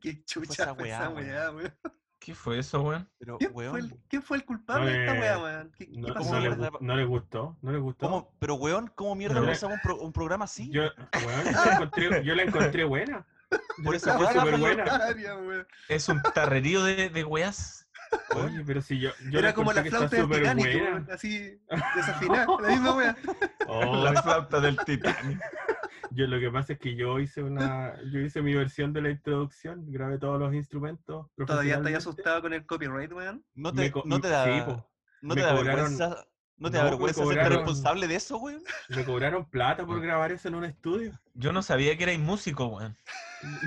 Qué chucha fue weá, esa weá, weón. ¿Qué fue eso, weón? Pero, ¿Quién fue, quién fue el culpable de esta No weá, le- weón? ¿Qué, qué No, pasó? no le, no le gustó, no le gustó. ¿cómo? Pero, weón, ¿cómo mierda Pero- empezamos un, pro- un programa así? Yo, weón, yo, la encontré, yo la encontré buena. Por encontré weá, súper buena. Es un tarrerío de, de weas. Oye, pero si yo, yo Era como la flauta del Titanic, así desafinada, la misma weá. Oh, La flauta del Titanic. Yo lo que pasa es que yo hice una, yo hice mi versión de la introducción, grabé todos los instrumentos. Todavía profesionalmente. asustado con el copyright, weón. ¿No te, co- no te da, sí, po. no te da cobraron- vergüenza, no te da no, me vergüenza cobraron- responsable de eso, weón? Me cobraron plata por grabar eso en un estudio. Yo no sabía que erais músico, weón.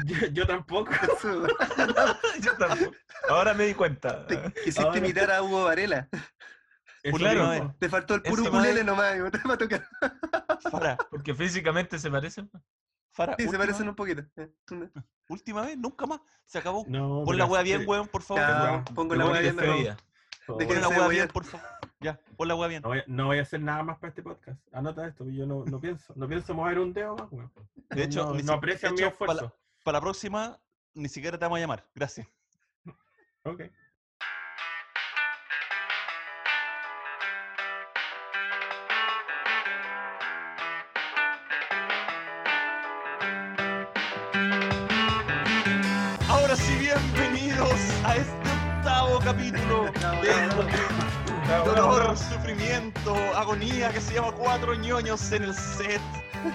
Yo, yo tampoco. Yo tampoco. Ahora me di cuenta. Te quisiste Ahora- imitar a Hugo Varela. Eso Claro. Te faltó el puro ukulele nomás, te va a tocar. Fara, Porque físicamente se parecen. Fara, Sí, se parecen un poquito. Eh, última vez, nunca más, se acabó. No, Pon la es bien, weón, por favor. Ya, pongo la que bien despedida. De Pon la voy bien, por favor. Ya, pon la weá bien. No voy, a, no voy a hacer nada más para este podcast. Anota esto, yo no, no pienso, no pienso mover un dedo más, weón. De No- hecho, no, no aprecian mi hecho, para la- esfuerzo. Para la próxima, ni siquiera te vamos a llamar. Gracias. Ok. Dolor, sufrimiento, agonía que se llama Cuatro ñoños en el set.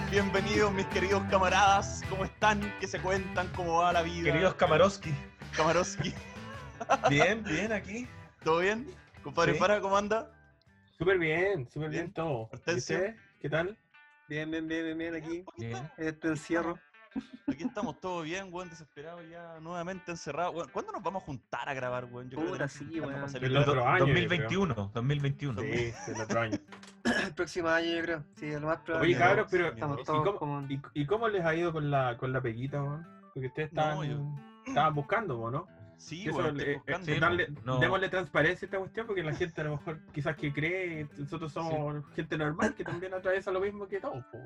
Bienvenidos, mis queridos camaradas. ¿Cómo están? ¿Qué se cuentan? ¿Cómo va la vida? Queridos Kamarowski. Kamaroski, Bien, bien aquí. ¿todo bien? Compadre Sí. Fara, ¿cómo anda? Súper bien, súper Bien. bien todo. ¿Qué tal? Bien, bien, bien, bien, bien, aquí. Bien. Este encierro. Aquí estamos todos bien, weón, desesperados ya, nuevamente encerrados. Weón, ¿Cuándo nos vamos a juntar a grabar, weón? Yo creo que Puta, tenemos que sí, juntarnos weón. para salir El otro año, yo 2021, 2021. Sí, el otro año. El próximo año, yo creo. Sí, lo más probable. Oye, cabros, pero Estamos ¿y todos cómo, como... y, y cómo les ha ido con la, con la peguita, weón? Porque ustedes estaban, No, yo- estaban buscando, weón, ¿no? Sí, Que eso, weón, estoy eh, eh, sí, darle- po, no. Démosle transparencia a esta cuestión porque la gente a lo mejor quizás que cree, nosotros somos gente normal que también atraviesa lo mismo que todos. po.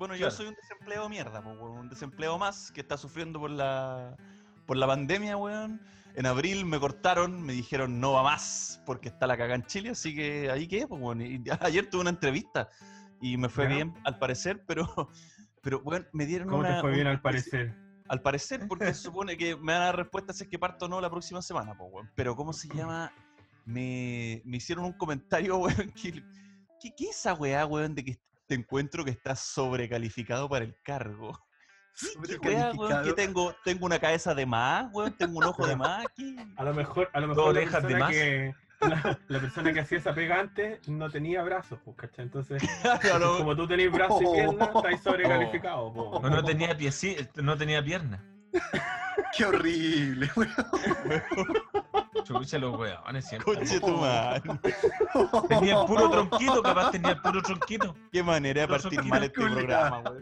Bueno, yo Claro. soy un desempleado de mierda, un desempleado más que está sufriendo por la por la pandemia, weón. En abril me cortaron, me dijeron no va más porque está la caga en Chile, así que ahí quedé, pues, weón. Y ayer tuve una entrevista y me fue Ya. bien al parecer, pero, pero weón, me dieron ¿Cómo una... te fue bien al parecer? Al parecer, porque se supone que me van a dar respuesta si es que parto o no la próxima semana, po, weón. Pero ¿cómo se llama? Me, me hicieron un comentario, weón, que... ¿Qué, qué es esa weá, weón, de que te encuentro que estás sobrecalificado para el cargo? ¿Qué weá, weón? Sobrecalificado. ¿Qué tengo? ¿Tengo una cabeza de más, weón? ¿Tengo un ojo de más? ¿Qué? A lo mejor, a lo mejor la orejas de persona más. que la, la persona que hacía esa pega antes no tenía brazos, pues, ¿cachai? Entonces, como tú tenés brazos y piernas, estáis sobrecalificados, po. O no tenía pieci, no tenía pierna. Qué horrible, weón. Chucha los weones siempre. Conche tu madre. Tenía el puro tronquito, capaz tenía el puro tronquito. Qué manera de Los partir mal este programa, weón.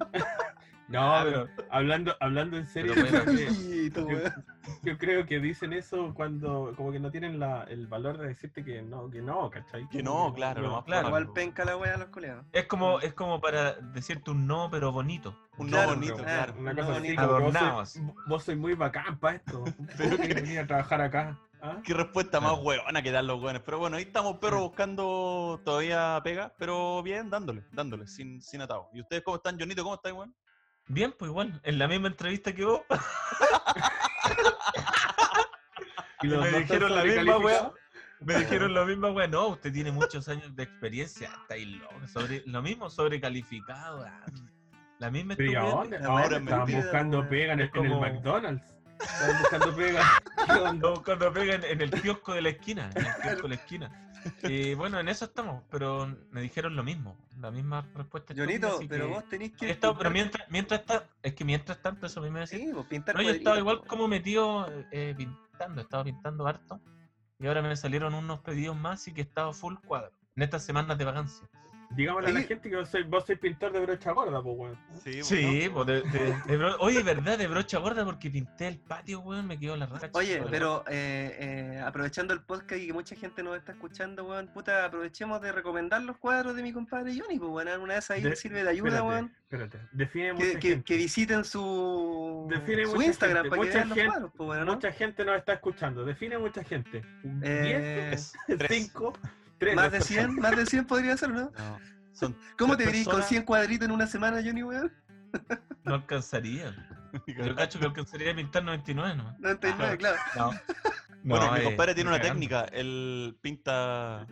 No, pero hablando, hablando en serio, Pero yo, bueno, creo que, Maldito, weón. yo creo que dicen eso cuando como que no tienen la, el valor de decirte que no, que no, ¿cachai? Que no, claro, lo más claro. Igual penca la weá a los colegas. Es como, es como para decirte un no, pero bonito. Un no Claro, bonito, pero- claro. Una No, cosa así, bonito. como vos Adornados. sois, vos sois muy bacán para esto. Pero ¿Por que- a trabajar acá? ¿Ah? Qué respuesta más huevona que dan los hueones. Pero bueno, ahí estamos, perro, buscando todavía pega, pero bien, dándole, dándole, sin, sin atado. ¿Y ustedes cómo están, Jonito? ¿Cómo están, weón? Bien, pues igual, en la misma entrevista que vos, Y los me dijeron la misma weá. Me dijeron lo mismo, weón. No, usted tiene muchos años de experiencia. Está ahí loco. Sobre, lo mismo sobrecalificado. ah. La misma Pero ¿y a estupidez. dónde? Ahora estaban buscando pega en el, McDonald's. Estaban buscando pega. En el kiosco de la esquina. En el kiosco de la esquina. Y bueno, en eso estamos, pero me dijeron lo mismo. La misma respuesta. Jonito, pero que vos tenés que. estado- pero mientras, mientras está, es que mientras tanto, eso decir. Sí, pues pintar No, yo he estado cuadritos, igual como metido eh, pintando, he estado pintando harto. Y ahora me salieron unos pedidos más y que he estado full cuadro. En estas semanas de vacancia. Digámosle a la gente que vos sois, vos sois pintor de brocha gorda, pues, weón. Sí, Sí, bueno. pues de, de- de bro- Oye, ¿verdad? De brocha gorda porque pinté el patio, weón, me quedó la racha. Oye, pero eh, eh, aprovechando el podcast y que mucha gente nos está escuchando, weón, puta, aprovechemos de recomendar los cuadros de mi compadre Johnny, pues, weón, una vez ahí le sirve de ayuda, Espérate, weón. espérate. Define Que, mucha que, gente. que visiten su, Define su mucha Instagram gente, para que mucha vean los gente- cuadros, pues, weón, ¿no? Mucha gente nos está escuchando. Define mucha gente. Eh, Es ¿10? tres. ¿5? ¿3? más de 100, más de 100 podría ser, ¿no? No, son ¿Cómo te verías con personas. 100 cuadritos en una semana, Johnny, weón? No alcanzaría. Yo cacho que alcanzaría a pintar 99, ¿no? 99, claro. No. Bueno, No, mi eh, compadre tiene una cagando. técnica. Él pinta.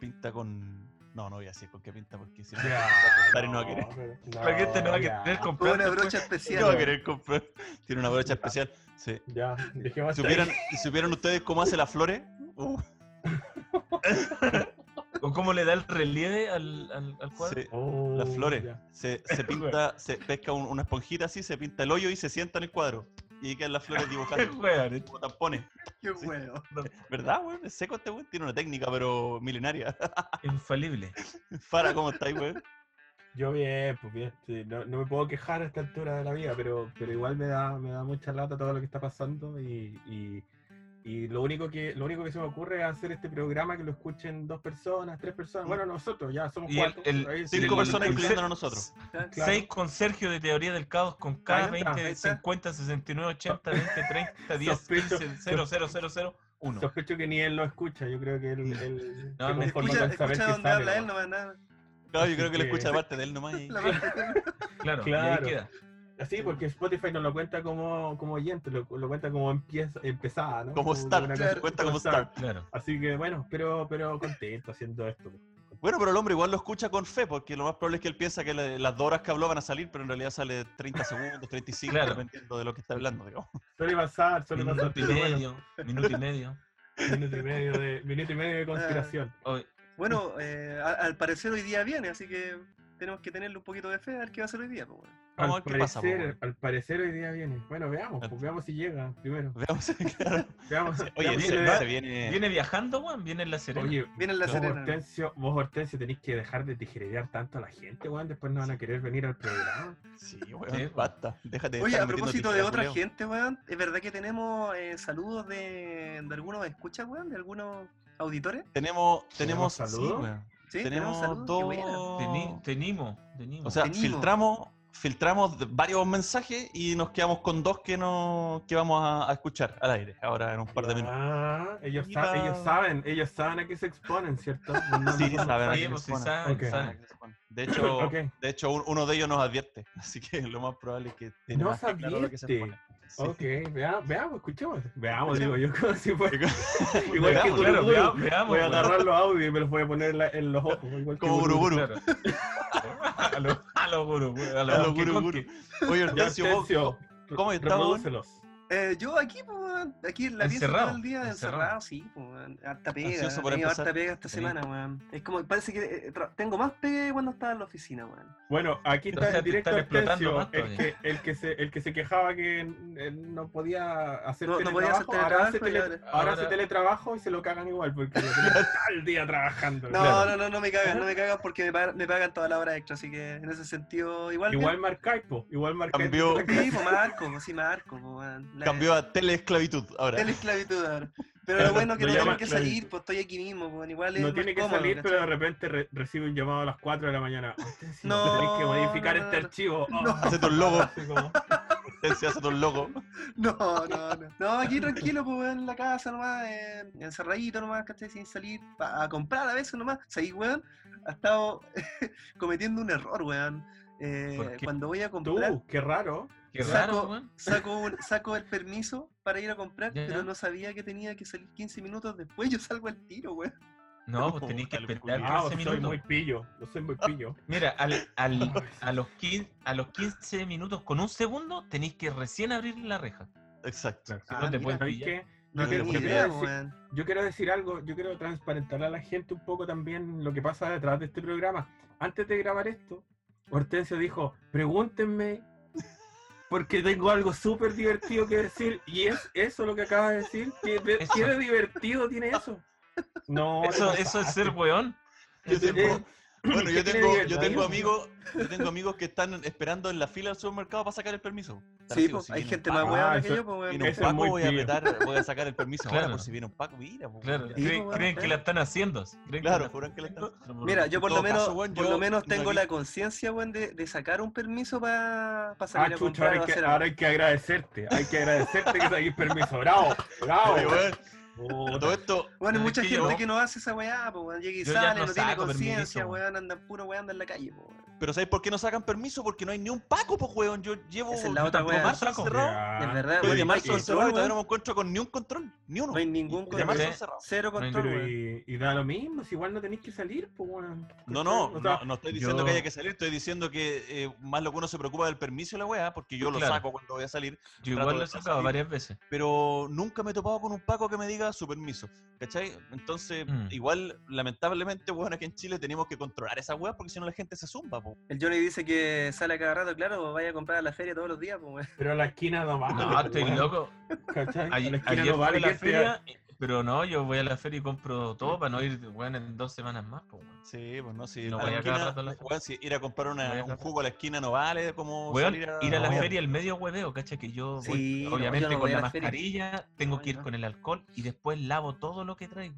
Pinta con. No, no voy a decir con qué pinta porque si no. Ya, compadre no va a querer. pero- La gente no va a querer Con comprar. una brocha No especial. va a querer comprar. Tiene una brocha especial. Sí. Ya, dejemos hasta ¿Supieran, ahí. ¿Y supieran ustedes cómo hace las flores? Uh, ¿O cómo le da el relieve al, al, al cuadro? sí, Oh, las flores. ya. Se, se pinta, se pesca un- una esponjita así, se pinta el hoyo y se sienta en el cuadro. Y quedan las flores Qué dibujadas eh. como tampones. Qué Sí. huevo. ¿Verdad, weón? Es seco este weón. Tiene una técnica, pero milenaria. Infalible. Fara, ¿cómo estáis, weón? Yo bien, pues bien. sí, no, no me puedo quejar a esta altura de la vida, pero, pero igual me da, me da mucha lata todo lo que está pasando y, y, y lo único que lo único que se me ocurre es hacer este programa que lo escuchen dos personas, tres personas. Bueno, nosotros ya somos Y cuatro. el- Cinco personas el- incluyéndonos a nosotros. Claro. Seis con Sergio de Teoría del Caos con K, Ahí está, 20, ahí está. 50, 69, 80, 20, 30, 10, Sospecho- 15, 0, 0, 0, 0, 1. Sospecho que ni él lo escucha, yo creo que él, él No, me Escucha, escucha que donde sale habla él, no más nada. Claro, yo Así creo que que- escucha de parte de él nomás. y- La parte- Claro, y Claro. ahí queda. Así, porque Spotify no lo cuenta como, como oyente, lo, lo cuenta como empieza, empezada, ¿no? Como start, una claro, cuenta como start. Claro. Así que bueno, pero, pero contento haciendo esto. Bueno, pero el hombre igual lo escucha con fe, porque lo más probable es que él piensa que la- las dos horas que habló van a salir, pero en realidad sale 30 segundos, 35, Claro. dependiendo de lo que está hablando, digamos. Suele pasar, suele pasar. Minuto y pero bueno, medio, minuto y medio. minuto y medio de, minuto y medio de conspiración. Oye, Bueno, eh, al parecer hoy día viene, así que tenemos que tenerle un poquito de fe a ver qué va a hacer hoy día. Pues, bueno. Vamos a Al ver qué pasa, weón. al parecer hoy día viene. Bueno, veamos, Al- pues, veamos si llega primero. Veamos, claro. Veamos, Oye, veamos si se, se viene. ¿viene viajando, weón? ¿Viene en la Serena? Oye, Viene en la vos, Serena. Hortensio, vos Hortensio tenéis que dejar de tijerear tanto a la gente, weón. Después no van a querer venir al programa. Sí, weón, Sí, basta. Déjate de Oye, estar a propósito de otra gente, weón, ¿es verdad que tenemos eh, saludos de, de algunos escuchas, weón? ¿De algunos auditores? Tenemos, tenemos, ¿Tenemos sí, saludos? Sí, Tenemos saludos. Dos- buena. Teni- tenimo, tenimo. O sea, Tenemos. filtramos, filtramos varios mensajes y nos quedamos con dos que no que vamos a, a escuchar al aire ahora en un par de minutos. Ah, ellos, sa- saben, ellos saben a qué se exponen, ¿cierto? No, no, Sí, no, no saben a Sí, qué se saben. De hecho, de hecho un- uno de ellos nos advierte, así que lo más probable es que Nos más que claro lo que se advierte. Sí. Ok, vea- veamos, escuchemos. Veamos, digo yo, como si fuera. Igual Igual que Veamos, Guru claro, veamos, veamos, Voy a agarrar los audios y me los voy a poner en, la- en los ojos. Igual Como Guru Guru. Claro. a los weón, a los guru. Oye, Hortensio, vos- ¿cómo estás. Eh, yo aquí, pues, aquí en la pieza todo el día encerrado. encerrado, sí, pues, harta pega, Ansioso por he harta pega esta Sí. semana, weón. Es como, parece que eh, tengo más pega cuando estaba en la oficina, weón. Bueno, aquí está sea, en te directo están explotando más el que, el, que se, el que se quejaba que eh, no podía hacer No- no podía hacer teletrabajo, ahora, hace teletrabajo tele- ahora- ahora hace teletrabajo y se lo cagan igual porque todo el día trabajando. No, Claro. no, no, no me cagan, no me cagan porque me pagan, me pagan toda la hora extra, así que en ese sentido, igual. Igual marcáis, po, igual marcáis. Cambió-. Sí, pues marco, sí, marco, pues, weón. La- cambió a teleesclavitud ahora. Teleesclavitud ahora. Pero lo bueno es que Lo no tengo que salir, pues estoy aquí mismo, pues igual es No tiene que cómodo, salir, ¿cachai? pero de repente re- recibe un llamado a las 4 de la mañana. Hortensio, No, tenéis que modificar no, este no. archivo. No. Ah, Hacete un logo. como- Hortensio, hacete un logo. No, no, no. No, aquí tranquilo, pues weón, en la casa nomás, eh, encerradito nomás, ¿cachai? Sin salir a comprar a veces nomás. O sea, ahí, weón, ha estado cometiendo un error, weón. Eh, cuando voy a comprar, Tú, qué raro. Qué Saco- raro, saco, un- saco el permiso para ir a comprar, Ya. pero no sabía que tenía que salir 15 minutos después. Yo salgo al tiro, weón. No, pues tenéis que esperar. Ah, 15 soy minutos. muy pillo. Yo soy muy pillo. Mira, al, al- a, los 15, a los 15 minutos con un segundo tenéis que recién abrir la reja. Exacto. Si Ah, no te mira, ¿Sabéis pillar. No Yo quiero- yo idea, decir- weón. Yo quiero decir algo, yo quiero transparentarle a la gente un poco también lo que pasa detrás de este programa. Antes de grabar esto, Hortensio dijo, pregúntenme porque tengo algo súper divertido que decir y es eso lo que acaba de decir. ¿Qué de, Eso. qué de divertido tiene eso? No, Eso, es ser weón. Yo Es ser tengo- weón. Bueno, yo ¿Qué tengo, yo que- tengo amigos, yo tengo amigos que están esperando en la fila del supermercado para sacar el permiso. Sí, así, pues, si hay gente más Ah, weona que yo, pues. Viene un Paco, muy voy a apretar, voy a sacar el permiso ahora Claro. por si viene un Paco, mira, pues, Claro. Sí, creen, pues, creen bueno, que la están haciendo. creen que Claro, la- juran que la están- Mira, yo por lo menos, caso, weón, por yo lo menos no tengo vi- la conciencia, weón, de, de sacar un permiso para Ah, salir a chucha, comprar ahora o hay, que, ahora hay que agradecerte. Hay que agradecerte que saquís permiso. Bravo, bravo. Oye, weón, Puta. todo esto, Bueno, hay Es mucha que gente yo- que no hace esa weá, pues, weón. Llega y sale, no no, tiene conciencia, weón. anda puro weón, anda en la calle, pues, weón. Pero ¿sabes por qué no sacan permiso? Porque no hay ni un Paco, pues, weón. Yo llevo Esa es la otra weá. marzo encerrado. Ya. Es verdad, weón, de no marzo encerrado y control, todavía no weón. me encuentro con ni un control, ni uno. No hay ningún Y de marzo control. encerrado. Cero No control, weón. y, y da lo mismo, si igual no tenéis que salir, pues weón. No, no, O sea, no, no estoy diciendo yo- que haya que salir, estoy diciendo que eh, más lo que uno se preocupa del permiso la weá, porque yo lo saco cuando voy a salir, Yo igual lo he no sacado salir. varias veces. pero nunca me he topado con un Paco que me diga su permiso, ¿cachai? Entonces, Mm. igual, lamentablemente, weón, aquí en Chile tenemos que controlar esa weá porque si no la gente se zumba, po. El Johnny dice que sale a cada rato, claro, vaya a comprar a la feria todos los días, pues. Pero a la esquina no va. No, estoy weón, loco. ¿Cachai? A Ayer, la esquina ayer no fui vale a la que te- feria, pero no, yo voy a la feria y compro todo para no ir, bueno, en dos semanas más. Pues, weón. Sí, pues no, si No a voy la a cada esquina, rato a la feria. weón, si ir a comprar una- No voy a un jugo a la esquina no vale como salir a... ir a la No. feria, el medio hueveo, ¿cachai? Que yo voy, no, yo obviamente no con voy la mascarilla, tengo No, que ir no. con el alcohol y después lavo todo lo que traigo.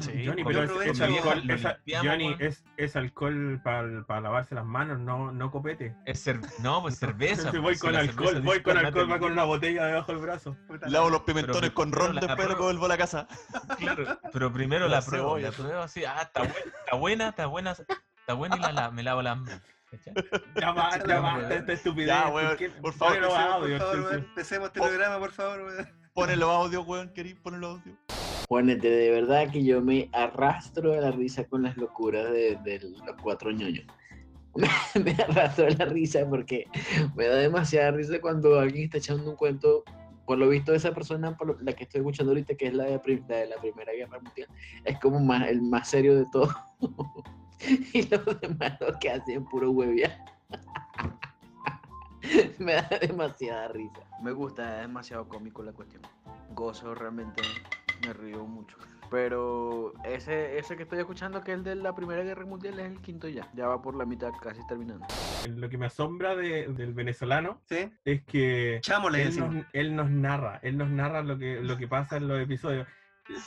Sí, Johnny, con- pero es, alcohol, es, Johnny, es, es alcohol para lavarse las manos, no, no copete. Es cer- no, pues cerveza. Pues, voy si con la alcohol, cerveza voy con alcohol, mata va el con una botella debajo del brazo. Lavo los pimentones Pero con ron la después lo vuelvo a la casa. Claro, pero primero La la, pruebo, cebolla. la pruebo así, ah, está, buena, está buena, está buena, está buena y la, la- me lavo las manos. Ya basta, ya basta esta estupidez. Ya, ¿por weón, por favor, empecemos, Por favor, empecemos este programa, por favor, weón. Pon el audio, weón, querí, pon el audio. Juanete, de verdad que yo me arrastro de la risa con las locuras de, los cuatro ñoños. Me, arrastro de la risa porque me da demasiada risa cuando alguien está echando un cuento. Por lo visto, esa persona, por la que estoy escuchando ahorita, que es la de, la de la Primera Guerra Mundial, es como más, el más serio de todos. y los demás lo que hacen puro huevia. me da demasiada risa. Me gusta, es demasiado cómico la cuestión. Gozo realmente, me río mucho. Pero ese, ese que estoy escuchando, que es el de la Primera Guerra Mundial, es el quinto ya. Ya va por la mitad, casi terminando. Lo que me asombra de- del venezolano ¿Sí? es que Chámosle él encima. nos, él nos narra, él nos narra lo que, lo que pasa en los episodios.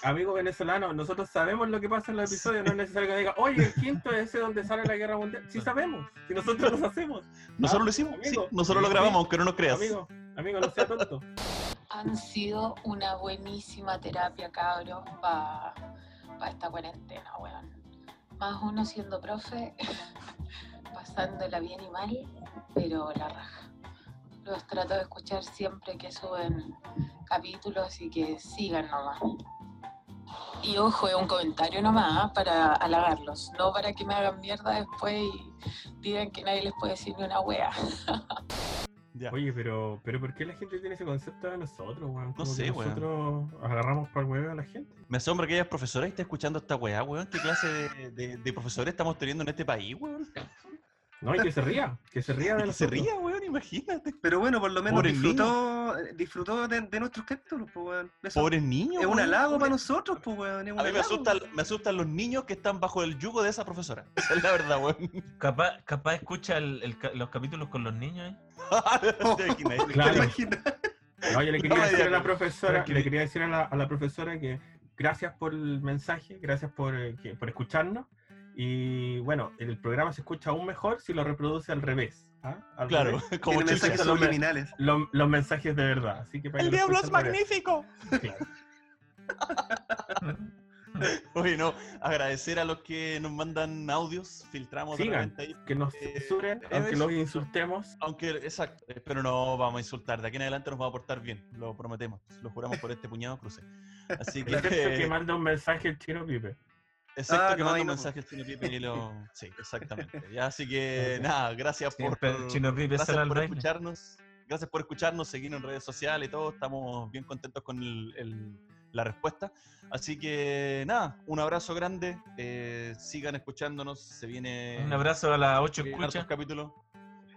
Amigo venezolano, nosotros sabemos lo que pasa en los episodios, no es necesario que diga, oye, el quinto es ese donde sale la guerra mundial. Sí sabemos, si nosotros los hacemos. Nosotros Ah, lo hicimos, sí, amigo. nosotros lo Sí, grabamos, sí. aunque no nos creas. Amigo, amigo, no sea tonto. Han sido una buenísima terapia, cabros, para esta cuarentena, weón. Más uno siendo profe, pasándola bien y mal, pero la raja. Los trato de escuchar siempre que suben capítulos y que sigan nomás. Y ojo, un comentario nomás ¿ah? para halagarlos, no para que me hagan mierda después y digan que nadie les puede decir ni una wea. Ya. Oye, pero, pero ¿por qué la gente tiene ese concepto de nosotros, weón? Como sé, weón. Nosotros agarramos para el huevo a la gente. Me asombra que hayas profesora y estés escuchando esta weá, weón. ¿Qué clase de, de- de profesores estamos teniendo en este país, weón? No, y que se ría, que se ría de Que se ría, weón, imagínate. Pero bueno, por lo menos disfrutó, eh, disfrutó de, de nuestros capítulos, pues, weón. Eso Pobres niños. es un halago para nosotros, pues, weón. A mí me asustan, me asustan los niños que están bajo el yugo de esa profesora. Esa es la verdad, weón. Capaz, capaz escucha el- el ca- los capítulos con los niños, ¿eh? ¿Te imaginas? ¿Te Claro. imaginas? No, yo le quería No decir a la profesora, tranquilo. le quería decir a la, a la profesora que gracias por el mensaje, gracias por, eh, que- por escucharnos. Y bueno, el programa se escucha aún mejor si lo reproduce al revés. ¿ah? Al Claro, revés. como Tiene mensajes los los mensajes de verdad. Así que para El que lo diablo es magnífico. Claro. Oye, no, agradecer a los que nos mandan audios, filtramos de Sigan. ahí. Que nos Eh, censuren, eh, aunque los insultemos. Aunque, exacto, eh, pero no vamos a insultar. De aquí en adelante nos vamos a portar bien, lo prometemos. Lo juramos por este puñado cruce. Así que, que manda un mensaje el chino Pipe. Excepto Ah, que no, un no, mensaje el chino Pipe y lo. Sí, exactamente. Ya, así que nada, gracias por, Chino Pipe gracias por escucharnos. Gracias por escucharnos, seguirnos en redes sociales y todo. Estamos bien contentos con el- el- la respuesta. Así que nada, un abrazo grande. eh, sigan escuchándonos. Se viene. Un abrazo a las 8 se vienen hartos escuchas.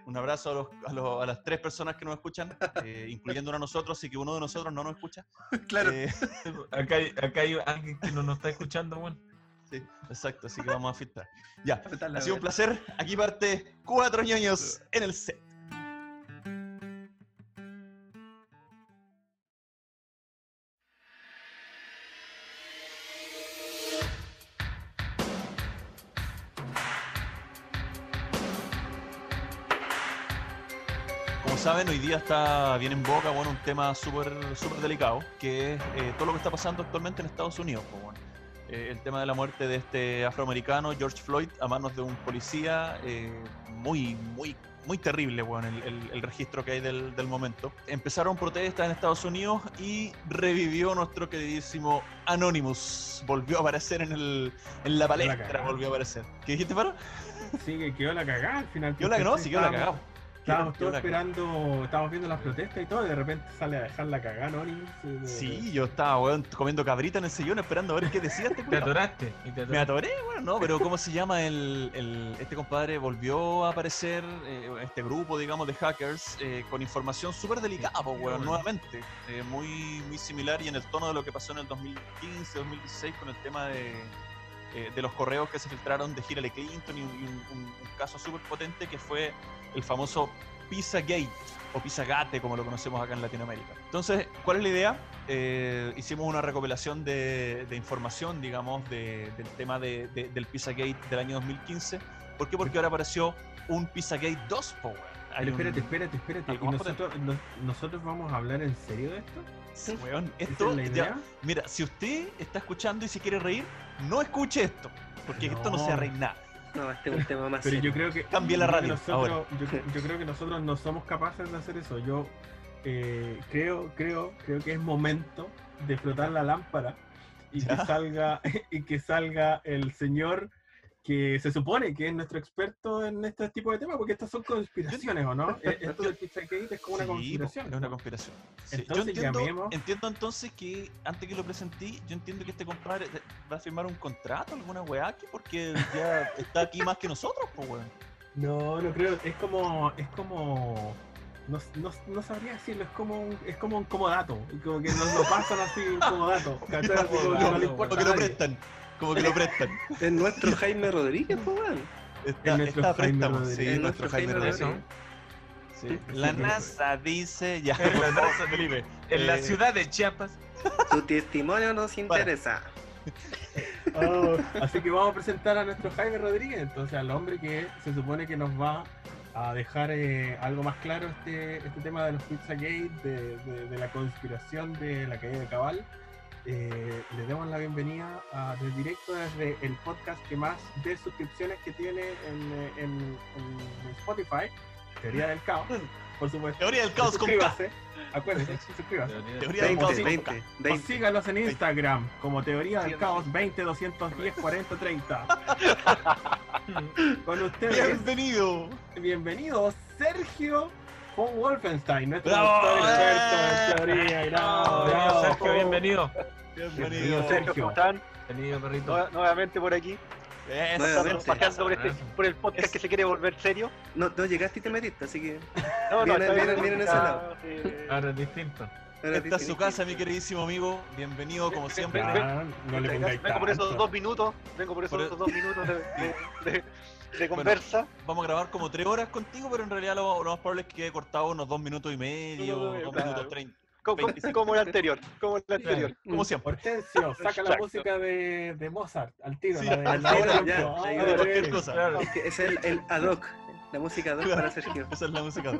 Un abrazo a, los- a los- a las tres personas que nos escuchan, eh, incluyendo a nosotros, y que uno de nosotros no nos escucha. Claro. Eh, Acá hay, acá hay alguien que no nos está escuchando, bueno. Exacto, así que vamos a filtrar. Ya, ha sido un placer. Aquí parte cuatro ñoños en el set. Como saben, hoy día está bien en boca, bueno, un tema súper súper delicado, que es eh, todo lo que está pasando actualmente en Estados Unidos. pues, bueno. Eh, el tema de la muerte de este afroamericano, George Floyd, a manos de un policía, eh, muy, muy, muy terrible, bueno, el, el- el registro que hay del, del momento. Empezaron protestas en Estados Unidos y revivió nuestro queridísimo Anonymous. Volvió a aparecer en, el, en la palestra, volvió a aparecer. ¿Qué dijiste, Paro? Sí, que quedó la cagada al final. Quedó la no, sí, quedó la cagada. Estábamos todos esperando, estábamos viendo las protestas y todo, y de repente sale a dejar la cagada de- Sí, yo estaba, weón, comiendo cabrita en el sillón esperando a ver qué decía este Te atoraste. y te Me atoré, bueno, no, pero ¿cómo se llama el, el- este compadre? Volvió a aparecer eh, este grupo, digamos, de hackers eh, con información súper delicada, pues, weón, bueno. nuevamente. eh, muy, muy similar y en el tono de lo que pasó en el 2015, 2016 con el tema de, eh, de los correos que se filtraron de Hillary Clinton y un, caso súper potente que fue el famoso Pizzagate o Pizzagate, como lo conocemos acá en Latinoamérica. Entonces, ¿cuál es la idea? Eh, hicimos una recopilación de, de información, digamos, de- del tema de- de- del Pizzagate del año 2015. ¿Por qué? Porque ahora apareció un Pizzagate 2, po, weón. Hay Pero espérate, espérate, espérate. ¿Y nosotros, nos- nosotros vamos a hablar en serio de esto? Sí, weón, ¿Esa esto, es la ya- idea? mira, si usted está escuchando y se quiere reír, no escuche esto, porque esto no se reír nada. No, este es un tema más Pero serio. yo creo que. Cambie la radio, nosotros- yo, cre- yo creo que nosotros no somos capaces de hacer eso. Yo eh, creo, creo, creo que es momento de flotar la lámpara y Ya. que salga, y que salga el señor que se supone que es nuestro experto en este tipo de temas, porque estas son conspiraciones, ¿o no? Eh, Esto del Pizzagate es como una Sí, conspiración. Es una conspiración. Sí, Entonces, yo entiendo, llamemos- entiendo entonces que antes que lo presenté, yo entiendo que este compadre va a firmar un contrato, alguna weá aquí, porque ya está aquí más que nosotros, pues weón. No, no creo. Es como. Es como. No, no, no sabría decirlo, es como un, es como un comodato. Como que nos lo pasan así un comodato. ¿cachai? Así como que no le importa Como que a lo nadie. prestan, como que lo prestan. Es nuestro Jaime Rodríguez, pues, weón. Está, Es nuestro está Jaime préstamo, Rodríguez. sí, Es nuestro Jaime Rodríguez. Sí. La NASA dice, ya, En la NASA, Felipe. En la Eh, ciudad de Chiapas. Tu testimonio nos interesa. Oh, así que vamos a presentar a nuestro Jaime Rodríguez, entonces al hombre que se supone que nos va a dejar eh, algo más claro este, este tema de los Pizzagate, de, de, de la conspiración de la caída de Cabal. Eh, le damos la bienvenida a, de directo desde el podcast que más de suscripciones que tiene en, eh, en- en Spotify, Teoría del Caos, por supuesto. Teoría del caos con K. Suscríbase, acuérdese, suscríbase. Teoría del 20, caos con 20, K. O 20. síganos en Instagram como Teoría del Caos 20 210 40 30. Con ustedes, Bienvenido. bienvenido Sergio von Wolfenstein, nuestro ¡Bravo! doctor experto en teoría. Bravo, Bienvenido, bravo. Sergio, bienvenido. Bienvenido, Bienvenido. Sergio. ¿Cómo están? Bienvenido, perrito. Nue- nuevamente por aquí, Eso. Nuevamente. paseando por, este, por el podcast Es- que se quiere volver serio. No, no llegaste y te metiste, así que. No, Viene- está bien, viene- viene en ese lado. sí. Ahora es distinto. ahora Esta es su casa, mi queridísimo amigo. Bienvenido como siempre. Ah, no le pongáis Vengo por esos dos minutos, vengo por esos Por- dos minutos de, de- de- de conversa. Vamos a grabar como tres horas contigo, pero en realidad lo, lo más probable es que quede cortado unos dos minutos y medio, No, no, dos claro. minutos treinta. como, como- 25. como el anterior, como el anterior. Como siempre. Hortensio, saca la música de, de Mozart al tiro. Sí, la de- al tiro, ya, Ah, Claro, cualquier sí. cosa. Claro. Es el, el ad hoc. La música ad hoc Claro. para Sergio. Esa es la música.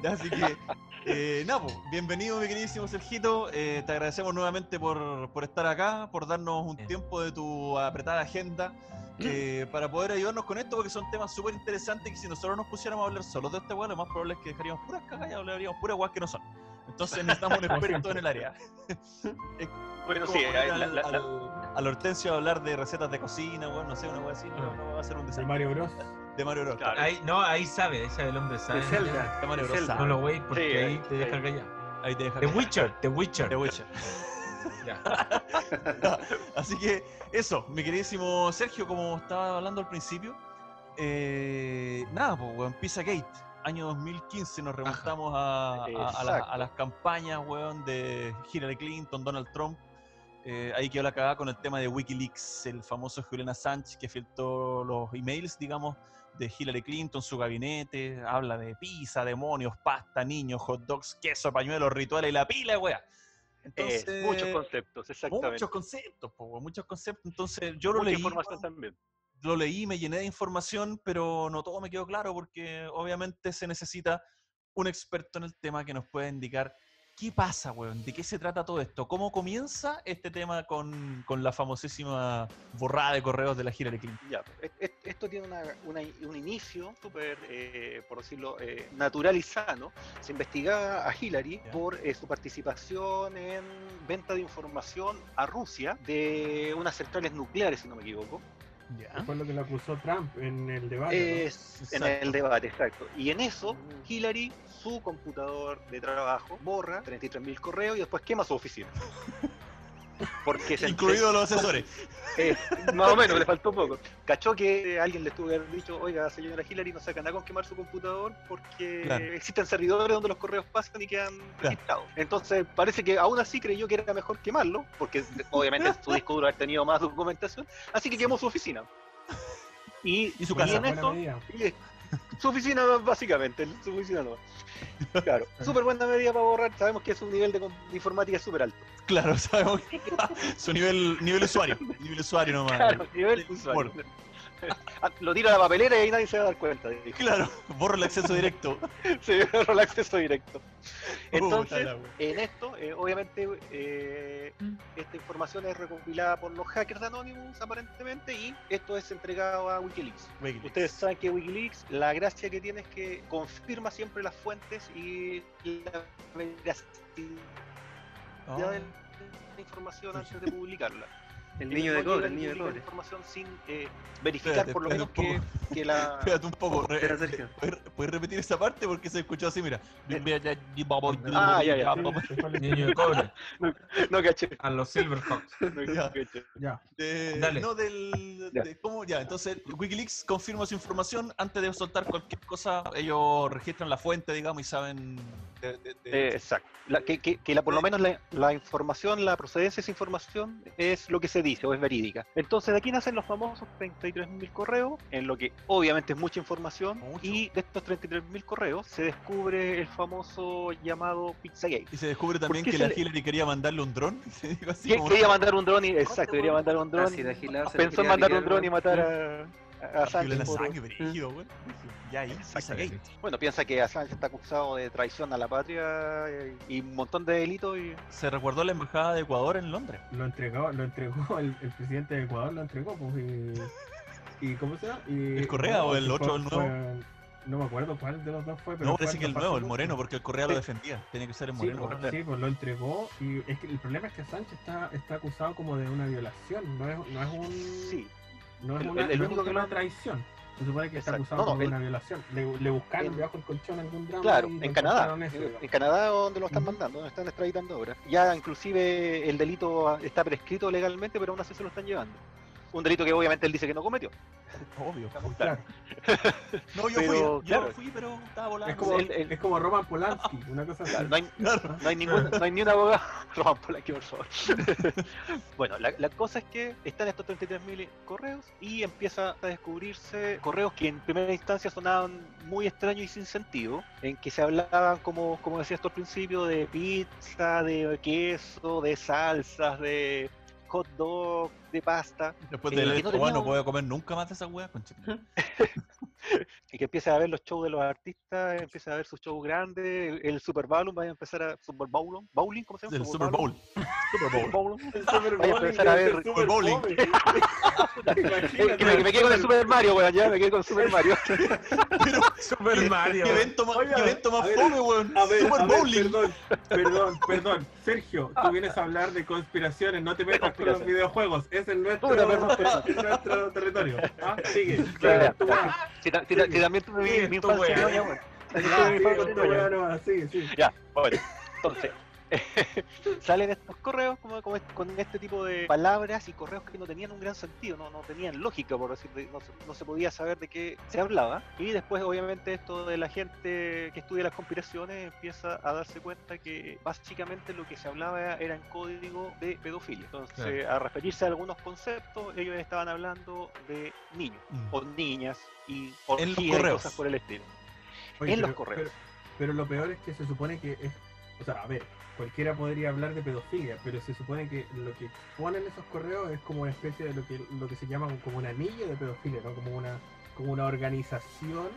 Ya, Así que, eh, nada, pues, bienvenido, mi queridísimo Sergito. Eh, te agradecemos nuevamente por, por estar acá, por darnos un Bien. tiempo de tu apretada agenda eh, para poder ayudarnos con esto, porque son temas súper interesantes que si nosotros nos pusiéramos a hablar solos de este weá, lo más probable es que dejaríamos puras cagas y hablaríamos puras weas que no son. Entonces necesitamos un experto en el área. Bueno, sí, poner la- al, la- la- al- al Hortensio a hablar de recetas de cocina, weón, no sé, una wea así, no, no va a ser un De desastre. Mario Bros. De Mario Bros. Claro. Ahí, no, ahí sabe, ahí sabe, el hombre sabe. De Zelda. De Mario Bros. Zelda. No lo wey porque Sí, ahí te sí. deja callado. Ahí te deja The. Witcher, The Witcher. The Witcher. Así que eso, mi queridísimo Sergio, como estaba hablando al principio, eh, nada, pues, weón, Pizzagate, año 2015, nos remontamos a, a- a la- a Exacto. las campañas, weón, de Hillary Clinton, Donald Trump, eh, ahí quedó la cagada con el tema de Wikileaks, el famoso Julian Assange que filtró los emails, digamos, de Hillary Clinton, su gabinete, habla de pizza, demonios, pasta, niños, hot dogs, queso, pañuelos, rituales y la pila, wea. Eh, Entonces, muchos conceptos, exactamente. muchos conceptos, po, muchos conceptos. Entonces yo lo Mucha leí, información también. lo leí, me llené de información, pero no todo me quedó claro porque obviamente se necesita un experto en el tema que nos pueda indicar qué pasa, weón, de qué se trata todo esto, cómo comienza este tema con, con la famosísima borrada de correos de la Clinton. Ya, pues, es- es- esto tiene una- una- un inicio súper, eh, por decirlo, eh, natural y sano. Se investigaba a Hillary Ya. por eh, su participación en venta de información a Rusia de unas centrales nucleares, si no me equivoco. Ya. Fue lo que le acusó Trump en el debate. Es en el debate, exacto. Y en eso, Hillary, su computador de trabajo, borra 33.000 correos y después quema su oficina. Porque se Incluidos los asesores. Eh, más o menos, le faltó poco. Cachó que alguien le estuvo haber dicho, oiga, señora Hillary, no saca nada con quemar su computador porque Claro. existen servidores donde los correos pasan y quedan registrados. Entonces, parece que aún así creyó que era mejor quemarlo, porque obviamente su disco duro ha tenido más documentación, así que quemó su oficina. Y, Y su y casa. en y- su oficina básicamente, su oficina no. Claro, súper buena medida para borrar, sabemos que su nivel de, informática es súper alto. Claro, sabemos que su nivel, nivel usuario. Nivel usuario nomás. Claro, nivel el usuario. Ah, Lo tira a la papelera y ahí nadie se va a dar cuenta. dijo. Claro, borro el acceso directo. Se borró el acceso directo. Entonces, en esto, eh, obviamente, eh, esta información es recopilada por los hackers de Anonymous, aparentemente, y esto es entregado a Wikileaks. Wikileaks. Ustedes saben que Wikileaks, la gracia que tiene es que confirma siempre las fuentes y la veracidad Oh. de la información antes de publicarla. El niño de no cobre, el niño de cobre. información sin eh, verificar Espérate, por lo menos que, que la... Espérate un poco. re- Espera, Sergio. ¿puedes, puedes repetir esa parte? Porque se escuchó así, mira. Ah, ya, ya. El- Niño de cobre. No caché. A los Silverhawks. No Ya. caché. Ya. De- Dale. No, del. Ya. de cómo, ya, entonces Wikileaks confirma su información. Antes de soltar cualquier cosa, ellos registran la fuente, digamos, y saben. de- de- de- Eh, exacto. La- que, que- que la, por lo menos la, la información, la procedencia de esa información es lo que se dice o es verídica. Entonces de aquí nacen los famosos 33.000 correos, en lo que obviamente es mucha información, Mucho. y de estos 33.000 correos se descubre el famoso llamado Pizzagate. y se descubre también que la le- Hillary quería mandarle un dron. así Quería mandar un dron y, exacto, quería mandar un dron. Pensó en mandar un dron y matar a Assange. Julian por- Assange, brígido, güey. Ya ahí. Bueno, piensa que Assange está acusado de traición a la patria y un montón de delitos y Se recuerdó la embajada de Ecuador en Londres. Lo entregó, lo entregó el, el presidente de Ecuador, lo entregó, pues, y, y ¿cómo se llama? ¿El Correa o el otro, el nuevo? fue- no me acuerdo cuál de los dos fue, pero No, parece que el nuevo, el moreno, porque el Correa lo Sí. defendía. Tiene que ser el Sí, moreno. pues, sí, pues lo entregó y es que el problema es que Sánchez está, está acusado como de una violación, no es, no es un sí. No es, El- una, el- el no único que no- de traición. Se supone que está Exacto. acusado No, de una violación. Le, le buscaron debajo del colchón algún drama. Claro, lo en Canadá. eso, En, Canadá donde lo están mandando, donde están extraditando ahora. Ya inclusive el delito está prescrito legalmente, pero aún así se lo están llevando. Un delito que obviamente él dice que no cometió. Obvio. Estamos Claro. No, yo Pero, fui, yo claro. fui, pero estaba volando. es, como, el- el- es como Roman Polanski, una cosa así. Claro, no, hay, Claro. no hay ningún, no hay ni un abogado. Roman Polanski, por favor. bueno, la, la cosa es que están estos 33.000 correos y empieza a descubrirse correos que en primera instancia sonaban muy extraños y sin sentido, en que se hablaban, como, como decías tú al principio, de pizza, de queso, de salsas, de hot dog, de pasta, Después Eh, de que leer no bueno, no a comer nunca más de esa concha. y que empieza a ver los shows de los artistas, empieza a ver sus shows grandes, el Super Bowl, vaya a empezar a Super Bowl, bowling, ¿cómo se llama? Del Super Bowl. Super Bowl. El Super a Bowling, empezar a ver el Super Bowling. Que me, me quedé con el Super Mario, weón, ya me quedé con Super Mario. Pero, Super ¿qué, Mario. qué evento más, Oye, qué evento más fome, weón? A ver, Super a ver, Bowling. perdón, perdón, perdón. Sergio, tú vienes a hablar de conspiraciones, no te metas con los videojuegos, es en nuestro, es territorio. ¿Ah? Sigue, tú. Si, ta- si ta- si también tuve mi, infancia Ya, sigue. Ya, bueno, entonces, salen estos correos como, con este tipo de palabras y correos que no tenían un gran sentido, no, no tenían lógica, por decir, no, no se podía saber de qué se hablaba. Y después, obviamente, esto de la gente que estudia las conspiraciones empieza a darse cuenta que básicamente lo que se hablaba era en código de pedofilia. Entonces, Claro. a referirse a algunos conceptos, ellos estaban hablando de niños Mm. o niñas y En los y cosas por el estilo. Oye, en los correos. Pero, pero lo peor es que se supone que es. O sea, a ver, cualquiera podría hablar de pedofilia, pero se supone que lo que ponen esos correos es como una especie de lo que, lo que se llama como un anillo de pedofilia, ¿no? Como una, como una organización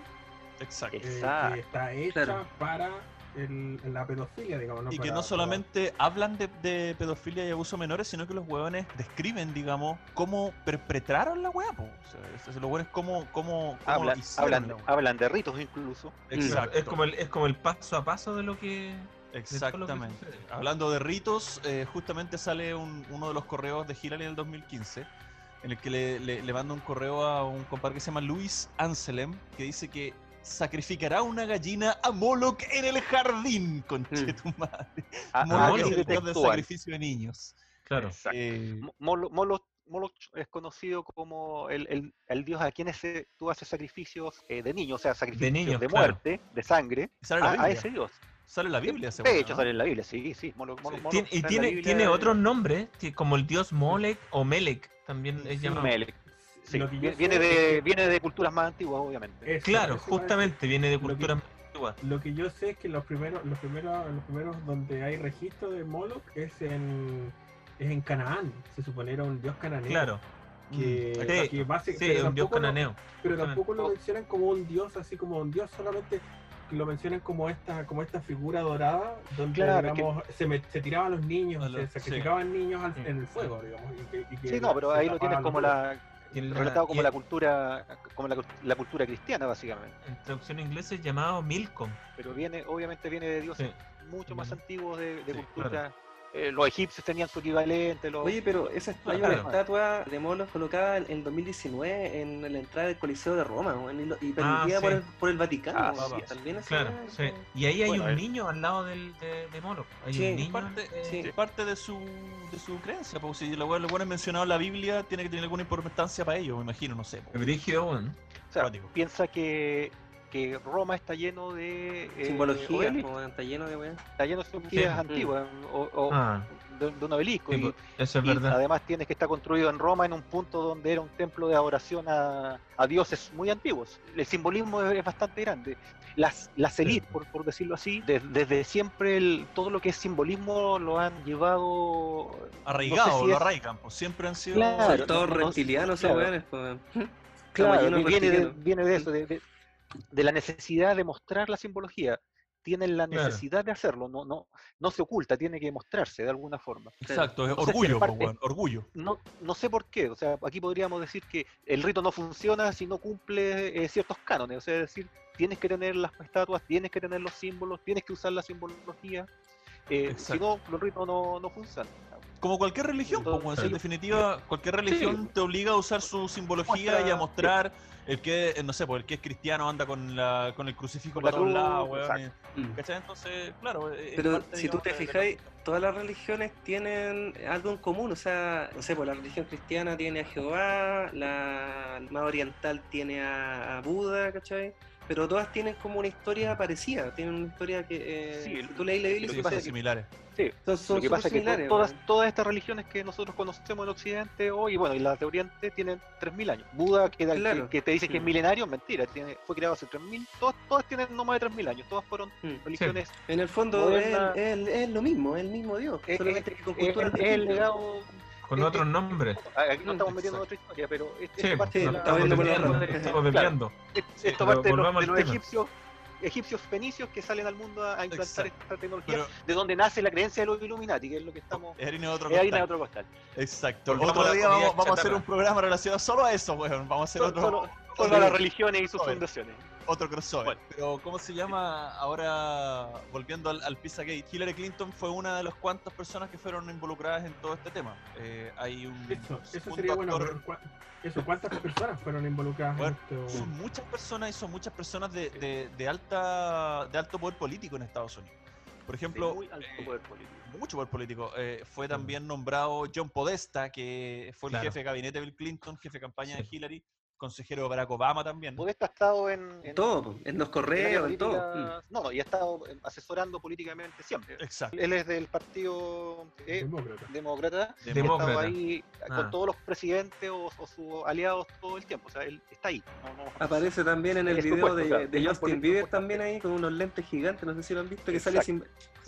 Exacto. eh, Exacto. que está hecha Claro. para el- la pedofilia, digamos. Y que Para- no solamente hablan de, de pedofilia y abuso menores, sino que los huevones describen, digamos, cómo perpetraron la hueá, po. O sea, los huevones cómo, cómo, cómo Hablan, hicieron hablan, hablan de ritos incluso. Exacto. Es como, el, es como el paso a paso de lo que. De Exactamente. Hablando de ritos, eh, justamente sale un- uno de los correos de Hillary en el 2015, en el que le, le- le manda un correo a un compadre que se llama Luis Anselm, que dice que sacrificará una gallina a Moloch en el jardín, conche tu madre. A- Moloch así es de el dios del textual. sacrificio de niños. Claro. Eh, Mo- Molo- Molo- Moloch es conocido como el, el- el dios a quienes se- tú haces sacrificios eh, de niños, o sea, sacrificios de, niños, claro. muerte, de sangre, sale en la a, ese dios. Sale en la Biblia, ese De hecho, ¿no? sale en la Biblia, sí, sí. Molo- Molo- Sí. Y tiene, Biblia, tiene otros nombres, que- como el dios Molek o Melek, también es Sí, llamado. Melech. Sí, Lo que yo vi- sé viene, de, que- viene de culturas más antiguas, obviamente. Eso, Claro, justamente viene de Lo que- culturas más antiguas. Lo que yo sé es que los primeros, los primeros, los primeros donde hay registro de Moloch es en es en Canaán. Se supone era un dios cananeo. Claro. Que, Sí, que basi- Sí, un dios lo- cananeo. pero tampoco lo mencionan como un dios, así como un dios solamente lo mencionan como esta, como esta figura dorada, donde Claro, que- digamos, se, met- se tiraban los niños, A los- se sí. sacrificaban niños al- Sí. en el fuego, digamos. y que- y que Sí, no, pero ahí lo tienes como los la, relatado como la cultura, como la, la cultura cristiana, básicamente. En traducción inglesa es llamado Milcom. Pero viene, obviamente viene de dioses Sí. mucho más Bueno. antiguos de, de Sí, cultura. Eh, los egipcios tenían su equivalente. Los... Oye, pero esa hay Claro. una estatua de Moloch colocada en, en 2019 en la entrada del Coliseo de Roma y, lo- y permitida sí. por, el, por el Vaticano. Ah, sí, también esa Claro. Y ahí hay Bueno, un eh. niño al lado del, de, de Moloch. Hay Sí, un niño. parte, eh, Sí. es parte de su, de su creencia, porque si lo bueno es mencionado en la Biblia, tiene que tener alguna importancia para ellos, me imagino, no sé. po. Brígido, weón. O sea, piensa que, que Roma está lleno de eh, Simbología, obeliscos, weón, está lleno de weá. está lleno de simbologías Sí. antiguas o, o Ah, de, de un obelisco. sí, y, pues, eso es y verdad. además tienes que estar construido en Roma en un punto donde era un templo de adoración a, a dioses muy antiguos. El simbolismo es, es bastante grande. Las, las élites, por, por decirlo así, de- desde siempre el- todo lo que es simbolismo lo han llevado Arraigado, no sé si lo es- arraigan, pues siempre han sido. Claro, todos no, no, reptilianos claro. Claro, viene, de, reptilianos. viene de eso, de, de- de la necesidad de mostrar la simbología. Tienen la Claro. necesidad de hacerlo, no, no, no se oculta, tiene que mostrarse de alguna forma. Exacto, es orgullo, parte- weón, orgullo. No, no sé por qué, o sea, aquí podríamos decir que el rito no funciona si no cumple eh, ciertos cánones, o sea, es decir, tienes que tener las estatuas, tienes que tener los símbolos, tienes que usar la simbología, eh, si no, el rito no, no funciona. Como cualquier religión, si en Sí. definitiva, cualquier religión te obliga a usar su simbología Muestra- y a mostrar el que, eh, no sé, pues el que es cristiano anda con, la, con el crucifijo Con para todos lados, weón. Mm. ¿Cachai? Entonces, claro. Pero parte, si tú digamos, te de- de la- fijáis, todas las religiones tienen algo en común, o sea, no sé, pues la religión cristiana tiene a Jehová, la más oriental tiene a, a Buda, ¿cachai? Pero todas tienen como una historia parecida, tienen una historia que, eh, Sí, si tú lees la Biblia, Sí, y pasa son que- similares. son, son Lo que pasa es que to- similares, todas, todas estas religiones que nosotros conocemos en Occidente hoy, bueno, y las de Oriente tienen 3.000 años. Buda, que, da- que- Claro. que te dice que es milenario, mentira, tiene, fue creado hace 3.000, todas, todas tienen no más de 3.000 años, todas fueron Mm. religiones. En el fondo es, es- es lo mismo, es el mismo Dios, Es- solamente que con Es, culturas es el legado. Con eh, otros eh, nombres. Aquí no estamos metiendo otra historia, pero este- Sí, esta parte de no, la- estamos desviando, estamos Claro. desviando. Esto pero parte de los, de egipcios, egipcios fenicios que salen al mundo a, a implantar Exacto. esta tecnología, Pero de donde nace la creencia de los Illuminati, que es lo que estamos. es harina de otro Es harina de costal. otro costal. Exacto. Otro día vamos, vamos a hacer un programa relacionado solo a eso, weón. Vamos a hacer Solo, otro, solo, solo a las religiones y sus fundaciones. Otro crossover. Bueno. Pero, ¿cómo se llama? Ahora, volviendo al, al Pizzagate, Hillary Clinton fue una de las cuantas personas que fueron involucradas en todo este tema. Eh, hay un Eso, eso sería bueno. actor- pero ¿cuá- Eso, ¿cuántas personas fueron involucradas Bueno, en esto? Son muchas personas y son muchas personas de, de- de alta, de alto poder político en Estados Unidos. Por ejemplo, muy alto eh, poder político. mucho poder político. eh, fue también nombrado John Podesta, que fue el Claro. jefe de gabinete de Bill Clinton, jefe de campaña de Sí. Hillary, consejero Barack Obama también. Podesta ha estado en, en Todo, en los en la correos, en todo. política- No, no, y ha estado eh, asesorando políticamente siempre. Exacto. Él es del partido eh, Demócrata. demócrata. y ha Demócrata. estado ahí Ah. con todos los presidentes o, o sus aliados todo el tiempo. O sea, él está ahí. No, no- Aparece también en el video supuesto, de, o sea, de Justin Bieber también ahí con unos lentes gigantes, no sé si lo han visto, que sale sin,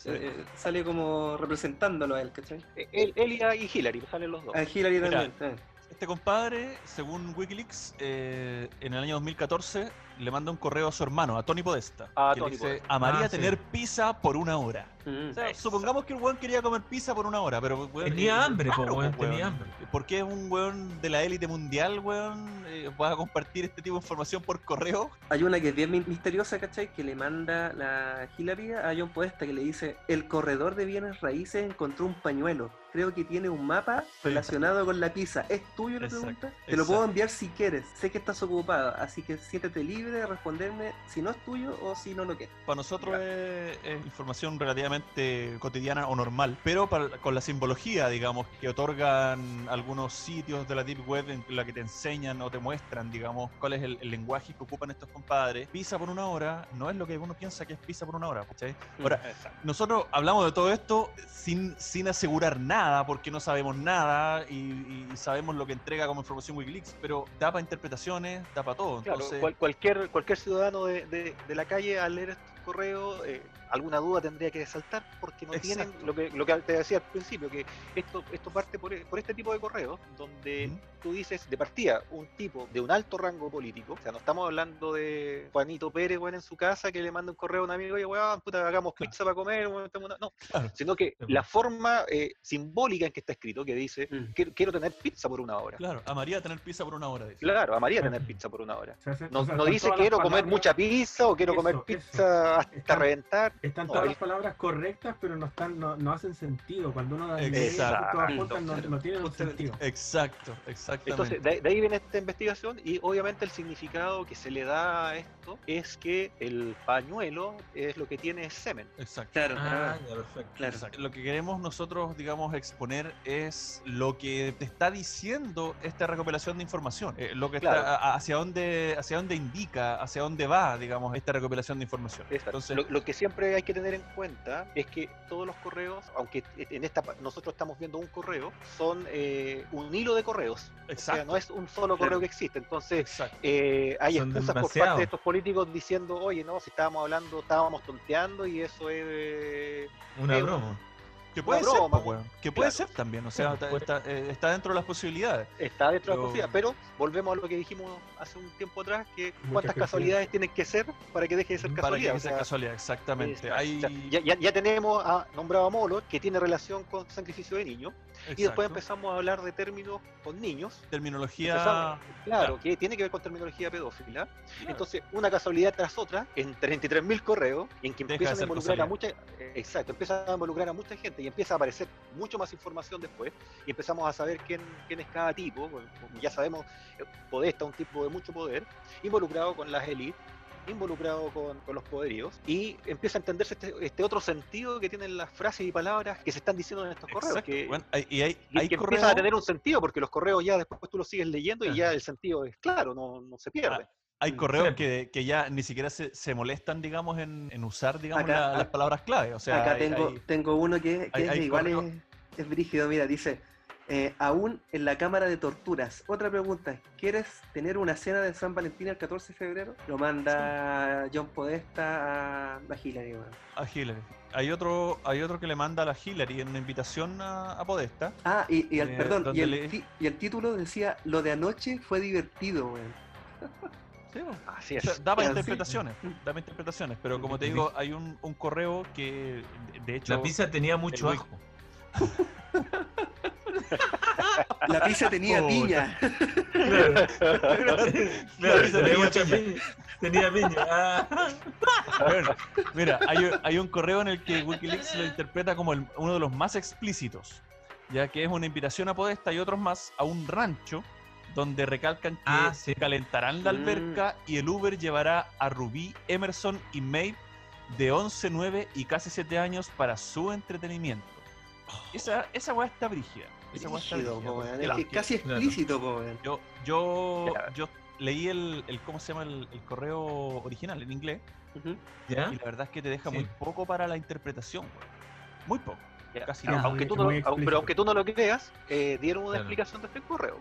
eh, sale como representándolo a él, ¿cachai? Eh, Él, él y a- y Hillary, salen los dos. A Hillary Mira, también. Este compadre, según Wikileaks, eh, en el año 2014 le manda un correo a su hermano, a Tony Podesta, A que le Tony dice, Podesta. amaría Ah, sí. tener pizza por una hora. Mm. O sea, Exacto. supongamos que el weón quería comer pizza por una hora, pero weón, Tenía eh, hambre, po, weón, po, tenía hambre. ¿Por qué un weón de la élite mundial, weón, eh, va a compartir este tipo de información por correo? Hay una que es bien mi- misteriosa, ¿cachai? Que le manda la Hillary a John Podesta que le dice, el corredor de bienes raíces encontró un pañuelo. Creo que tiene un mapa relacionado con la pizza. ¿Es tuyo? Exacto, pregunta. Te lo puedo enviar si quieres. Sé que estás ocupado, así que siéntete libre de responderme si no es tuyo o si no lo quieres. Para nosotros es, es información relativamente cotidiana o normal, pero para- con la simbología, digamos, que otorgan algunos sitios de la Deep Web en la que te enseñan o te muestran, digamos, cuál es el, el lenguaje que ocupan estos compadres. Pizza por una hora no es lo que uno piensa que es pizza por una hora, ¿cachai? Ahora, Exacto. nosotros hablamos de todo esto sin, sin asegurar nada, porque no sabemos nada y, y sabemos lo que entrega como información Wikileaks, pero da para interpretaciones, da para todo. Claro, Entonces, cual- cualquier, cualquier ciudadano de, de- de la calle al leer estos correos, eh, alguna duda tendría que saltar porque no tienen lo que, lo que te decía al principio, que esto, esto parte por, por este tipo de correos, donde tú dices de partida un tipo de un alto rango político, o sea, no estamos hablando de Juanito Pérez, weón, en su casa que le manda un correo a un amigo y weón, puta, hagamos Claro. pizza para comer, weón, tengo una-". no, Claro. sino que la forma eh, simbólica en que está escrito, que dice, Mm. quiero, quiero tener pizza por una hora. Claro, amaría tener pizza por una hora. dice. Claro, amaría tener pizza por una hora. No, o sea, no dice quiero comer palabras- mucha pizza o quiero Eso, comer eso. Hasta Están- reventar. Están todas las palabras correctas, pero no están, no, no hacen sentido. Cuando uno las lee Exacto. todas juntas, no, no tienen un sentido. Exacto, exactamente. Entonces, de, de ahí viene esta investigación y obviamente el significado que se le da a esto es que el pañuelo es lo que tiene es semen. Exacto. Claro, Ah, ah, ya, perfecto. claro. Exacto. Lo que queremos nosotros, digamos, exponer es lo que te está diciendo esta recopilación de información, eh, lo que Claro. está, a- hacia dónde, hacia dónde indica, hacia dónde va, digamos, esta recopilación de información. Exacto. Entonces, lo, lo que siempre hay que tener en cuenta es que todos los correos, aunque en esta nosotros estamos viendo un correo, son eh, un hilo de correos. O sea, exacto, no es un solo correo que existe. Entonces, exacto. eh, hay Son excusas por parte de estos políticos diciendo, oye, no, si estábamos hablando, estábamos tonteando y eso es... Una Eh, broma. Que puede ser, broma, po, weón. Que puede claro. ser también, o sea, está, está- eh, está dentro de las posibilidades. está dentro de Pero- la posibilidad. Pero volvemos a lo que dijimos hace un tiempo atrás, que cuántas casualidades tienen que ser para que deje de ser Para que casualidad. sea sea, casualidad, exactamente. Hay... O sea, ya, ya- ya tenemos a, nombrado a Molo, que tiene relación con sacrificio de niños, y después empezamos a hablar de términos con niños, Terminología... empezamos- claro, claro. que tiene que ver con terminología pedófila. Entonces, una casualidad tras otra, en 33.000 correos, en que Deja empiezan a involucrar a casualidad. mucha, exacto, empieza a involucrar a mucha gente y empieza a aparecer mucho más información después, y empezamos a saber quién, quién es cada tipo, bueno, ya sabemos, eh, Podesta, un tipo de mucho poder, involucrado con las élites, involucrado con, con los poderíos, y empieza a entenderse este, este otro sentido que tienen las frases y palabras que se están diciendo en estos correos, que, Bueno, hay- y hay, y hay que correos... empiezan a tener un sentido, porque los correos ya después tú los sigues leyendo y ya el sentido es claro, no, no se pierde. Hay Mm, correos que, que ya ni siquiera se, se molestan, digamos, en, en usar, digamos, Acá- la- las palabras clave. O sea, Acá hay- tengo, hay- tengo uno que, que hay- es igual correo- es, es brígido, mira, dice, eh, aún en la cámara de torturas. Otra pregunta, ¿quieres tener una cena de San Valentín el 14 de febrero? Lo manda John Podesta a, a Hillary, weón. a Hillary. Hay otro, hay otro que le manda a la Hillary en una invitación a, a Podesta. Ah, y, y el, Eh, perdón, y ¿dónde el, le- y el título decía, lo de anoche fue divertido, weón. Sí, po. Así O es. sea, da para Sí. interpretaciones, da para interpretaciones, pero como te digo, hay un, un correo que, de- hecho, La pizza tenía mucho ajo. La pizza tenía piña. Claro, claro, pizza tenía piña. Tenía piña. Ah. Bueno, mira, hay, un- hay un correo en el que Wikileaks lo interpreta como el- uno de los más explícitos, ya que es una invitación a Podesta y otros más a un rancho donde recalcan que Ah, se sí. calentarán la Mm. alberca y el Uber llevará a Rubí, Emerson y Maeve de 11, 9 y casi 7 años para su entretenimiento. Esa, esa weá está brígida. Esa weá está brígida, po. Es que casi explícito, po, weón. yo, yo, leí el, el- ¿cómo se llama? El, el correo original en inglés. Y la verdad es que te deja Sí. muy poco para la interpretación, weón. Muy poco. Casi Pero aunque tú no, muy au- explícito. pero aunque tú no lo creas, eh, dieron una Claro. explicación de este correo.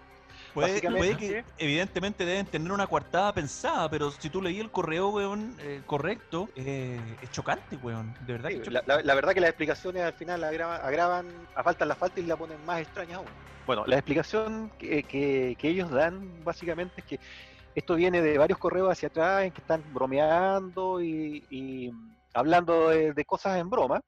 Puede, puede que evidentemente deben tener una coartada pensada, pero si tú leí el correo, weón, eh, correcto, eh, es chocante, weón. De verdad Sí, que es la, chocante. la- la verdad que las explicaciones al final agrava- agravan, a falta la falta y la ponen más extraña aún. Bueno, la explicación que, que- que ellos dan básicamente es que esto viene de varios correos hacia atrás en que están bromeando y, y hablando de, de cosas en broma,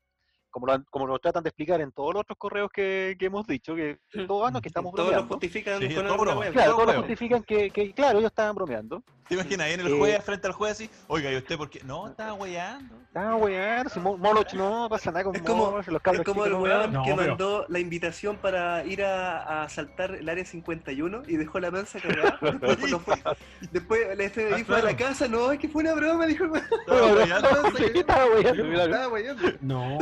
como lo, han- como lo tratan de explicar en todos los otros correos que, que hemos dicho, que todos no, que estamos Todos lo bromeando. justifican Sí, con todo broma. Claro, todo todos lo justifican que, que, claro, ellos estaban bromeando. ¿Te imaginas ahí en el Eh, juez, frente al juez así? Oiga, ¿y usted por qué? No, estaba weyando. Ah, weón, si Mo- Moloch no pasa nada con Es como- Moloch, los Es cabros como el chicos no- weón No, que pero- mandó la invitación para ir a, a asaltar el área 51 y dejó la mansa cagada. Después, no fue- después el FBI Ah, fue a la casa, no, es que fue una broma, dijo el weón. Estaba weyando. Estaba weyando. Estaba weyando. No,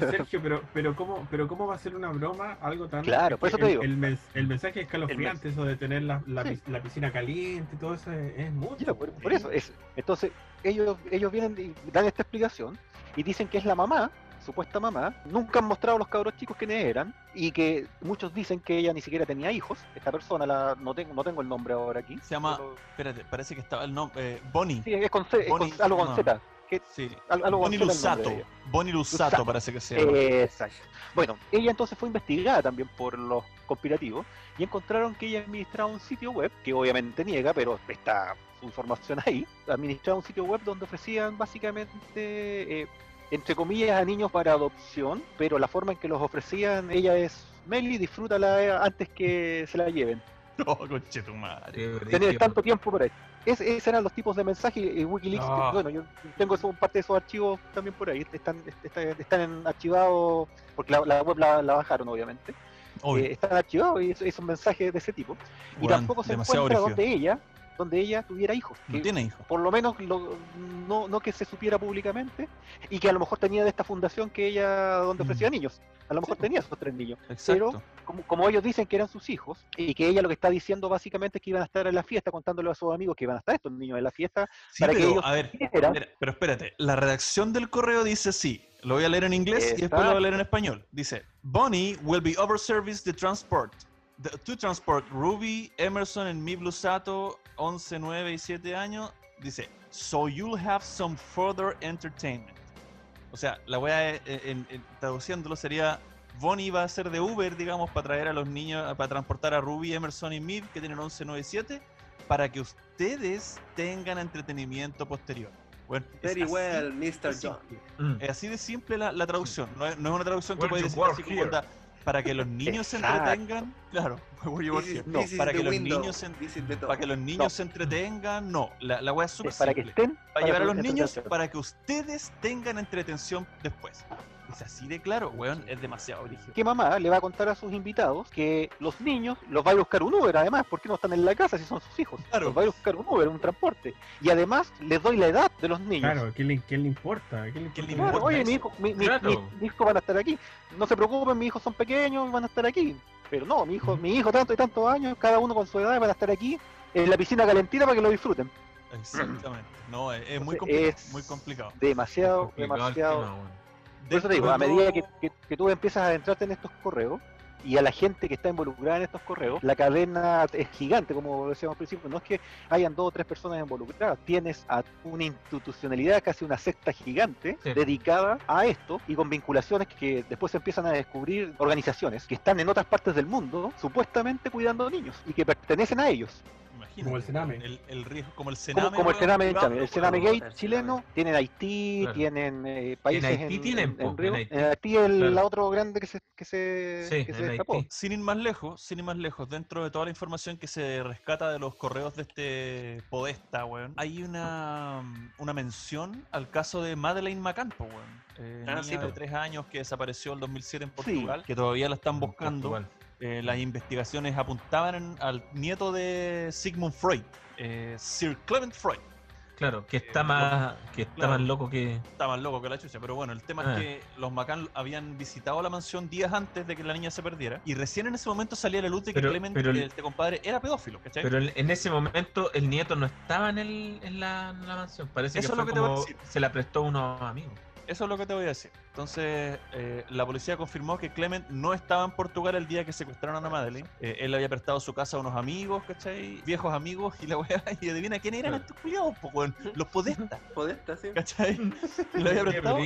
Sergio, pero, pero cómo, pero cómo va a ser una broma algo tan Claro, por eso te el, digo. El, mens- el mensaje es escalofriante, eso de tener la, la, Sí. la piscina caliente todo eso es, es mucho. Por, por eso es. Entonces, ellos, ellos vienen y dan esta explicación y dicen que es la mamá, supuesta mamá. Nunca han mostrado a los cabros chicos quiénes eran y que muchos dicen que ella ni siquiera tenía hijos. Esta persona, la, no, tengo, no tengo el nombre ahora aquí. Se llama, pero- espérate, parece que estaba el nombre, Bonnie. Sí, es con, C, es con- Bonnie- algo con no. Z. que- Sí. al- algo Bonnie Lusato. de ella. Bonnie Lusato Lusato. parece que se llama. Eh, Exacto. Bueno, ella entonces fue investigada también por los conspirativos y encontraron que ella administraba un sitio web, que obviamente niega, pero está su información ahí. Administraba un sitio web donde ofrecían básicamente, eh, entre comillas, a niños para adopción, pero la forma en que los ofrecían, ella es, Meli, disfrútala antes que se la lleven. No, conche tu madre. Qué Tener tanto tiempo por ahí. Es- esos eran los tipos de mensajes y Wikileaks, Ah. bueno, yo tengo eso- parte de esos archivos también por ahí, están, están, están archivados, porque la, la web la, la bajaron obviamente, eh, están archivados y esos, esos mensajes de ese tipo. Y tampoco se encuentra donde ella, donde ella tuviera hijos. No que tiene hijos. por lo menos lo- no, no que se supiera públicamente y que a lo mejor tenía de esta fundación que ella donde Mm. ofrecía niños. A lo mejor Sí, tenía esos tres niños. Exacto. Pero como, como ellos dicen que eran sus hijos y que ella lo que está diciendo básicamente es que iban a estar en la fiesta contándole a sus amigos que iban a estar estos niños en la fiesta. Sí, para que pero, ellos a ver, supieran. espera, pero espérate, la redacción del correo dice sí. Lo voy a leer en inglés y después lo voy a leer en español. Dice, Bonnie will be over service the transport. The, to transport Ruby, Emerson and Mi Blusato, 11, 9 y 7 años. Dice, so you'll have some further entertainment. O sea, la voy a, en, en- traduciéndolo sería, Bonnie va a ser de Uber, digamos, para traer a los niños, para transportar a Ruby, Emerson y Mib, que tienen 11, 9 y 7, para que ustedes tengan entretenimiento posterior. Bueno, Very así well, Mr. John. simple. Mm. Es así de simple la, la traducción. No es, no es una traducción que puede decir así como para que los niños se entretengan. Claro. No, para que los niños para que los niños se entretengan, no. La, la wea es súper para que estén. Para llevar a los niños para que ustedes tengan entretención después. Es así de claro, weón, es demasiado brígido. que mamá le va a contar a sus invitados que los niños los va a buscar un Uber, además, porque no están en la casa si son sus hijos. Claro. Los va a buscar un Uber, un transporte. Y además les doy la edad de los niños. Claro, ¿qué le, qué le importa? ¿Qué le ¿Qué le importa? Claro, importa oye, mi hijo, mi, mi- Claro. mi- mis hijos van a estar aquí. No se preocupen, mis hijos son pequeños, van a estar aquí. Pero no, mi hijo, mi hijo tanto y tantos años, cada uno con su edad, van a estar aquí en la piscina calentita para que lo disfruten. Exactamente. No, es, es muy complicado. es Muy complicado. Demasiado, Complicado el demasiado. tema. Por eso te digo, a medida que, que- que tú empiezas a adentrarte en estos correos y a la gente que está involucrada en estos correos, la cadena es gigante, como decíamos al principio, no es que hayan dos o tres personas involucradas, tienes a una institucionalidad, casi una secta gigante Sí. dedicada a esto y con vinculaciones que después se empiezan a descubrir organizaciones que están en otras partes del mundo supuestamente cuidando niños y que pertenecen a ellos. Imagínate. Como el Sename. El, el riesgo, como el Como, Sename. como el Sename en. El. Sename Claro, Gate el chileno, tienen Haití, Claro. tienen eh, países Haití tienen, en Haití. En Haití el Claro. la otro grande que se, que se, Sí, que en se escapó. Haití. Sin ir más lejos, sin ir más lejos, dentro de toda la información que se rescata de los correos de este Podesta, weón, hay una, una mención al caso de Madeleine Macampo, weón. Eh, Ah, niña sí, de tres años que desapareció el 2007 en Sí. Portugal, que todavía la están buscando. Portugal. Eh, las investigaciones apuntaban al nieto de Sigmund Freud, eh, Sir Clement Freud. Claro, que está más, que está Claro. más loco que. Está más loco que la chucha, pero bueno, el tema Ah. es que los Macan habían visitado la mansión días antes de que la niña se perdiera y recién en ese momento salía la luz de que Pero- Clement, pero el- este compadre, era pedófilo, ¿cachai? Pero en, en ese momento el nieto no estaba en, el, en, la, en la mansión. Parece Eso que es lo fue que te voy a decir. se la prestó a unos amigos. Eso es lo que te voy a decir. Entonces, eh, la policía confirmó que Clement no estaba en Portugal el día que secuestraron a Madeleine. Eh, él le había prestado su casa a unos amigos, ¿cachai? Viejos amigos y la weá. Y adivina quién eran estos culiados, po, weón. Los podestas, Podesta, sí. ¿cachai? Y lo había prestado.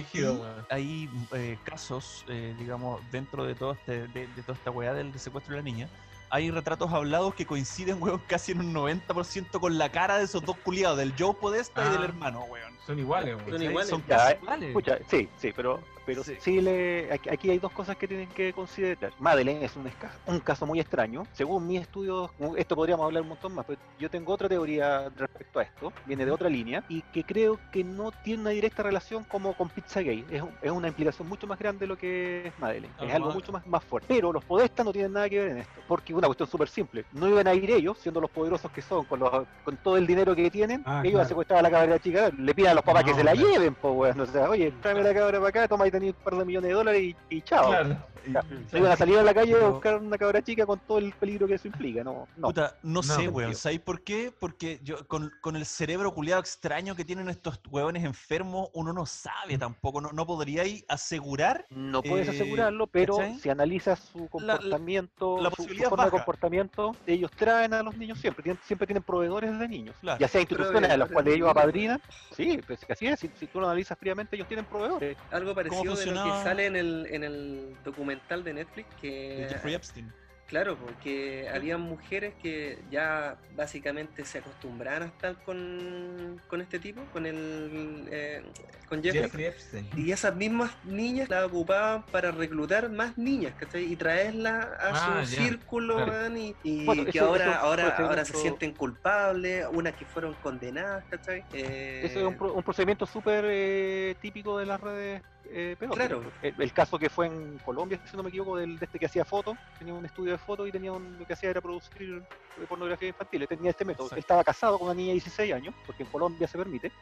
hay eh, casos, eh, digamos, dentro de, todo este, de, de toda esta weá del secuestro de la niña. Hay retratos hablados que coinciden, weón, casi en un 90% con la cara de esos dos culiados, del Joe Podesta y del Ah. hermano, weón. Son iguales. Son iguales. Son casi eh, iguales. Escucha, sí, sí, pero, pero Sí. sí. le, aquí, hay dos cosas que tienen que considerar. Madeleine es un, un caso muy extraño. Según mis estudios, esto podríamos hablar un montón más, pero yo tengo otra teoría respecto a esto, viene de otra línea, y que creo que no tiene una directa relación como con Pizzagate. Es, un- es una implicación mucho más grande de lo que es Madeleine. Es Algo mucho más, más fuerte. Pero los podestas no tienen nada que ver en esto, porque una cuestión súper simple. No iban a ir ellos, siendo los poderosos que son, con, los, con todo el dinero que tienen, Ah, ellos a claro. secuestrar a la cabra chica, le piden a los papás que se la lleven, pues, weón. O sea, oye, tráeme la cabra para acá, toma y tenés un par de millones de dólares y, y chao. Claro. Ya. No iban a salir a la calle a buscar una cabra chica con todo el peligro que eso implica, no. no. Puta, no, sé, No. weón. ¿Sabéis por qué? Porque yo, con, con el cerebro culiado extraño que tienen estos weones enfermos, uno no sabe tampoco. No, no podríais asegurar. No puedes Eh, asegurarlo, pero ¿cachai? si analizas su La- la- comportamiento, la su- su, posibilidad forma de baja. comportamiento, ellos traen a los niños siempre, tienen- siempre tienen proveedores de niños, Claro. ya sea instituciones a las Proveedores cuales de ellos niños. apadrinan, sí, pues así es, si, si tú lo analizas fríamente, ellos tienen proveedores. Algo parecido de lo que sale en el, en el documental de Netflix que de Jeffrey Epstein. Claro, porque había mujeres que ya básicamente se acostumbraban a estar con, con este tipo, con el eh, con Jeffrey. Jeffrey Epstein. Y esas mismas niñas las ocupaban para reclutar más niñas, ¿cachai? Y traerlas a Ah, su ya, círculo, claro. y, y Bueno, que eso- ahora, eso ahora, ahora se sienten culpables, unas que fueron condenadas, ¿cachai? Eh, Ese es un, pro- un procedimiento súper eh, típico de las redes eh, pedófilas. Claro. El, el caso que fue en Colombia, si no me equivoco, del, de este que hacía fotos, tenía un estudio de fotos y tenía un- lo que hacía era producir eh, pornografía infantil. Él Tenía este método. Él estaba casado con una niña de 16 años, porque en Colombia se permite.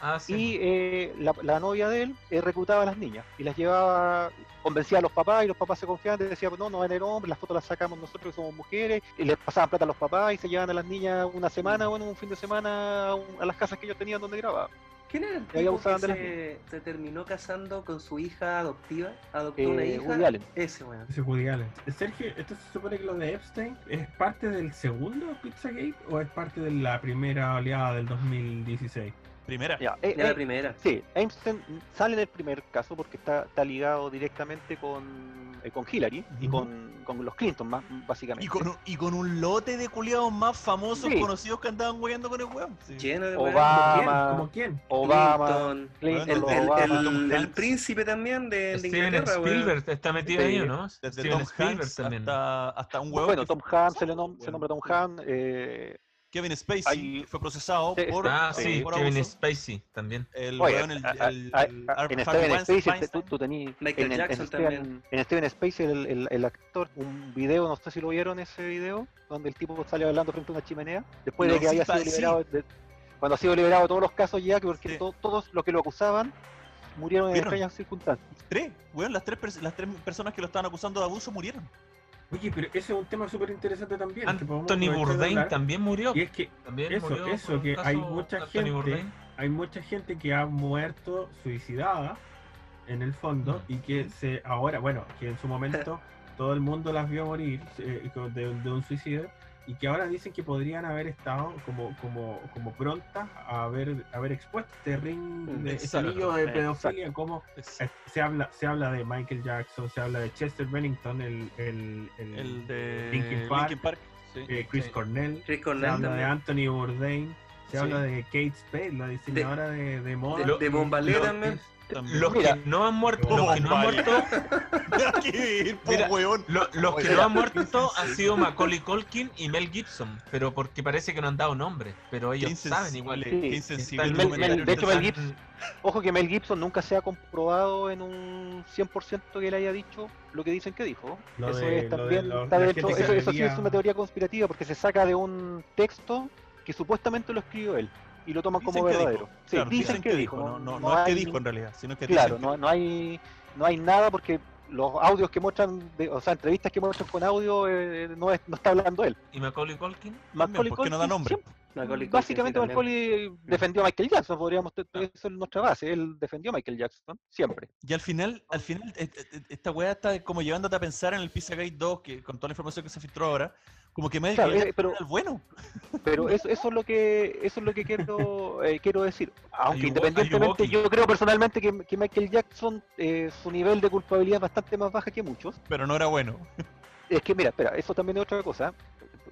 Ah, sí. y eh, la, la novia de él eh, reclutaba a las niñas y las llevaba, convencía a los papás y los papás se confiaban, y decían, no, no van a hombres, las fotos las sacamos nosotros que somos mujeres, y les pasaban plata a los papás y se llevaban a las niñas una semana o en un fin de semana a, un- a las casas que ellos tenían donde grababan. ¿Quién era el tipo que se, se terminó casando con su hija adoptiva? Adoptó Eh, una hija. Woody Allen. Ese, weón. Ese Woody Allen. Sergio, ¿esto se supone que lo de Epstein es parte del segundo Pizzagate o es parte de la primera oleada del 2016? Primera. Ya, eh, De la eh, primera. Sí, Einstein sale en el primer caso porque está, está ligado directamente con, eh, con Hillary y con, con los Clinton, más básicamente. Y con, un- y con un lote de culiados más famosos Sí. conocidos que andaban weyando con el weón. Sí. Lleno de weón. Obama, ¿Cómo quién? Obama, Clinton, Clinton, El, el- Obama. el- príncipe también de, de Steven Inglaterra, weón. Spielberg está metido Sí. ahí, ¿o no? Desde Steven Tom Spielberg Hanks también. hasta, hasta un huevo. bueno, Tom Hanks se, le nom- se weón. nombra Tom Hanks. eh, Kevin Spacey Hay- fue procesado Sí, por, Ah, Sí, sí, por Kevin abuso. Spacey también. El oye, weón, el, a- el, a- a- Harvey en Steven Spacey, tú, tú tenías Michael en, en- Jackson en Steven, también. en Steven Spacey, el, el- el actor, un video, no sé si lo vieron ese video, donde el tipo sale hablando frente a una chimenea, después No, de que sí, había sido sí. liberado, de- cuando ha sido liberado de todos los casos ya, que porque Sí. to- todos los que lo acusaban murieron en extrañas circunstancias. Tres, weón, las tres, las tres personas que lo estaban acusando de abuso murieron. Oye, pero ese es un tema súper interesante también. Anthony Bourdain también murió. Y es que También eso, eso, que hay mucha Anthony gente- Bourdain. hay mucha gente que ha muerto suicidada en el fondo Mm. y que se ahora, bueno, que en su momento todo el mundo las vio morir eh, de un suicidio y que ahora dicen que podrían haber estado como como como prontas a haber haber expuesto este ring de este anillo de exacto. pedofilia como eh, se habla se habla de Michael Jackson se habla de Chester Bennington el el, el, El de Linkin Park, sí. eh, Chris sí. Cornell Chris se habla de. Anthony Bourdain se Sí. habla de Kate Spade la diseñadora de, de moda de- de Bombalé también. También. Los Mira. que no han muerto, los que no han muerto, Mira, los que no han muerto han sido Macaulay Culkin y Mel Gibson, pero porque parece que no han dado nombre, pero Qué ellos saben igual. Sí. Mel-. Mel- de hecho, Mel Gibson- Ojo que Mel Gibson nunca se ha comprobado en un 100% que él haya dicho lo que dicen que dijo. Lo eso de- es lo de también, está eso, eso sí es una teoría conspirativa porque se saca de un texto que supuestamente lo escribió él. Y lo toman como Dicen verdadero. dijo. Sí, Claro, dicen, que dijo. No, no, no es que dijo en realidad, sino que Claro, no, no hay no hay nada porque los audios que muestran, de- o sea, entrevistas que muestran con audio, eh, no, es- no está hablando él. ¿Y Macaulay Culkin? Macaulay porque no da Culkin nombre. siempre- Macaulay Básicamente también. Macaulay defendió a Michael Jackson, podríamos, eso es nuestra base, él defendió a Michael Jackson, siempre. Y al final, al final, e- e- e- esta weá está como llevándote a pensar en el Pizzagate 2, que con toda la información que se filtró ahora, como que Michael Claro, eh, Jackson pero- era el bueno. Pero eso, eso es lo que eso es lo que quiero eh, quiero decir. Aunque independientemente, yo creo personalmente que, que Michael Jackson eh, su nivel de culpabilidad es bastante más baja que muchos. Pero no era bueno. Es que mira, espera, eso también es otra cosa.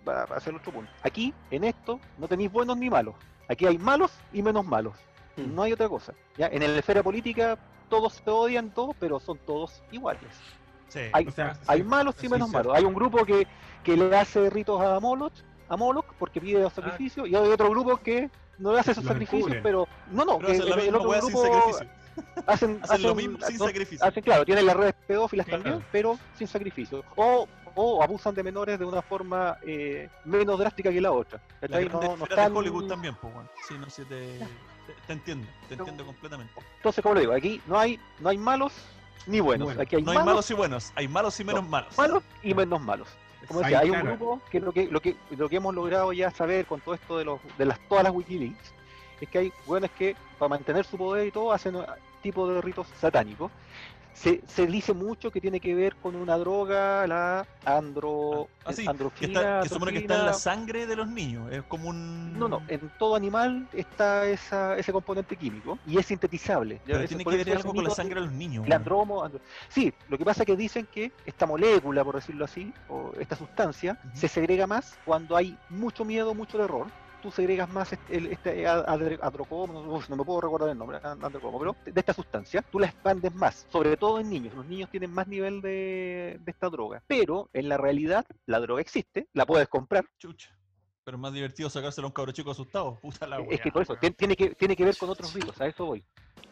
Para para hacer otro punto. Aquí, en esto, no tenéis buenos ni malos. Aquí hay malos y menos malos. Mm. No hay otra cosa. ¿ya? En la esfera política todos se odian todos, pero son todos iguales. Sí. Hay, O sea, hay sí, malos y menos sí. malos. Hay un grupo que, que le hace ritos a Moloch, a Moloch porque pide Ah. los sacrificios, y hay otro grupo que no le hace esos sacrificios, pero no, no, Pero que el, el otro grupo sacrificio. hacen, Hacen lo mismo sin sacrificio. claro, tienen las redes pedófilas Claro. también, pero sin sacrificio. O, o abusan de menores de una forma eh, menos drástica que la otra. La No- no esfera están- de Hollywood también, pues. Sí, no sé, te, te, te entiendo, te entiendo completamente. Entonces, como le digo, aquí no hay, no hay malos ni buenos. Bueno, aquí hay No hay malos, malos y buenos, hay malos y menos malos. malos y menos malos. Como decía, hay un grupo que lo que, lo que lo que hemos logrado ya saber con todo esto de los de las todas las Wikileaks es que hay buenos que para mantener su poder y todo hacen tipo de ritos satánicos. Se, se dice mucho que tiene que ver con una droga, la andro, Ah, sí, que, androfina, está, que supone que está en la sangre de los niños. Es como un. No, no, en todo animal está esa, ese componente químico y es sintetizable. Pero tiene que ver algo con la sangre de los niños. el weón. andromo, andro- Sí, lo que pasa es que dicen que esta molécula, por decirlo así, o esta sustancia, se segrega más cuando hay mucho miedo, mucho terror. Tú segregas más este, el- este adre- adrocomo, no, me puedo recordar el nombre, an- androcomo, pero de esta sustancia, tú la expandes más, sobre todo en niños. Los niños tienen más nivel de, de esta droga. Pero en la realidad, la droga existe, la puedes comprar. Chucha. Pero es más divertido sacárselo a un cabro chico asustado. Puta la es weá, que por eso, tiene que, tiene que ver con otros ritos, a eso voy.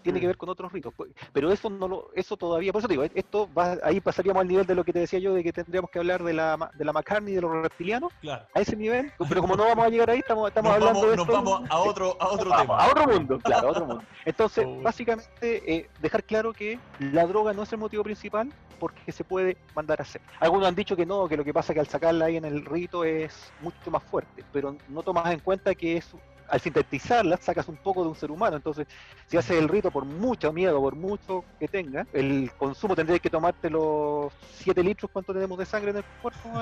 Tiene que Mm. ver con otros ritos. pues, Pero eso no lo, eso todavía, por eso te digo, esto va, ahí pasaríamos al nivel de lo que te decía yo, de que tendríamos que hablar de la, de la McCartney y de los reptilianos, Claro. a ese nivel, pero como no vamos a llegar ahí, estamos, estamos Nos hablando vamos, de nos esto- vamos a otro, a otro tema. a otro mundo, claro, a otro mundo. Entonces, Oh. básicamente, eh, dejar claro que la droga no es el motivo principal porque se puede mandar a hacer. Algunos han dicho que no, que lo que pasa es que al sacarla ahí en el rito es mucho más fuerte, pero no tomas en cuenta que es al sintetizarla sacas un poco de un ser humano, entonces si haces el rito por mucho miedo, por mucho que tenga, el consumo tendrías que tomarte los 7 litros, ¿cuánto tenemos de sangre en el cuerpo?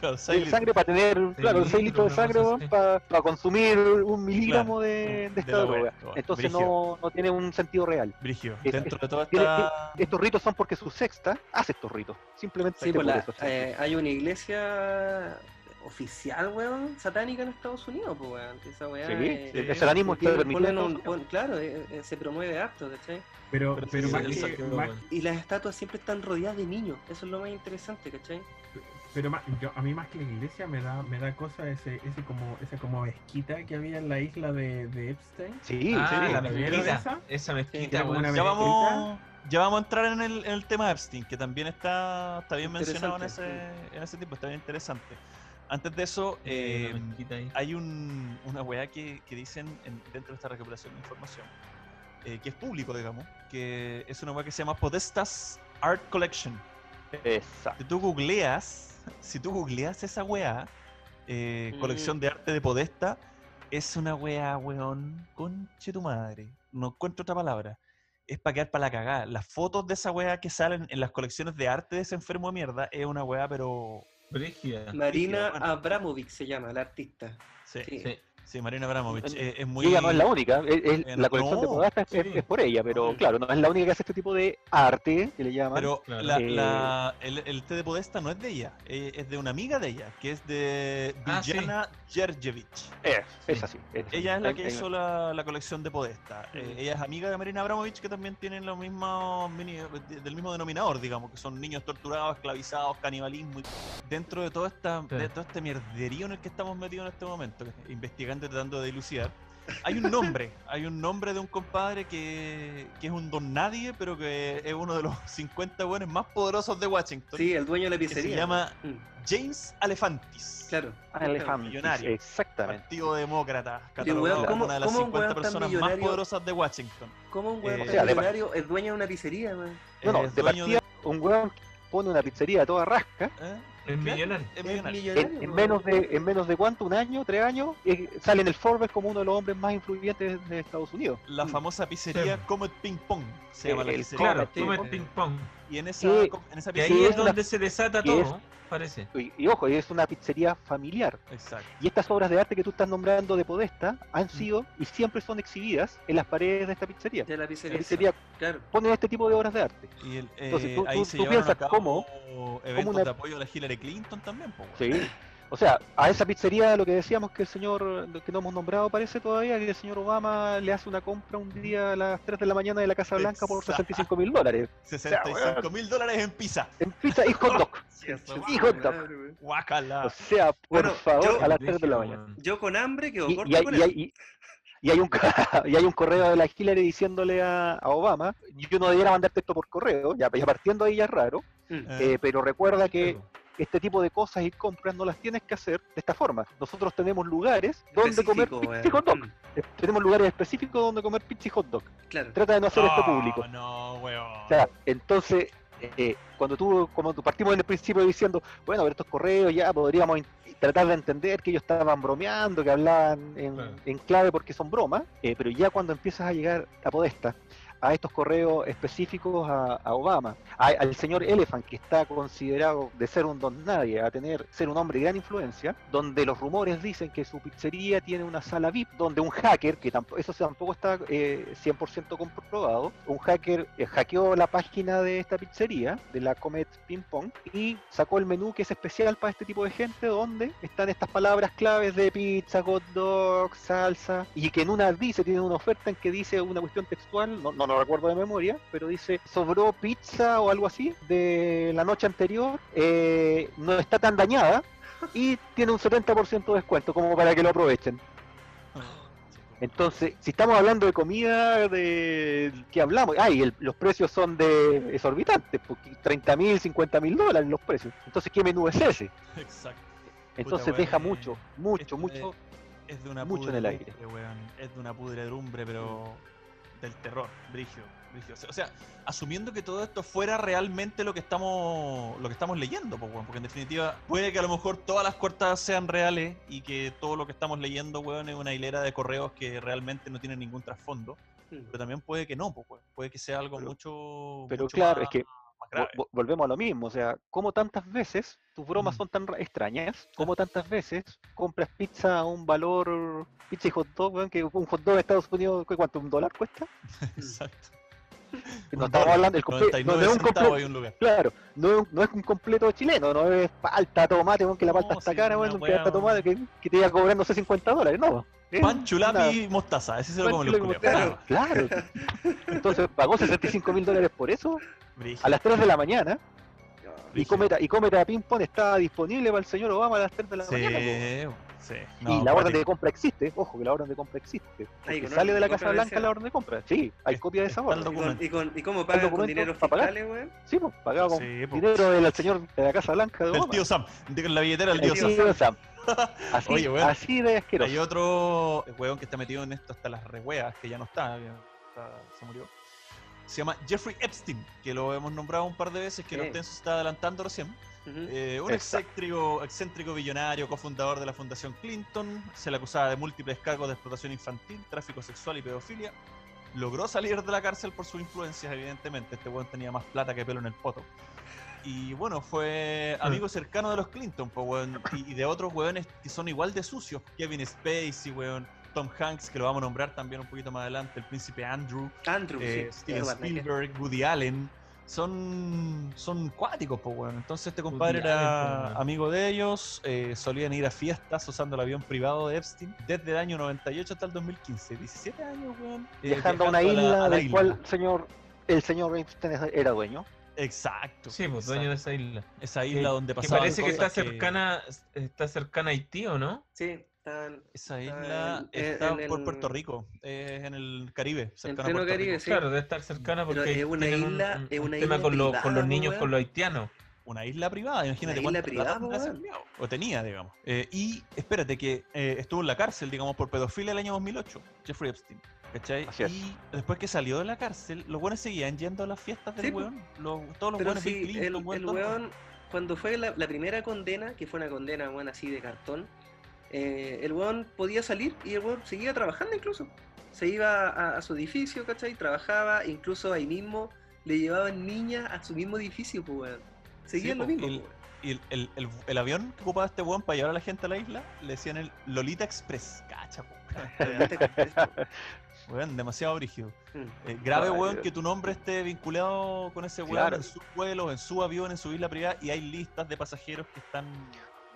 Claro, de seis sangre para tener, claro, 6 litros de sangre para, para consumir un miligramo de, de de esta droga. Entonces no, no tiene un sentido real. Brigio, Es- dentro de toda esta. Estos ritos son porque su sexta hace estos ritos. Simplemente Sí, por pues la- eso. eh, hay una iglesia oficial, weón, satánica en Estados Unidos, pues, weón. que Esa weá Sí, es- el satanismo está tiene- permitido un- claro, eh, eh, se promueve harto, ¿cachai? Pero, Pero pero sí, más, que. Y las estatuas siempre están rodeadas de niños, eso es lo más interesante, ¿cachai? pero más- yo, a mí más que la iglesia me da, me da cosa ese, ese como, esa como mezquita que había en la isla de, de Epstein. Sí, ah, sí, la ¿la vieron mezquita. esa? Esa mezquita, weón. Ya mezquita. vamos, ya vamos a entrar en el, en el tema de Epstein, que también está, está bien mencionado en ese, en ese tipo, está bien interesante. Antes de eso, Eh, hay un, una weá que, que dicen en- dentro de esta recopilación de información, eh, que es público, digamos, que es una weá que se llama Podestas Art Collection. Exacto. Si tú googleas, si tú googleas esa weá, eh, Mm. colección de arte de Podesta, es una weá, weón, conche tu madre. No encuentro otra palabra. Es para quedar para la cagada. Las fotos de esa weá que salen en las colecciones de arte de ese enfermo de mierda es una weá, pero. Brígida. Marina. Abramovic se llama, la artista. Sí, sí, Sí. Sí. Marina Abramovich. Eh, es muy. ella no es la única, es- es- Eh, la colección de Podasta es, sí. es por ella, pero claro, no es la única que hace este tipo de arte, que le llaman. Pero Claro. la- Eh, la- el, el té de Podesta no es de ella, es de una amiga de ella, que es de Ah, sí. Villana Jerjevich. es, es sí. así. es así. Ella es la que hizo la, la colección de Podesta. Eh, ella es amiga de Marina Abramovich, que también tienen los mismos mini- de- del mismo denominador, digamos, que son niños torturados, esclavizados, canibalismo. y- dentro de todo, esta, de todo este mierderío en el que estamos metidos en este momento, investigando y tratando de dilucidar, hay un nombre, hay un nombre de un compadre que, que es un don nadie, pero que es uno de los 50 buenos más poderosos de Washington. Sí, el dueño de la que se pizzería. llama Mm, James Alefantis. Claro. Elefantis, millonario. Exactamente. Partido Demócrata, catalogado como ¿cómo- una de las cómo un 50 weón tan personas más poderosas de Washington. ¿Cómo un weón Eh, tan de- millonario es dueño de una pizzería, man? No, no, Es de dueño partida, un weón pone una pizzería a toda rasca ¿eh? Millonario. En, menos de en menos de cuánto, un año, tres años, eh, sale en el Forbes como uno de los hombres más influyentes de Estados Unidos. La Mm. famosa pizzería Sí. Comet Ping Pong se llama la El pizzería. Claro, Eh, ping pong. Y en esa, Sí. en esa Que ahí pizzería es una- donde se desata que es- todo, parece. Y, y ojo, es una pizzería familiar. Exacto. Y estas obras de arte que tú estás nombrando de Podesta Mm. han sido y siempre son exhibidas en las paredes de esta pizzería. De la La pizzería. pizzería Claro. pone este tipo de obras de arte. Y el- Entonces, eh, tú- ahí tú- se tú piensas cabo cómo- eventos una- de apoyo a la Hillary Clinton también. po. Sí. O sea, a esa pizzería lo que decíamos que el señor, que no hemos nombrado parece todavía, que el señor Obama le hace una compra un día a las 3 de la mañana de la Casa Blanca por Exacto. 65 mil dólares. 65 mil dólares en pizza. En pizza y hot dog. Y hot dog. Guacala. O sea, por Bueno, favor, yo- a las 3 de la mañana. Yo con hambre quedo Y, corto y hay, con y hay- y- y hay un, y hay un correo de la Hillary diciéndole a, a Obama, yo no debiera mandarte esto por correo, ya, ya partiendo ahí ya es raro, Mm. Eh, eh, pero recuerda que Claro. Este tipo de cosas y compras no las tienes que hacer de esta forma. Nosotros tenemos lugares donde comer pizza y hot dog. Mm, Eh, Tenemos lugares específicos donde comer pizza y hot dog. Claro. Trata de no hacer esto público. No, weón. O sea, entonces, eh, cuando tú, como tú partimos en el principio diciendo, bueno, pero estos correos ya podríamos tratar de entender que ellos estaban bromeando, que hablaban en, Claro. en clave porque son bromas, eh, pero ya cuando empiezas a llegar a Podesta, a estos correos específicos a, Obama, a- al señor Elephant, que está considerado de ser un don nadie, a tener ser un hombre de gran influencia, donde los rumores dicen que su pizzería tiene una sala VIP, donde un hacker, que tampoco, eso tampoco está eh, 100% comprobado, un hacker eh, hackeó la página de esta pizzería, de la Comet Ping Pong, y sacó el menú que es especial para este tipo de gente, donde están estas palabras claves de pizza, hot dog, salsa, y que en una dice, tiene una oferta en que dice una cuestión textual, no, no lo recuerdo de memoria, pero dice, sobró pizza o algo así de la noche anterior, eh, no está tan dañada, y tiene un 70% de descuento, como para que lo aprovechen. Entonces, si estamos hablando de comida, de ¿qué hablamos? Ay, los precios son de exorbitantes, porque 30 mil, 50 mil dólares los precios. Entonces, ¿qué menú es ese? Exacto. Entonces deja eh, mucho, mucho, esto mucho. Es de una mucho en el aire. weón. Es de una pudredumbre, pero del terror, brigio, brigio. O sea, asumiendo que todo esto fuera realmente lo que estamos lo que estamos leyendo, pues, weón, porque en definitiva puede que a lo mejor todas las cortas sean reales y que todo lo que estamos leyendo, weón, es una hilera de correos que realmente no tienen ningún trasfondo, Mm. pero también puede que no, pues, weón. puede que sea algo Pero- mucho Pero mucho claro, más- es que grave. volvemos a lo mismo. O sea, ¿cómo tantas veces tus bromas Mm. son tan ra- extrañas? ¿Cómo tantas veces compras pizza a un valor, pizza y hot dog, que un hot dog de Estados Unidos, ¿qué- ¿cuánto? ¿Un dólar cuesta? Exacto. No estamos hablando, el comple- no, 99 no es un completo, hay un lugar. Claro, no, es un- no es un completo chileno, no es palta, tomate, que la No, palta está sí, cara, weón, un pedazo de tomate que, que te iba cobrando 50 dólares, no. Pan, chulapi y mostaza, ese se lo comen los culiados. Claro. Entonces pagó 65 mil dólares por eso Brígido. a las 3 de la mañana y. Cometa, y Cometa Ping Pong estaba disponible para el señor Obama a las 3 de la Sí, mañana. sí. y No, la orden de compra existe, ojo que la orden de compra existe. Con sale de la Casa Blanca la orden de compra. Sí, hay Es- copia de esa está el orden. ¿Y, con- documento. y, con- y cómo pagan con dinero fiscales, weón? Sí, pues, pagado con Sí, po. dinero del señor de la Casa Blanca de El Obama. tío Sam, de la billetera del El tío Sam. tío Sam. Así, Oye, weón. así de asqueroso. Hay otro weón que está metido en esto hasta las rehueas, que ya no está, ya está- se murió. Se llama Jeffrey Epstein, que lo hemos nombrado un par de veces, que Sí. se está adelantando recién. Eh, un excéntrico, excéntrico billonario, cofundador de la Fundación Clinton, se le acusaba de múltiples cargos de explotación infantil, tráfico sexual y pedofilia. Logró salir de la cárcel por sus influencias, evidentemente. Este weón tenía más plata que pelo en el poto. Y bueno, fue amigo cercano de los Clinton, po, weón, y, y de otros weones que son igual de sucios. Kevin Spacey, weón, Tom Hanks, que lo vamos a nombrar también un poquito más adelante, el príncipe Andrew, Andrew, eh, sí. Steven. Spielberg, Woody Allen, son, son cuáticos, pues bueno. Entonces este compadre era amigo de ellos, eh, solían ir a fiestas usando el avión privado de Epstein desde el año 98 hasta el 2015. 17 años, weón. eh, Viajando a una isla la- a la del isla. cual el señor, el señor Einstein era dueño. Exacto. Sí, pues dueño de esa isla. Esa isla donde Que pasaban parece que está cercana, está cercana a Haití, ¿o no? Sí, Estaban Esa en- isla en- está en por el- Puerto Rico, es en el Caribe, cercano a pleno Puerto Caribe, Rico. sí. Claro, debe estar cercana porque es una tienen un- isla- un, es un una tema isla con, los- con privada, los po, niños, weón. con los haitianos. Una isla privada, imagínate Una isla privada. O tenía, digamos. Eh, y espérate, que eh, estuvo en la cárcel, digamos, por pedofilia el año 2008, Jeffrey Epstein. ¿Cachai? Así es. Y después que salió de la cárcel, los buenos seguían yendo a las fiestas del Sí, weón. Los, todos los Pero buenos Bill sí, Clinton, el, el weón, cuando fue la, la primera condena, que fue una condena, weón, así de cartón, eh, el weón podía salir y el weón seguía trabajando incluso. Se iba a, a su edificio, ¿cachai? Trabajaba, incluso ahí mismo le llevaban niñas a su mismo edificio, pues, weón. Seguían Sí, lo po, mismo, el- pues, el, el- el- el avión que ocupaba este weón para llevar a la gente a la isla, le decían el Lolita Express. Cacha, po. Weón, demasiado brígido. Mm. Eh, grave, weón, Dios. que tu nombre esté vinculado con ese weón Claro. en su vuelo, en su avión, en su isla privada, y hay listas de pasajeros que están.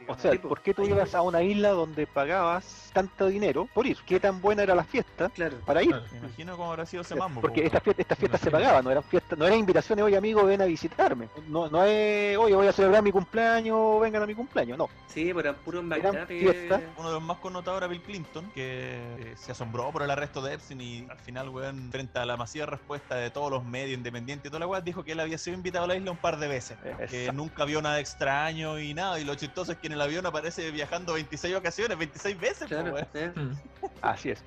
O sea, tipo, ¿por qué tú ibas a una isla donde pagabas tanto dinero por ir? ¿Qué tan buena era la fiesta Claro. para ir? Claro. me imagino cómo habrá sido ese mambo. Porque po, estas fiestas, estas fiestas se pagaban, no eran fiestas, no eran invitaciones, oye amigo, ven a visitarme. No, no es, oye, voy a celebrar mi cumpleaños, vengan a mi cumpleaños, no. Sí, pero magnates. fiestas. Uno de los más connotados era Bill Clinton, que eh, se asombró por el arresto de Epstein y al final, weón, frente a la masiva respuesta de todos los medios independientes y toda la weá, dijo que él había sido invitado a la isla un par de veces. Que Exacto. nunca vio nada extraño y nada. Y lo chistoso es que en el avión aparece viajando 26 ocasiones, 26 veces, Claro. ¿eh? Mm. Así es.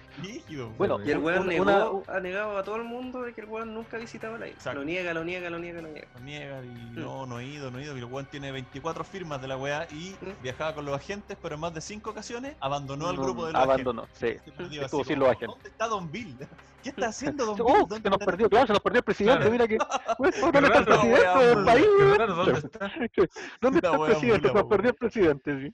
Bueno. Y el weón Una- negó, una- ha negado a todo el mundo de que el weón nunca visitaba la isla. Exacto. Lo niega, lo niega, lo niega, lo niega. Lo niega y Mm. no, no he ido, no he ido. Y el weón tiene 24 firmas de la weá y Mm. viajaba con los agentes, pero en más de 5 ocasiones abandonó al No, grupo de los abandonó, sí. agentes. Estuvo sin como, los agentes. ¿Dónde está Don Bill? ¿Qué está haciendo Don Bill? Oh, ¿Dónde se nos está- perdió, claro, se nos perdió el presidente, Claro. mira que. ¿Dónde está el presidente del país? ¿dónde está? ¿Dónde está La el presidente? Se nos perdió el presidente, sí.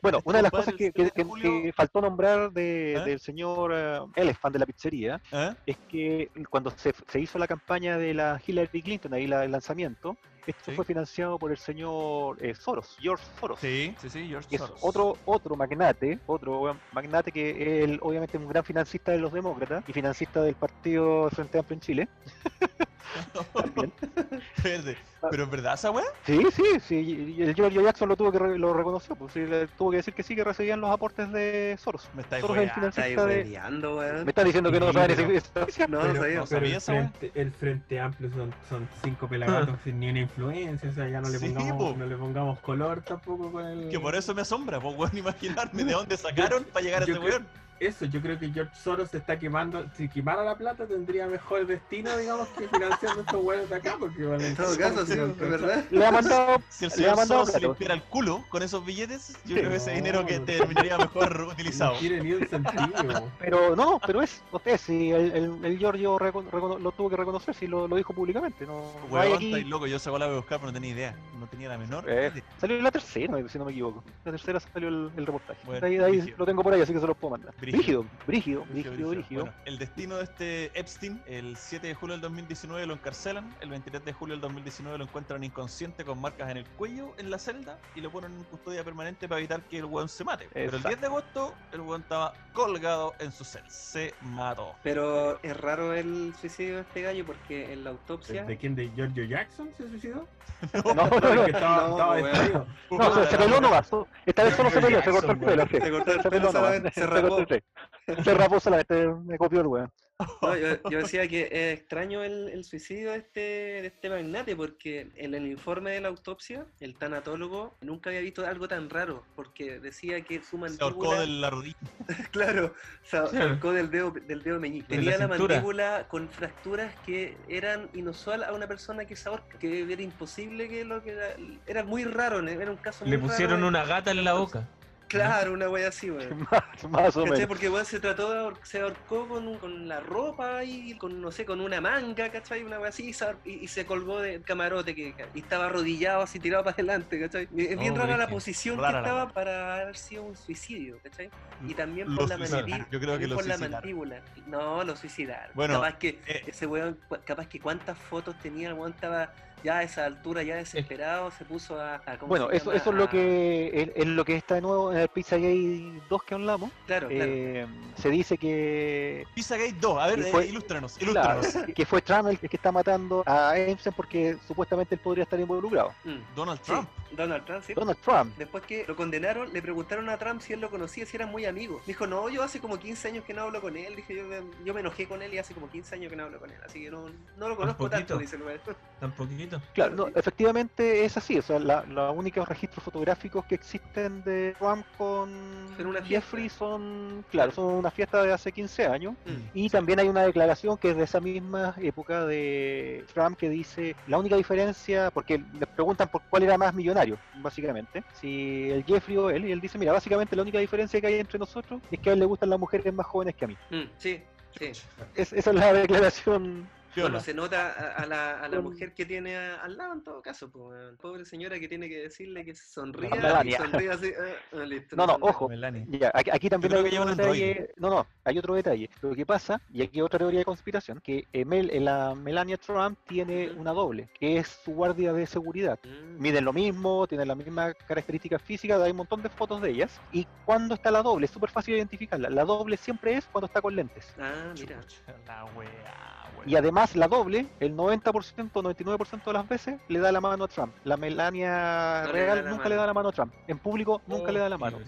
Bueno, una de las cosas que, que- 7 de que- faltó nombrar de- ¿Eh? del señor Elefant de la pizzería ¿Eh? es que cuando se, se hizo la campaña de la Hillary Clinton, ahí la- el lanzamiento, esto Sí. fue financiado por el señor eh, Soros, George Soros. Sí, sí, sí, George es Soros. otro otro magnate, otro magnate que es el- obviamente un gran financista de los demócratas y financista del partido Frente Amplio en Chile. También. Verde. Pero es verdad esa weá? Sí, sí, sí, el George Jackson lo tuvo que re- lo reconoció, pues sí, le tuvo que decir que sí que recibían los aportes de Soros. Me estáis Soros es el. Está de... Me están diciendo que no saben esa. No, pero, no sabía. pero el, frente, el Frente Amplio son, son cinco pelagatos sin ni una influencia, o sea, ya no le, Sí, pongamos, po. no le pongamos color tampoco con el... Que por eso me asombra, pues weón, imaginarme de dónde sacaron para llegar a yo ese weón. Eso, yo creo que George Soros se está quemando, si quemara la plata tendría mejor destino, digamos, que financiando estos huevos de acá, porque vale, En todo caso, sí, es verdad. Le ha mandado, Si el le ha señor mandado Soros se limpiara el culo con esos billetes, yo creo que ese dinero que terminaría mejor utilizado. no tiene ni un sentido. Pero no, pero es, usted sí, el, el, el Giorgio lo tuvo que reconocer, si lo, lo dijo públicamente. No, aquí- estáis loco, yo saco la voy a buscar, pero no tenía idea. No tenía la menor. Eh, salió la tercera, si no me equivoco. La tercera salió el, el reportaje. Bueno, ahí, lo tengo por ahí, así que se los puedo mandar. Brígido. Brígido, brígido, Brígido, brígido. Bueno, el destino de este Epstein, el 7 de julio del 2019 lo encarcelan, el 23 de julio del 2019 lo encuentran inconsciente con marcas en el cuello en la celda y lo ponen en custodia permanente para evitar que el weón se mate. Pero el Exacto. 10 de agosto el weón estaba colgado en su celda, se mató. Pero es raro el suicidio de este gallo porque en la autopsia. ¿De quién? ¿De Giorgio Jackson se suicidó? No, no, no, Porque estaba, no, estaba weón. distraído. no, se, se peló nomás. Esta vez solo se peló, se cortó el pelo. Se cortó el Se pelo se rapó. El pelo. Se rapó solamente, me copió el weón. No, yo, yo decía que es extraño el, el suicidio de este, de este magnate porque en el informe de la autopsia, el tanatólogo nunca había visto algo tan raro porque decía que su Se ahorcó mandíbula, de la rodilla. claro, se ahorcó del dedo, del dedo meñique. De la Tenía la, mandíbula con fracturas que eran inusual a una persona que se ahorca, que era imposible que lo que era, era muy raro, era un caso Le muy pusieron raro. una gata en la boca. Claro, una wea así, weón. Más, más o ¿Cachai? menos. Porque weón se trató de ahor- se ahorcó con, con la ropa y con, no sé, con una manga, ¿cachai? Una wea así y y, se colgó de camarote que, y estaba arrodillado así tirado para adelante, ¿cachai? Es bien Oh, rara la posición Rara que estaba para haber sido un suicidio, ¿cachai? Y también Lo por la mandíbula. Yo creo que lo por la suicidaron. mandíbula. No, lo suicidaron. Bueno, capaz que eh, ese weón, capaz que cuántas fotos tenía, el weón estaba ya a esa altura, ya desesperado, se puso a. a- ¿cómo Bueno, eso, eso es lo que es, es lo que está de nuevo en el Pizzagate 2 que hablamos. Claro, claro. Eh, se dice que Pizzagate 2, a ver, eh, fue- ilústranos, claro, ilústranos. que fue Trump el que está matando a Einstein porque supuestamente él podría estar involucrado. Mm, Donald sí, Trump. Donald Trump, sí. Donald Trump. Después que lo condenaron, le preguntaron a Trump si él lo conocía, si eran muy amigos. Dijo, no, yo hace como 15 años que no hablo con él. Dije, yo, me- yo me enojé con él y hace como 15 años que no hablo con él. Así que no, no lo conozco tanto, dice el. Tan Claro, no, efectivamente es así. O sea, la- los únicos registros fotográficos que existen de Trump con una Jeffrey son, claro, son una fiesta de hace 15 años. Mm. Y también hay una declaración que es de esa misma época de Trump que dice la única diferencia, porque le preguntan por cuál era más millonario, básicamente, si el Jeffrey o él, y él dice, mira, básicamente la única diferencia que hay entre nosotros es que a él le gustan las mujeres más jóvenes que a mí. Mm, sí, sí. Es- esa es la declaración. Bueno, se nota a, a la, a la mujer que tiene a- al lado en todo caso, pues, pobre señora que tiene que decirle que sonría y sonríe así. ah, ah, listo, No, no, ojo. Ya, aquí, aquí también hay que otro detalle. No, no, hay otro detalle. Lo que pasa, y aquí hay otra teoría de conspiración, que eh, Mel- eh, la Melania Trump tiene una doble, que es su guardia de seguridad. Mm, miden lo mismo, tienen las mismas características físicas, hay un montón de fotos de ellas. Y cuando está la doble, es súper fácil identificarla. La doble siempre es cuando está con lentes. Ah, mira. La weá, weá. Y además la doble, el 90%, 99% de las veces, le da la mano a Trump. La Melania No le da real la nunca mano. le da la mano a Trump. En público nunca Oh, le da la qué mano.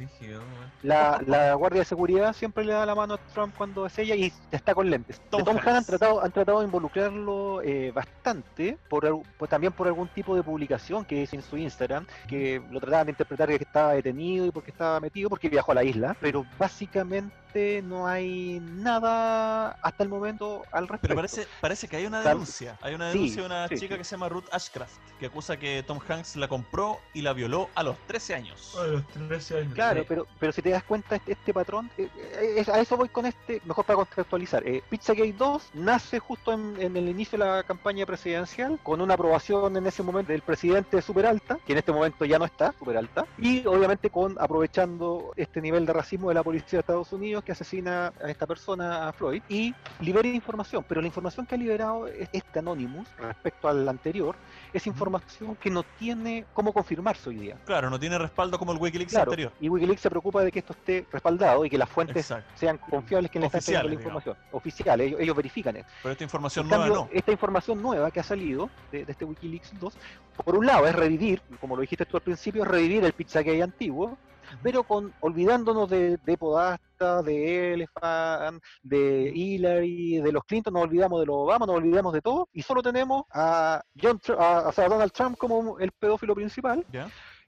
La, la guardia de seguridad siempre le da la mano a Trump cuando es ella y está con lentes. Tom de Tom Hanks han tratado, han tratado de involucrarlo eh, bastante, por, por- también por algún tipo de publicación que hizo en su Instagram, que lo trataban de interpretar que estaba detenido y porque estaba metido, porque viajó a la isla, pero básicamente no hay nada hasta el momento al respecto. Pero parece, parece que hay una denuncia. Hay una Sí, denuncia de una sí, chica sí. que se llama Ruth Ashcraft, que acusa que Tom Hanks la compró y la violó a los 13 años. A los 13 años. Claro, Sí. pero, pero si te das cuenta, este, este patrón, eh, eh, a eso voy con este, mejor para contextualizar. Eh, Pizzagate 2 nace justo en, en el inicio de la campaña presidencial, con una aprobación en ese momento del presidente súper alta, que en este momento ya no está súper alta, y obviamente con aprovechando este nivel de racismo de la policía de Estados Unidos que asesina a esta persona, a Floyd, y libera información, pero la información que ha liberado es- este Anonymous respecto al anterior, es información que no tiene cómo confirmarse hoy día. Claro, no tiene respaldo como el Wikileaks Claro, anterior. y Wikileaks se preocupa de que esto esté respaldado y que las fuentes Exacto. sean confiables quien le está entregando la información. Oficiales, ellos, ellos verifican eso. Pero esta información En nueva cambio, no. esta información nueva que ha salido de, de este Wikileaks 2, por un lado es revivir, como lo dijiste tú al principio, es revivir el Pizzagate antiguo, pero con olvidándonos de, de Podasta, de Elephant, de Hillary, de los Clinton, nos olvidamos de los Obama, nos olvidamos de todo, y solo tenemos a, John, a, a Donald Trump como el pedófilo principal,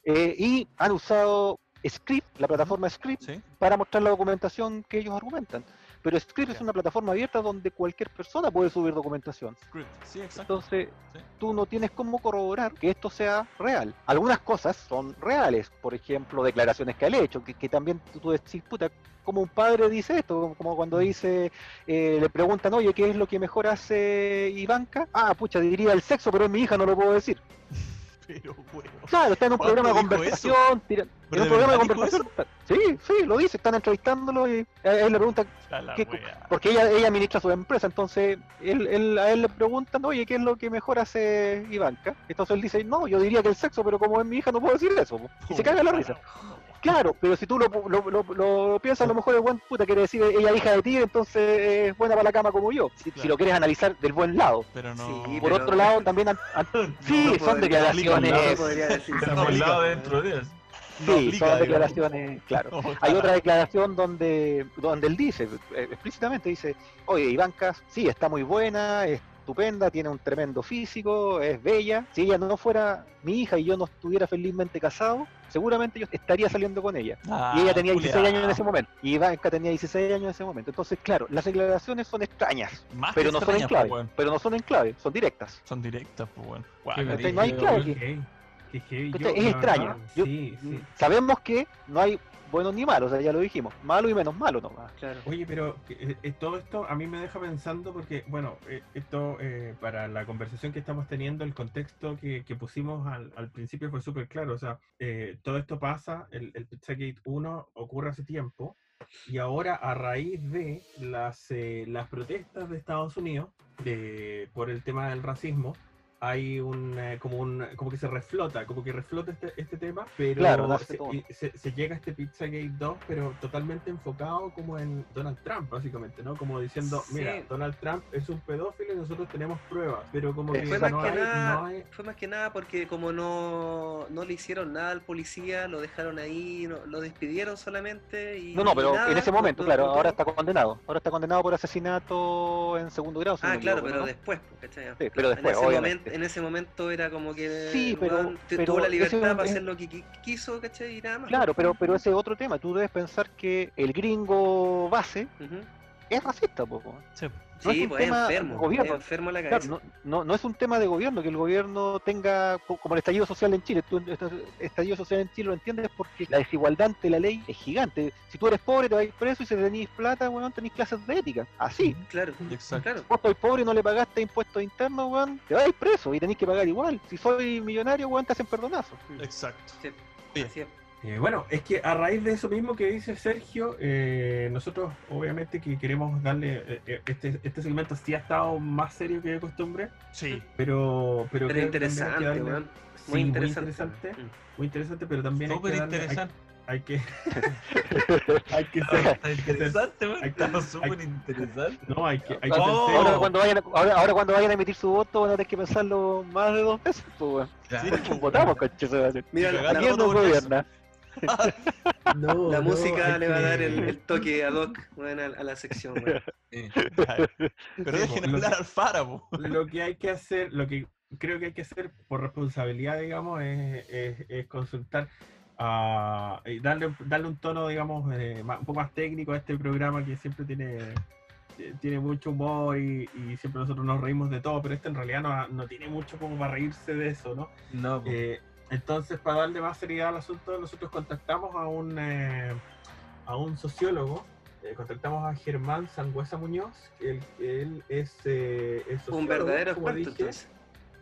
eh, y han usado Script, la plataforma Script, ¿Sí? para mostrar la documentación que ellos argumentan. Pero Script es una plataforma abierta donde cualquier persona puede subir documentación. Script. Sí, exacto. Entonces, Sí. tú no tienes cómo corroborar que esto sea real. Algunas cosas son reales, por ejemplo, declaraciones que ha hecho, que, que también tú, tú decís, puta, como un padre dice esto, como cuando dice, eh, le preguntan, oye, ¿qué es lo que mejor hace Ivanka? Ah, pucha, diría el sexo, pero es mi hija, no lo puedo decir. Pero, bueno. Claro, está en un ¿Cuándo programa de conversación, tira- en ¿Pero un programa de conversación. Sí, sí, lo dice, están entrevistándolo y a él le preguntan, A la ¿Qué- porque ella, ella administra su empresa, entonces él, él- a él le preguntan, oye, ¿qué es lo que mejor hace Ivanka? Entonces él dice, no, yo diría que el sexo, pero como es mi hija no puedo decir eso. po". Y se caga la risa. Claro, pero si tú lo, lo, lo- lo piensas, a lo mejor el buen puta quiere decir ella hija de ti, entonces es buena para la cama como yo. Si, lo quieres analizar del buen lado. Pero no. Sí, Por pero- otro lado, también sí, No son declaraciones. no podría decir Pero eso. por el lado dentro de eso. no Sí, aplica, son digamos. declaraciones, claro. Hay otra declaración donde, donde él dice, eh, explícitamente dice, oye, Ivanka, sí, está muy buena, es estupenda, tiene un tremendo físico, es bella. Si ella no fuera mi hija y yo no estuviera felizmente casado, seguramente yo estaría saliendo con ella. Ah, y ella tenía 16 culiao. años en ese momento. Y Ivanka tenía 16 años en ese momento. Entonces, claro, las declaraciones son extrañas, Más pero que no son en clave. weón. Pero no son en clave, son directas. Son directas, pues bueno. No hay clave. ¿Cachai? Yo, Es extraño. verdad, Yo- Sí, sí. Sabemos que no hay buenos ni malos, o sea, ya lo dijimos, malo y menos malo nomás. Claro. Oye, pero eh, eh, todo esto a mí me deja pensando porque, bueno, eh, esto eh, para la conversación que estamos teniendo, el contexto que, que pusimos al, al principio fue súper claro. O sea, eh, todo esto pasa, el, el Pizzagate 1 ocurre hace tiempo y ahora a raíz de las, eh, las protestas de Estados Unidos de, por el tema del racismo, hay un eh, como un como que se reflota, como que reflota este, este tema, pero Claro, se, se- se llega a este Pizzagate 2, pero totalmente enfocado como en Donald Trump, básicamente, ¿no? Como diciendo, Sí. mira, Donald Trump es un pedófilo y nosotros tenemos pruebas, pero como que Fue Exacto. más no que hay, nada, no hay- fue más que nada porque como no, no le hicieron nada al policía, lo dejaron ahí, no- lo despidieron solamente y No, no, pero nada, en ese momento, no- claro, no- ahora está condenado. Ahora está condenado por asesinato en segundo grado. si Ah, claro, pero después, pues, ¿cachai? Sí, pero En después, ese, obviamente. momento, en ese momento era como que Sí, pero- pero tuvo la libertad para es- hacer lo que qui- quiso, ¿cachai? Y nada más. Claro, pero, pero ese es otro tema. Tú debes pensar que el gringo base Ujú. Es racista, po. Sí. No es Sí, pues es tema enfermo, es gobierno. enfermo la Claro, cabeza. no, no, no es un tema de gobierno, que el gobierno tenga, co- como el estallido social en Chile, tú estallido social en Chile lo entiendes porque la desigualdad ante la ley es gigante. Si tú eres pobre te vas a ir preso y si tenés plata, weón, tenés clases de ética. Así. Claro, Exacto. claro. Vos sois pobre y no le pagaste impuestos internos, weón, te vas a ir preso y tenés que pagar igual. Si soy millonario, weón, te hacen perdonazo. Exacto. Sí, Bien. así es. Eh, bueno, es que a raíz de eso mismo que dice Sergio, eh, nosotros obviamente que queremos darle, eh, eh, este, este segmento sí ha estado más serio que de costumbre, Sí. pero, pero, hay interesante, darle- weón. sí, Muy interesante. interesante, Mm. muy interesante, pero también hay Súper que darle- hay- interesante. hay, que hay que ser, Está interesante, weón. hay que- Está hay- súper interesante. no, hay que, hay que Oh. ser Ahora, cuando vayan a, ahora, ahora cuando vayan a emitir su voto van a tener que pensarlo más de dos veces, pues, weón. Claro. Pues votamos, coche. Mira, la, la- ¿Quién voto nos por eso. No, la no, música le va a dar el, el toque ad hoc weón, a, a la sección. Sí. Pero dejen hablar que- al Fara, po. lo que hay que hacer, lo que creo que hay que hacer por responsabilidad, digamos, es, es- es consultar a, y darle, darle un tono, digamos, eh, más- un poco más técnico a este programa que siempre tiene eh, tiene mucho humor y, y siempre nosotros nos reímos de todo, pero este en realidad no, no tiene mucho como para reírse de eso, ¿no? No. Eh, entonces, para darle más seriedad al asunto, nosotros contactamos a un, eh, a un sociólogo, eh, contactamos a Germán Sangüesa Muñoz, él, él es, eh, es Un verdadero como experto, dije. entonces.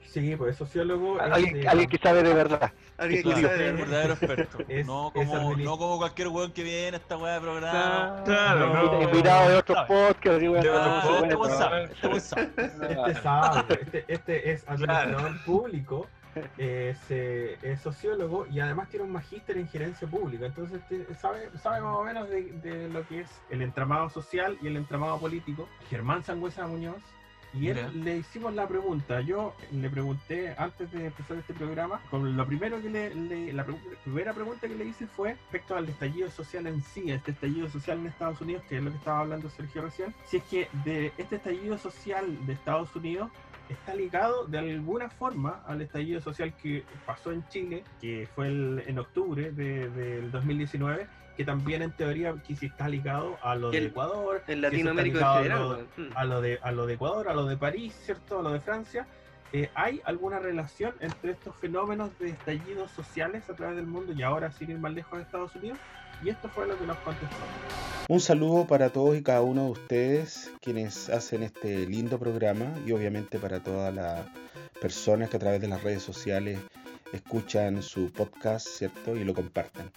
Sí, pues es sociólogo. es Alguien, de- alguien que sabe de verdad. Alguien Claro, que sabe. un verdadero experto. Es- no, como, no como cualquier weón que viene a esta weá de programa. Claro, no, Invitado de otros podcasts. De otros Ah, este podcasts, este weón sabe. Este sabe, este, este es administrador público, es, eh, es sociólogo y además tiene un magíster en gerencia pública. Entonces sabe, sabe más o menos de, de lo que es el entramado social y el entramado político. Germán Sangüesa Muñoz. Y él, le hicimos la pregunta. Yo le pregunté antes de empezar este programa, con lo primero que le, le- la pregu- primera pregunta que le hice fue respecto al estallido social en sí, este estallido social en Estados Unidos, que es lo que estaba hablando Sergio recién. Si es que de este estallido social de Estados Unidos está ligado de alguna forma al estallido social que pasó en Chile, que fue el- en octubre de- del 2019, que también en teoría que está ligado a lo de el- Ecuador, eso Latinoamérica está en ligado general, a lo- weón. A lo de a lo de Ecuador, a lo de París, ¿cierto? A lo de Francia. Eh, ¿Hay alguna relación entre estos fenómenos de estallidos sociales a través del mundo y ahora sin ir más lejos de Estados Unidos? Y esto fue lo que nos contestó. Un saludo para todos y cada uno de ustedes quienes hacen este lindo programa y obviamente para todas las personas que a través de las redes sociales escuchan su podcast, ¿cierto? Y lo compartan.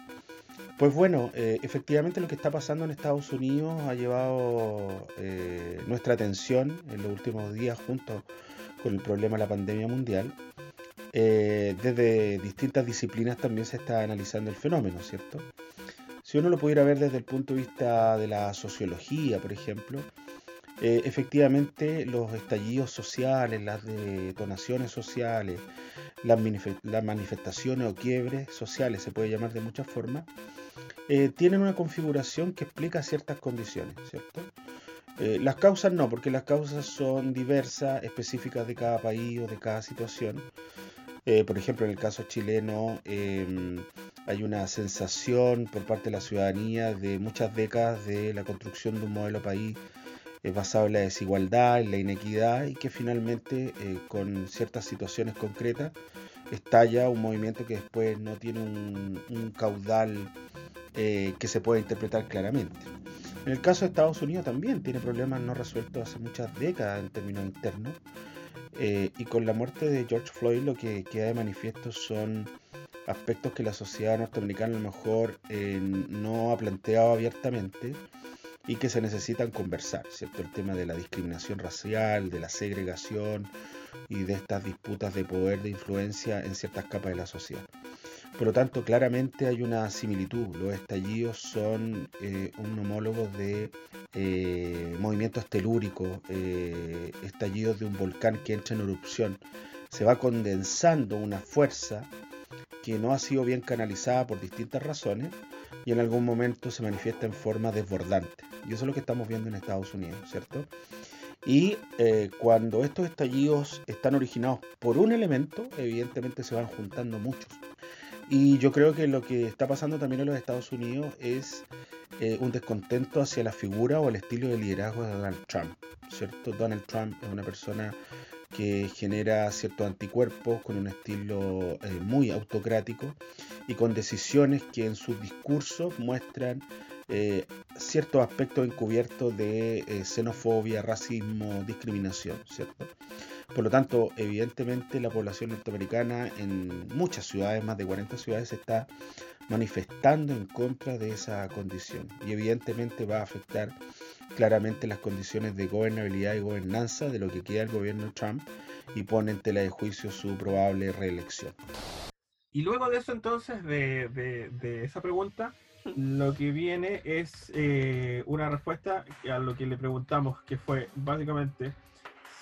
Pues bueno, eh, efectivamente lo que está pasando en Estados Unidos ha llevado eh, nuestra atención en los últimos días junto con el problema de la pandemia mundial. Eh, desde distintas disciplinas también se está analizando el fenómeno, ¿cierto? Si uno lo pudiera ver desde el punto de vista de la sociología, por ejemplo, eh, efectivamente los estallidos sociales, las detonaciones sociales, las, manife- las manifestaciones o quiebres sociales, se puede llamar de muchas formas, eh, tienen una configuración que explica ciertas condiciones, ¿cierto? Eh, las causas no, porque las causas son diversas, específicas de cada país o de cada situación. Eh, por ejemplo, en el caso chileno em, hay una sensación por parte de la ciudadanía de muchas décadas de la construcción de un modelo país eh, basado en la desigualdad, en la inequidad y que finalmente eh, con ciertas situaciones concretas estalla un movimiento que después no tiene un, un caudal que se pueda interpretar claramente. En el caso de Estados Unidos también tiene problemas no resueltos hace muchas décadas en términos internos. Eh, y con la muerte de George Floyd lo que queda de manifiesto son aspectos que la sociedad norteamericana a lo mejor eh, no ha planteado abiertamente, y que se necesitan conversar, ¿cierto? El tema de la discriminación racial, de la segregación y de estas disputas de poder, de influencia en ciertas capas de la sociedad. Por lo tanto, claramente hay una similitud. Los estallidos son eh, un homólogo de eh, movimientos telúricos, eh, estallidos de un volcán que entra en erupción. Se va condensando una fuerza que no ha sido bien canalizada por distintas razones y en algún momento se manifiesta en forma desbordante. Y eso es lo que estamos viendo en Estados Unidos, ¿cierto? Y cuando estos estallidos están originados por un elemento, evidentemente se van juntando muchos. Y yo creo que lo que está pasando también en los Estados Unidos es eh, un descontento hacia la figura o el estilo de liderazgo de Donald Trump, ¿cierto? Donald Trump es una persona que genera ciertos anticuerpos con un estilo eh, muy autocrático y con decisiones que en sus discursos muestran eh, ciertos aspectos encubiertos de eh, xenofobia, racismo, discriminación, ¿cierto? Por lo tanto, evidentemente la población norteamericana en muchas ciudades, más de 40 ciudades, está manifestando en contra de esa condición y evidentemente va a afectar claramente las condiciones de gobernabilidad y gobernanza de lo que queda el gobierno Trump y pone en tela de juicio su probable reelección. Y luego de eso entonces, de, de- de esa pregunta, lo que viene es eh, una respuesta a lo que le preguntamos, que fue básicamente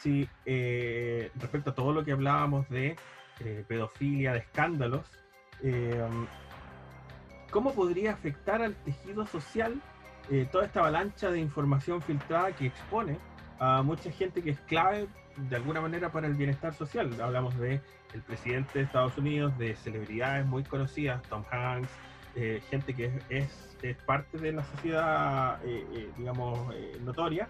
si eh, respecto a todo lo que hablábamos de eh, pedofilia, de escándalos, eh, ¿cómo podría afectar al tejido social eh, toda esta avalancha de información filtrada que expone a mucha gente que es clave de alguna manera para el bienestar social? Hablamos de el presidente de Estados Unidos, de celebridades muy conocidas, Tom Hanks, gente que es, parte de la sociedad, digamos, notoria,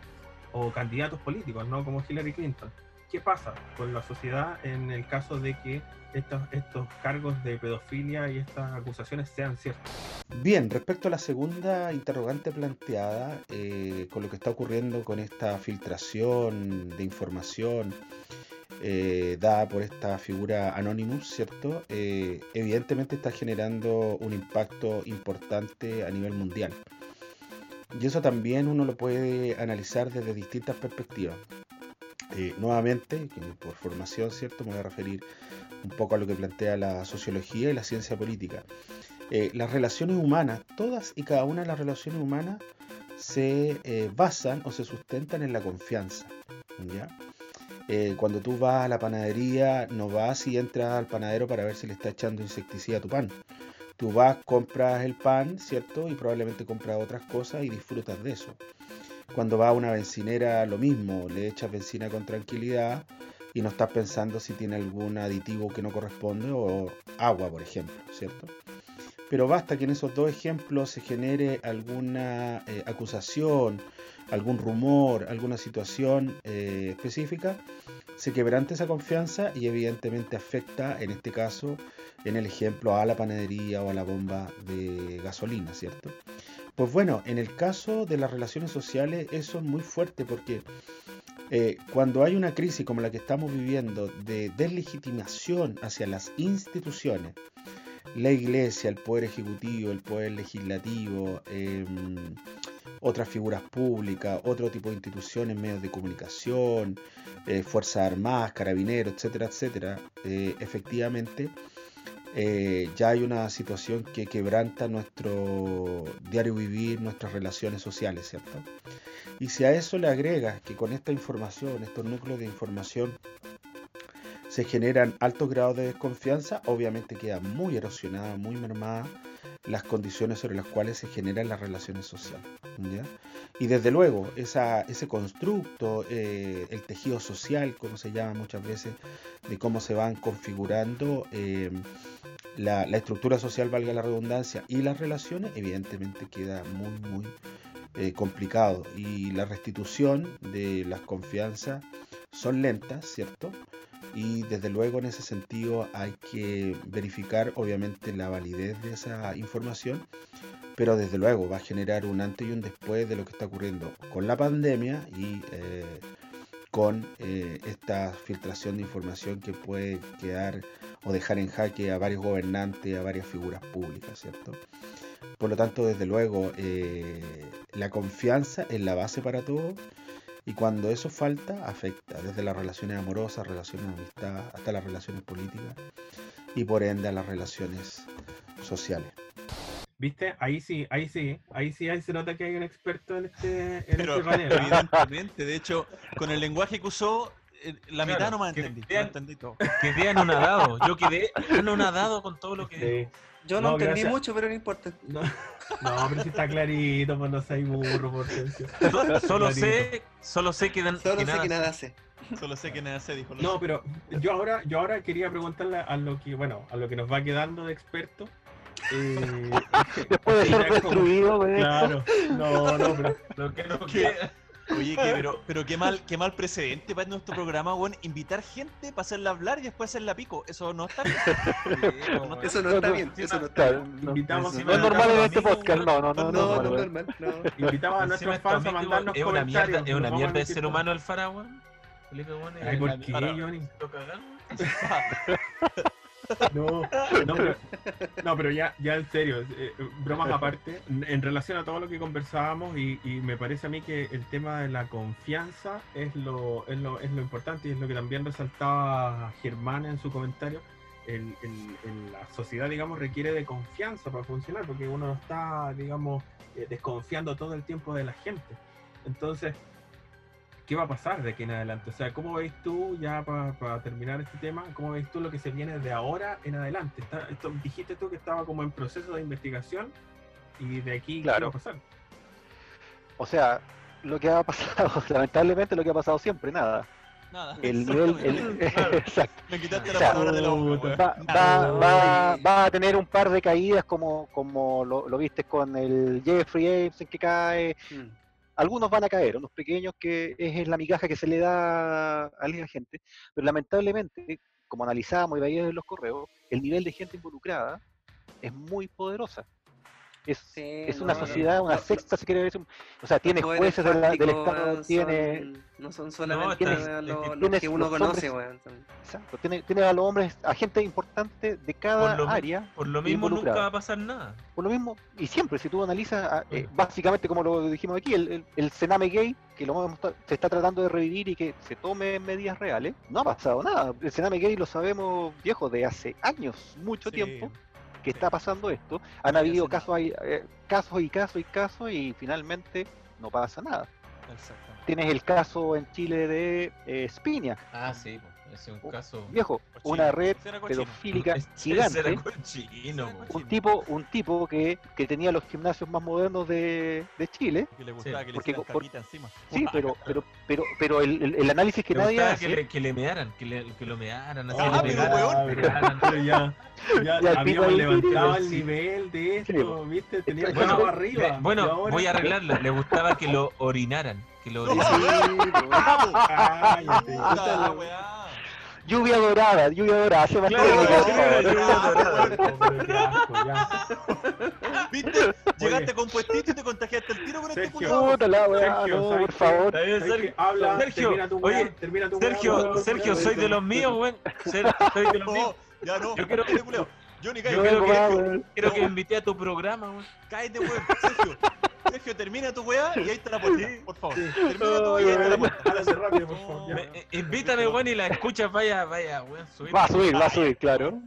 o candidatos políticos, ¿no? Como Hillary Clinton. ¿Qué pasa con la sociedad en el caso de que estos, estos cargos de pedofilia y estas acusaciones sean ciertas? Bien, respecto a la segunda interrogante planteada, eh, con lo que está ocurriendo con esta filtración de información eh, dada por esta figura Anonymous, ¿cierto? Eh, evidentemente está generando un impacto importante a nivel mundial. Y eso también uno lo puede analizar desde distintas perspectivas. Eh, nuevamente, por formación, ¿cierto? Me voy a referir un poco a lo que plantea la sociología y la ciencia política. Eh, las relaciones humanas, todas y cada una de las relaciones humanas se eh, basan o se sustentan en la confianza. ¿ya? Cuando tú vas a la panadería, no vas y entras al panadero para ver si le está echando insecticida a tu pan. Tú vas, compras el pan, ¿cierto? Y probablemente compras otras cosas y disfrutas de eso. Cuando vas a una bencinera, lo mismo, le echas benzina con tranquilidad y no estás pensando si tiene algún aditivo que no corresponde o agua, por ejemplo, ¿cierto? Pero basta que en esos dos ejemplos se genere alguna eh, acusación, algún rumor, alguna situación eh, específica, se quebrante esa confianza y evidentemente afecta, en este caso, en el ejemplo, a la panadería o a la bomba de gasolina, ¿cierto? Pues bueno, en el caso de las relaciones sociales eso es muy fuerte porque eh, cuando hay una crisis como la que estamos viviendo de deslegitimación hacia las instituciones, la iglesia, el poder ejecutivo, el poder legislativo, eh, otras figuras públicas, otro tipo de instituciones, medios de comunicación, eh, Fuerzas Armadas, Carabineros, etcétera, etcétera, eh, efectivamente eh, ya hay una situación que quebranta nuestro diario vivir, nuestras relaciones sociales, ¿cierto? Y si a eso le agregas que con esta información, estos núcleos de información, se generan altos grados de desconfianza, obviamente queda muy erosionada, muy mermada las condiciones sobre las cuales se generan las relaciones sociales. Y desde luego, ese constructo, eh, el tejido social, como se llama muchas veces, de cómo se van configurando eh, la, la estructura social, valga la redundancia, y las relaciones, evidentemente queda muy, muy eh, complicado. Y la restitución de las confianzas son lentas, ¿cierto? Y desde luego en ese sentido hay que verificar obviamente la validez de esa información, pero desde luego va a generar un antes y un después de lo que está ocurriendo con la pandemia y eh, con eh, esta filtración de información que puede quedar o dejar en jaque a varios gobernantes, a varias figuras públicas, ¿cierto? Por lo tanto, desde luego, eh, la confianza es la base para todo y cuando eso falta, afecta desde las relaciones amorosas, relaciones de amistad, hasta las relaciones políticas y por ende a las relaciones sociales. ¿Viste? Ahí sí, ahí sí, ahí sí, ahí se nota que hay un experto en este, en Pero este panel. evidentemente, de hecho, con el lenguaje que usó, eh, la mitad Claro, no me entendí. vean- no entendí todo. Quedé anonadado. Yo quedé anonadado con todo lo que Sí. Yo no, No, entendí gracias. mucho, pero no importa. No, no, pero sí está clarito, pues no seas burro, por solo Clarito. sé, solo sé que, dan- Solo que sé nada que nada sé. Solo sé que nada se dijo. lo No, pero yo ahora, yo ahora quería preguntarle a lo que, bueno, a lo que nos va quedando de experto. eh, Después de ser como- destruido, güey. Claro, no, no, pero lo que no ¿Qué? queda. Oye, que- pero, pero qué mal, qué mal precedente para nuestro programa, weón. Invitar gente para hacerla hablar y después hacerla pico. Eso no está bien. No, Eso no está bien, eso no está bien. no, invitamos, no es normal en este podcast, no, no, no, No, es no normal, invitamos a nuestros fans a amigos, mandarnos es una mierda, es una mierda de ser humano el Fara, weón. Felipe, weón, ¿por qué, Johnny? lo cagaron. No, no, pero, no, pero ya, ya en serio, eh, bromas aparte, en- relación a todo lo que conversábamos y, me parece a mí que el tema de la confianza es lo, es lo, es lo importante y es lo que también resaltaba Germán en su comentario. La sociedad, digamos, requiere de confianza para funcionar porque uno no está, digamos, eh, desconfiando todo el tiempo de la gente. Entonces, ¿qué va a pasar de aquí en adelante? O sea, ¿cómo veis tú, ya para terminar este tema, cómo veis tú lo que se viene de ahora en adelante? Está- esto, dijiste tú que estaba como en proceso de investigación y de aquí, ¿qué va Claro. a pasar? O sea, lo que ha pasado, lamentablemente lo que ha pasado siempre, nada. Nada. El nivel, el, exacto. Me quitaste O la sea, palabra de la boca. Va, va, va, va a tener un par de caídas como, como lo, lo viste con el Jeffrey Epstein que cae. Mm. Algunos van a caer, unos pequeños que es, la migaja que se le da a la gente, pero lamentablemente, como analizábamos y veíamos en los correos, el nivel de gente involucrada es muy poderosa. Es, Sí, es una no, sociedad, una no, sexta, si quiere decir. O sea, tiene jueces del Estado, tiene, son- no son solamente está- los, que uno los conoce, hombres- weón. exacto, tiene, tiene a los hombres, a gente importante de cada Por lo mi- área. Por lo mismo nunca va a pasar nada. Por lo mismo, y siempre, si tú analizas, ah, eh, básicamente como lo dijimos aquí, el, el, el Sename gay, que lo hemos se está tratando de revivir y que se tome medidas reales, no ha pasado nada. El Sename gay lo sabemos, viejo, de hace años, mucho Sí. tiempo, que está pasando esto. Han habido casos, eh, casos y casos y casos y finalmente no pasa nada. Tienes el caso en Chile de eh, Spinia, Ah, sí, es un Oh, caso. viejo, Cochino. una red pedofílica gigante. cochino, un tipo, un tipo que, que tenía los gimnasios más modernos de, de Chile. Que le gustaba que le porque hicieran por- caquita encima. Sí, pero, pero, pero, pero el, el- el análisis que Me nadie hace. que le, que le mearan, que, le, que lo mearan, así Ah, le pero pegaran, weón. le pegaran. Pero ya, ya, Ya el habíamos levantado sí. el nivel de Sí, esto, ¿viste? Teníamos Bueno, Le- arriba. bueno, voy a arreglarlo. Le gustaba que lo orinaran. Que lo Sí, orinaran. Cállate. Puta la weá. Lluvia dorada, lluvia dorada, qué asco, ya. ¿Viste? Llegaste con puestito y te contagiaste el tiro con este. Puta la weá, Sergio, no, ¿sabes por favor. Habla, Sergio, termina tu oye, Sergio, Sergio, soy de los míos, weón. Soy de los míos. Ya no. Yo quiero- Yo cállate. quiero vengo más, que, invité a tu programa, weón. Cállate, weón. Sergio. Sergio, termina tu weá y ahí está la puerta, por favor. Termina tu weá y ahí está la puerta. Háblase rápido, por favor. eh, invítame, weón, y la escuchas, vaya, vaya, weón. subir. Va a subir, va a subir, claro.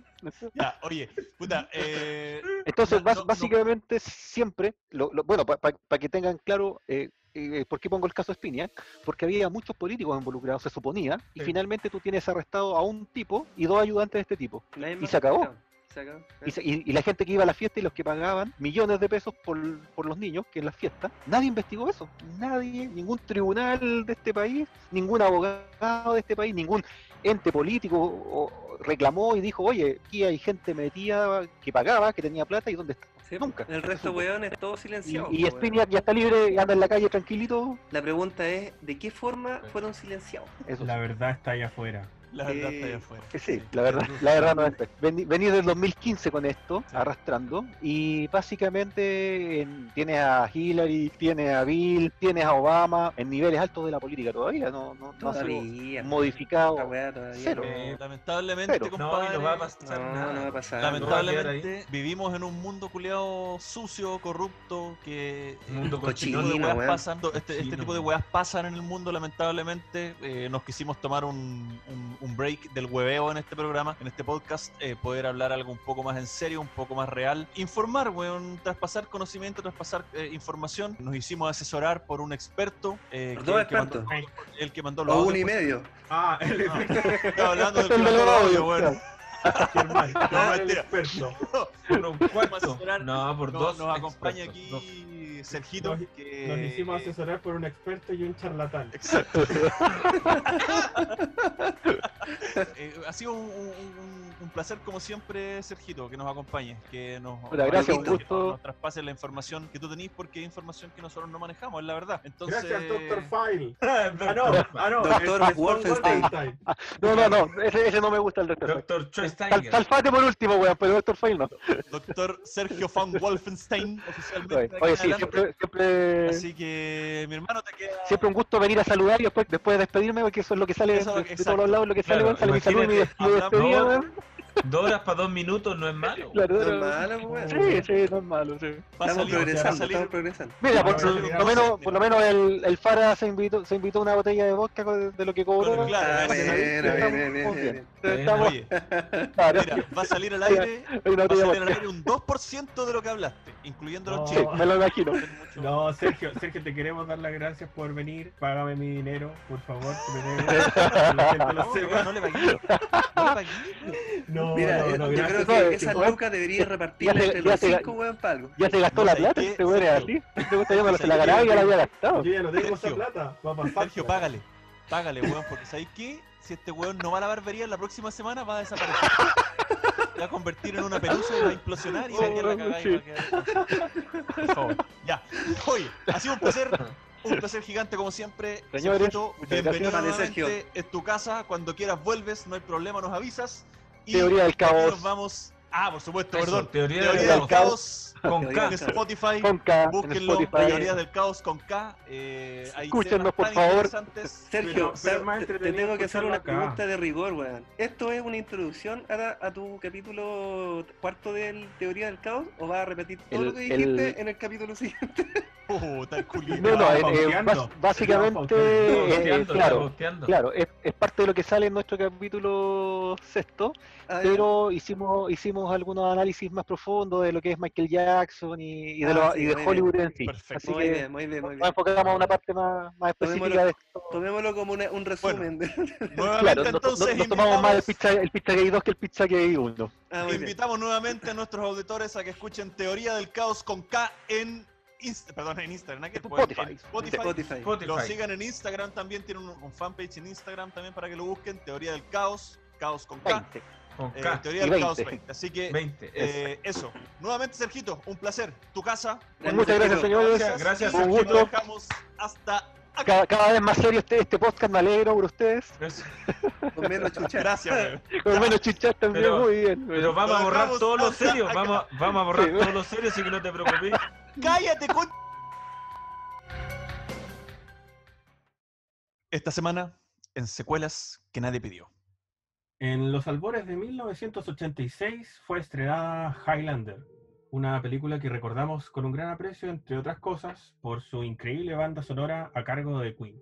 Ya, oye, puta, eh, Entonces, No, no. básicamente, siempre, lo- lo- bueno, para que tengan claro eh, eh, por qué pongo el caso de Spinia, porque había muchos políticos involucrados, se suponía, y Sí. finalmente tú tienes arrestado a un tipo y dos ayudantes de este tipo. Y se acabó. Claro, se acabó. Y, se- y- y la gente que iba a la fiesta y los que pagaban millones de pesos por, por los niños que en las fiestas, nadie investigó eso. Nadie, ningún tribunal de este país, ningún abogado de este país, ningún ente político o- reclamó y dijo, oye, aquí hay gente metida que pagaba, que tenía plata y dónde está. Sí, Nunca. El resto, weón, es todo Y, silenciado. y weón. Spiniak ya está libre, anda en la calle tranquilito. La pregunta es, ¿de qué forma fueron silenciados? Eso La verdad está allá afuera. La verdad Eh, está afuera. Eh, Sí, la verdad, la verdad no es. Vení, venís del 2015 con esto, arrastrando, y básicamente en- tienes a Hillary, tienes a Bill, tienes a Obama en niveles altos de la política todavía, no, no, no ha sido Todavía. modificado. Weá todavía Cero. Eh, lamentablemente, compadre, no va a pasar No, nada. no va a pasar. Lamentablemente vivimos en un mundo culeado sucio, corrupto, que Un mundo este tipo cochino, de weas weón. pasan, este, este tipo de weas pasan en el mundo lamentablemente. Eh, nos quisimos tomar un, un- un break del hueveo en este programa, en este podcast, eh, poder hablar algo un poco más en serio, un poco más real. Informar, weón, traspasar conocimiento, traspasar eh, información. Nos hicimos asesorar por un experto. eh, Por que- dos el que mandó- expertos. el que mandó los O uno y medio. Ah, el efecto Estaba hablando del que mandó los audios, weón. No, No, mentira. No, por Nos- dos. Nos acompaña expertos, dos. Sergito. Nos- que- Nos hicimos asesorar por un experto y un charlatán. Exacto. Eh, ha sido un, un- un- un placer, como siempre, Sergito, que nos acompañe, que nos, Puta, gracias, nos- un gusto. nos traspase la información que tú tenés, porque es información que nosotros no manejamos, es la verdad. Entonces, Gracias, Doctor File. Ah, no, ah, no. Doctor es Wolfenstein. No, no, no, ese, ese no me gusta el. Doctor Sal- Schweinsteiger. Salfate por último, weón, pero Dr. File no. doctor Sergio von Wolfenstein, oficialmente. Oye, sí. Siempre, siempre, Así que, mi hermano, te queda. siempre un gusto venir a saludar y después, después de despedirme, porque eso es lo que sale de, Eso de exacto. todos lados, lo que sale, Claro, sale mi saludo y mi, despedida. Dos horas para dos minutos no es malo. Claro, No es malo, weón. Sí, sí, no es malo, sí. Estamos salir- progresando, estamos progresando. Mira, por, No, lo no, menos, no. por lo menos el, el Fara se invitó, se invitó una botella de vodka de lo que cobró. Claro, bien, estamos- bien, bien, estamos bien, bien. Entonces, estamos- Oye, claro. mira, va a salir al aire, va a salir al aire un 2% de lo que hablaste, incluyendo los No. Sí, chicos. me lo imagino. No, Sergio, Sergio, te queremos dar las gracias por venir. Págame mi dinero, por favor. que me lo sepa. no le pagué. No le pagué. No, Mira, no, eh, no, yo gracias, creo que Weón, lucas repartirlas se- entre los cinco, weón, para algo. Ya se gastó No la plata, este weón es Sergio. así. Este weón se la Sergio, ganaba y ya la había Yo gastado. ya no tengo esa Sergio. plata. Sergio, págale. Págale, weón, porque ¿sabéis qué? Si este weón no va a la barbería la próxima semana, va a desaparecer. Se va a convertir en una pelusa y va a implosionar y va a quedar la cagada y va a quedar... Por favor. Ya. Oye, ha sido un placer. Un placer gigante como siempre. Señores, Sergito, muchas bienvenido gracias. nuevamente. Sergio. Es tu casa. Cuando quieras vuelves, no hay problema, nos avisas. Teoría del caos. Nos vamos. Ah, por supuesto, Eso, perdón. teoría Teoría del del caos. Con K. En Spotify. Con K, en Búsquenlo, Spotify. Teoría del Caos con K. Eh, hay temas por favor. Sergio, Pero- pero te, te tengo que hacer una acá. pregunta de rigor, weón. ¿Esto es una introducción a, a tu capítulo cuarto del Teoría del Caos o vas a repetir todo El- lo que dijiste el- en el capítulo siguiente? Culito. No, no, eh, eh, básicamente, eh, Bosteando, claro, claro, es, es parte de lo que sale en nuestro capítulo sexto, Ah, ya. pero hicimos hicimos algunos análisis más profundos de lo que es Michael Jackson y, y de, Ah, lo- sí, y de Hollywood en sí. Perfecto. Así muy que bien, muy bien, muy nos bien. enfocamos a una parte más, más específica de esto. Tomémoslo como una- un resumen. de- Nuevamente, Claro, no- no- entonces, nos tomamos más el invitamos, Pizza, el pizza Gay 2 que el Pizza Gay 1. Ah, muy bien. invitamos nuevamente a nuestros auditores a que escuchen Teoría del Caos con K en Insta- perdón, en Instagram, ¿no? Spotify. en Spotify. Spotify. Spotify. Lo sigan en Instagram también, tienen un, un fanpage en Instagram también para que lo busquen. Teoría del Caos, Caos con K. 20. Con eh, K. Teoría Y del Caos 20. 20. Así que 20. eso. eh, eso. Nuevamente, Sergito, un placer. Tu casa. Muchas gracias, señores. Gracias, Un lo gusto. dejamos hasta. Cada, cada vez más serio este, este podcast, me alegro por ustedes. Con menos chucha. Gracias. Con menos chichas también, Pero- muy bien. Pero vamos a borrar dejamos todo lo hasta serio. acá. Vamos, vamos a borrar Sí. todo lo serio, así que no te preocupes. ¡Cállate, con... Esta semana, en secuelas que nadie pidió. En los albores de 1986 fue estrenada Highlander, una película que recordamos con un gran aprecio, entre otras cosas, por su increíble banda sonora a cargo de Queen.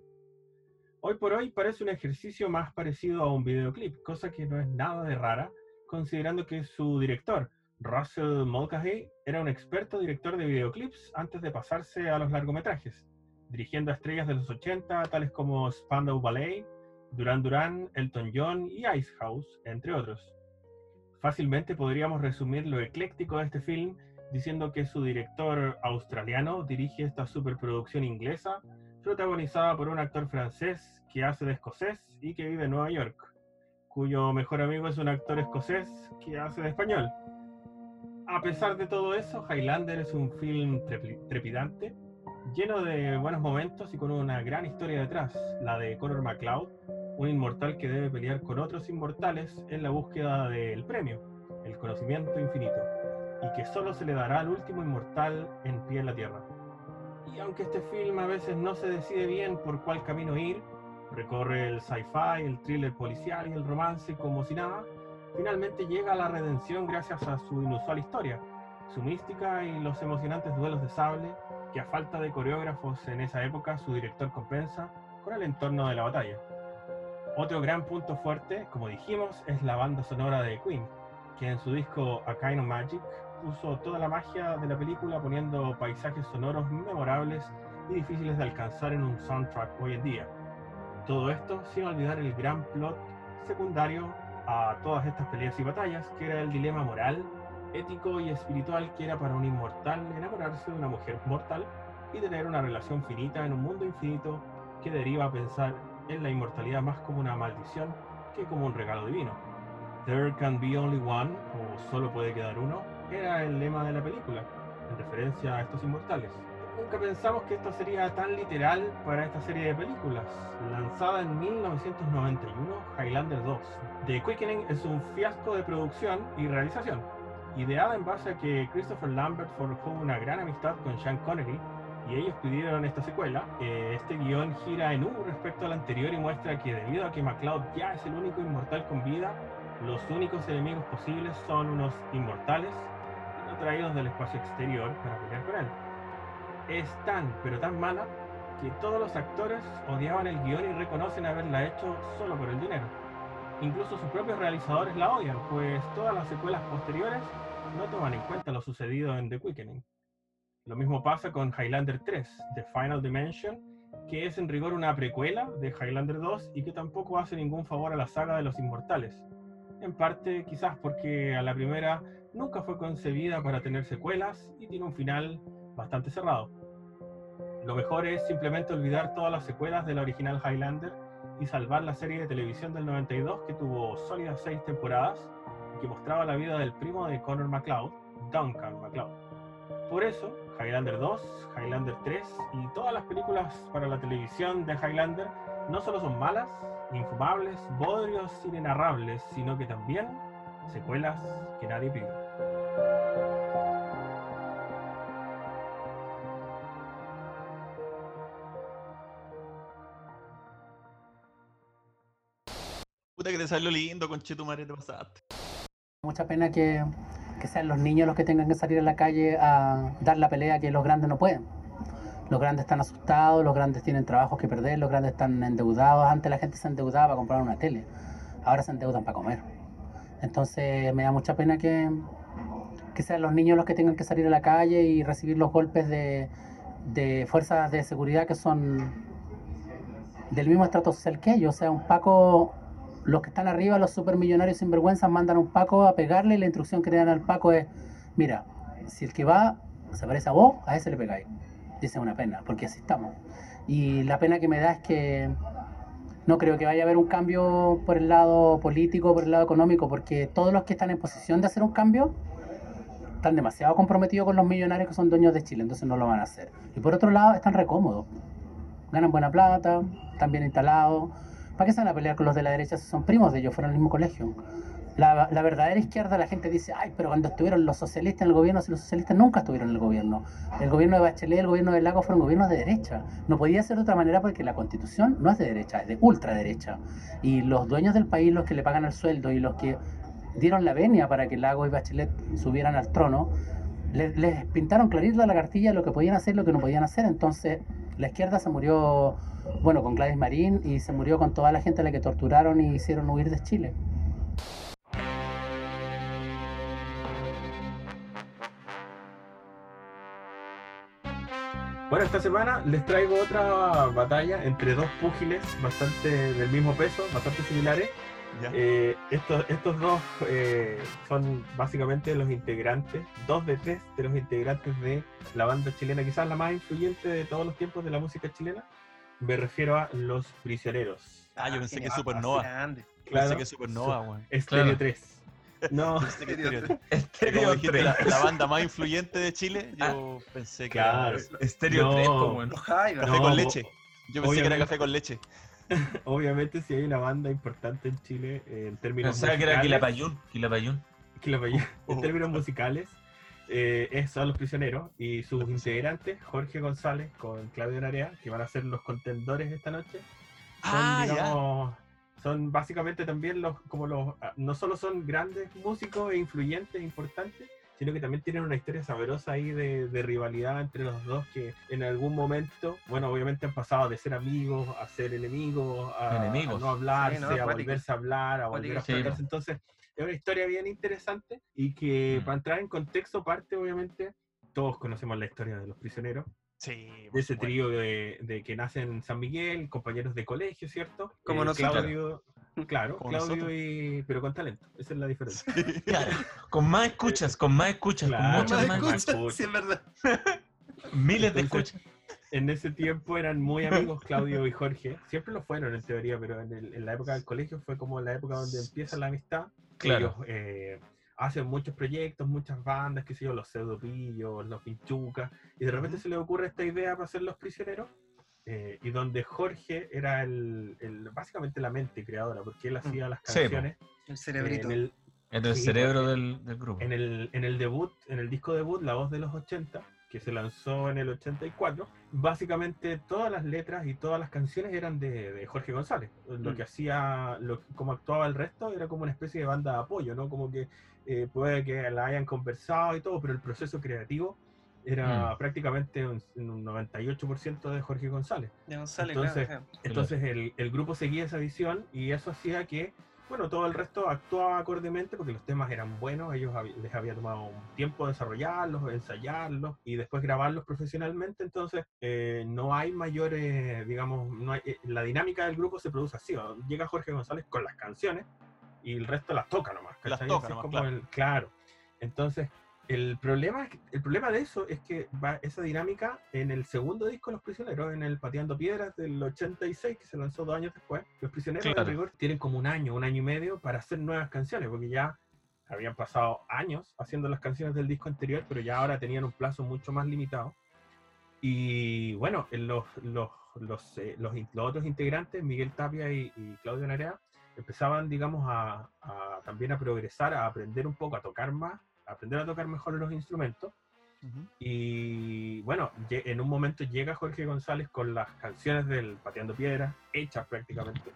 Hoy por hoy parece un ejercicio más parecido a un videoclip, cosa que no es nada de rara, considerando que su director, Russell Mulcahy, era un experto director de videoclips antes de pasarse a los largometrajes, dirigiendo a estrellas de los 80 tales como Spandau Ballet, Duran Duran, Elton John y Icehouse, entre otros. Fácilmente podríamos resumir lo ecléctico de este film diciendo que su director australiano dirige esta superproducción inglesa, protagonizada por un actor francés que hace de escocés y que vive en Nueva York, cuyo mejor amigo es un actor escocés que hace de español. A pesar de todo eso, Highlander es un film trepi- trepidante, lleno de buenos momentos y con una gran historia detrás, la de Conor McLeod, un inmortal que debe pelear con otros inmortales en la búsqueda del premio, el conocimiento infinito, y que solo se le dará al último inmortal en pie en la Tierra. Y aunque este film a veces no se decide bien por cuál camino ir, recorre el sci-fi, el thriller policial y el romance como si nada, finalmente llega a la redención gracias a su inusual historia, su mística y los emocionantes duelos de sable que a falta de coreógrafos en esa época su director compensa con el entorno de la batalla. Otro gran punto fuerte, como dijimos, es la banda sonora de Queen, que en su disco A Kind of Magic puso toda la magia de la película poniendo paisajes sonoros memorables y difíciles de alcanzar en un soundtrack hoy en día. Todo esto sin olvidar el gran plot secundario a todas estas peleas y batallas, que era el dilema moral, ético y espiritual que era para un inmortal enamorarse de una mujer mortal y tener una relación finita en un mundo infinito que deriva a pensar en la inmortalidad más como una maldición que como un regalo divino. There can be only one, o solo puede quedar uno, era el lema de la película, en referencia a estos inmortales. Nunca pensamos que esto sería tan literal para esta serie de películas. Lanzada en 1991, Highlander 2. The Quickening es un fiasco de producción y realización. Ideada en base a que Christopher Lambert forjó una gran amistad con Sean Connery y ellos pidieron esta secuela, eh, este guion gira en U respecto al anterior y muestra que debido a que MacLeod ya es el único inmortal con vida, los únicos enemigos posibles son unos inmortales traídos del espacio exterior para pelear con él. Es tan, pero tan mala, que todos los actores odiaban el guion y reconocen haberla hecho solo por el dinero. Incluso sus propios realizadores la odian, pues todas las secuelas posteriores no toman en cuenta lo sucedido en The Quickening. Lo mismo pasa con Highlander 3, The Final Dimension, que es en rigor una precuela de Highlander 2 y que tampoco hace ningún favor a la saga de los inmortales. En parte quizás porque a la primera nunca fue concebida para tener secuelas y tiene un final bastante cerrado. Lo mejor es simplemente olvidar todas las secuelas de la original Highlander y salvar la serie de televisión del 92 que tuvo sólidas seis temporadas y que mostraba la vida del primo de Connor MacLeod, Duncan MacLeod. Por eso, Highlander 2, Highlander 3 y todas las películas para la televisión de Highlander no solo son malas, infumables, bodrios, inenarrables, sino que también secuelas que nadie pide. Puta que te salió lindo, conchetumare, te pasaste. Mucha pena que, que sean los niños los que tengan que salir a la calle a dar la pelea que los grandes no pueden. Los grandes están asustados, los grandes tienen trabajos que perder, los grandes están endeudados. Antes la gente se endeudaba para comprar una tele, ahora se endeudan para comer. Entonces me da mucha pena que, que sean los niños los que tengan que salir a la calle y recibir los golpes de, de fuerzas de seguridad que son del mismo estrato social que ellos. O sea, un Paco, los que están arriba, los supermillonarios sinvergüenzas, mandan a un Paco a pegarle y la instrucción que le dan al Paco es, mira, si el que va se parece a vos, a ese le pegáis. Dice una pena, porque así estamos. Y la pena que me da es que no creo que vaya a haber un cambio por el lado político, por el lado económico, porque todos los que están en posición de hacer un cambio están demasiado comprometidos con los millonarios que son dueños de Chile, entonces no lo van a hacer. Y por otro lado, están recómodos. Ganan buena plata, están bien instalados. ¿Para qué se van a pelear con los de la derecha si son primos de ellos, fueron al mismo colegio? La, la, verdadera izquierda, la gente dice, ay, pero cuando estuvieron los socialistas en el gobierno, si los socialistas nunca estuvieron en el gobierno. El gobierno de Bachelet, el gobierno de Lago fueron gobiernos de derecha. No podía ser de otra manera porque la constitución no es de derecha, es de ultraderecha. Y los dueños del país, los que le pagan el sueldo y los que dieron la venia para que Lago y Bachelet subieran al trono, les, les pintaron clarita la cartilla lo que podían hacer y lo que no podían hacer. Entonces, la izquierda se murió, bueno, con Gladys Marín y se murió con toda la gente a la que torturaron y hicieron huir de Chile. Bueno, esta semana les traigo otra batalla entre dos púgiles bastante del mismo peso, bastante similares. Eh, estos, estos dos eh, son básicamente los integrantes, dos de tres de los integrantes de la banda chilena, quizás la más influyente de todos los tiempos de la música chilena. Me refiero a Los Prisioneros. Ah, yo pensé que Supernova. Claro, Pensé que Supernova, weón. Estéreo Claro. 3. No, Estéreo tres. Estéreo Como dijiste, la, 3. la banda más influyente de Chile, yo pensé que claro. era Estéreo No. 3, po, weón. Los Jaivas, café No, con leche. Yo pensé que era obviamente. café con leche. obviamente si hay una banda importante en Chile eh, en términos Pensaba que era musicales- Quilapayún. Quilapayún. Quilapayún, en Oh. términos musicales, eh, es- son los prisioneros y sus integrantes, Jorge González con Claudio Narea, que van a ser los contendores esta noche. Son, Ah, ya. digamos, son básicamente también los, como los, ah, no solo son grandes músicos e influyentes, e importantes, sino que también tienen una historia sabrosa ahí de, de rivalidad entre los dos que en algún momento, bueno, obviamente han pasado de ser amigos a ser enemigos, a, no hablarse, Sí, no, a volverse a hablar, a volver a. Sí, enfrentarse. Entonces, es una historia bien interesante y que Mm. para entrar en contexto parte, obviamente, todos conocemos la historia de los prisioneros, Sí, de ese supuesto. trío de, de que nacen en San Miguel, compañeros de colegio, ¿cierto? Como Eh, nosotros. Claudio, claro, Como Claudio nosotros. y... pero con talento, esa es la diferencia. Claro. Con más escuchas, con más escuchas, Claro. con muchas Más más escucha. escucha, sí, es verdad. Miles de escuchas. En ese tiempo eran muy amigos Claudio y Jorge, siempre lo fueron en teoría, pero en, el- en la época del colegio fue como la época donde empieza la amistad. Claro. Ellos eh, hacen muchos proyectos, muchas bandas, qué sé yo, los pseudopillos, los pinchucas, y de repente se les ocurre esta idea para ser los prisioneros, eh, y donde Jorge era el, el- básicamente la mente creadora, porque él hacía las Sí, canciones El eh, cerebrito. en el, En el Sí, cerebro del, del grupo. en el, en el debut, en el disco debut, La Voz de los 80, que se lanzó en el 84, básicamente todas las letras y todas las canciones eran de, de Jorge González. Lo Mm. que hacía, lo, como actuaba el resto, era como una especie de banda de apoyo, ¿no? Como que eh, puede que la hayan conversado y todo, pero el proceso creativo era Mm. prácticamente un, un 98% de Jorge González. De González, Entonces, claro. Entonces el, el grupo seguía esa visión y eso hacía que, bueno, todo el resto actuaba acordemente porque los temas eran buenos, ellos les había tomado un tiempo desarrollarlos, ensayarlos y después grabarlos profesionalmente, entonces eh, no hay mayores, digamos, no hay, eh, la dinámica del grupo se produce así, ¿no? llega Jorge González con las canciones y el resto las toca nomás. Las toca Así es nomás, como claro. el- claro. Entonces, el problema, el problema de eso es que va esa dinámica en el segundo disco Los Prisioneros, en el Pateando Piedras del 86, que se lanzó dos años después. Los Prisioneros Claro. rigor tienen como un año, un año y medio para hacer nuevas canciones, porque ya habían pasado años haciendo las canciones del disco anterior, pero ya ahora tenían un plazo mucho más limitado. Y bueno, en los, los, los, eh, los los otros integrantes, Miguel Tapia y, y Claudio Narea, empezaban, digamos, a, a también a progresar, a aprender un poco, a tocar más, aprender a tocar mejor los instrumentos. Ujú. Y bueno, en un momento llega Jorge González con las canciones del Pateando Piedras, hechas prácticamente.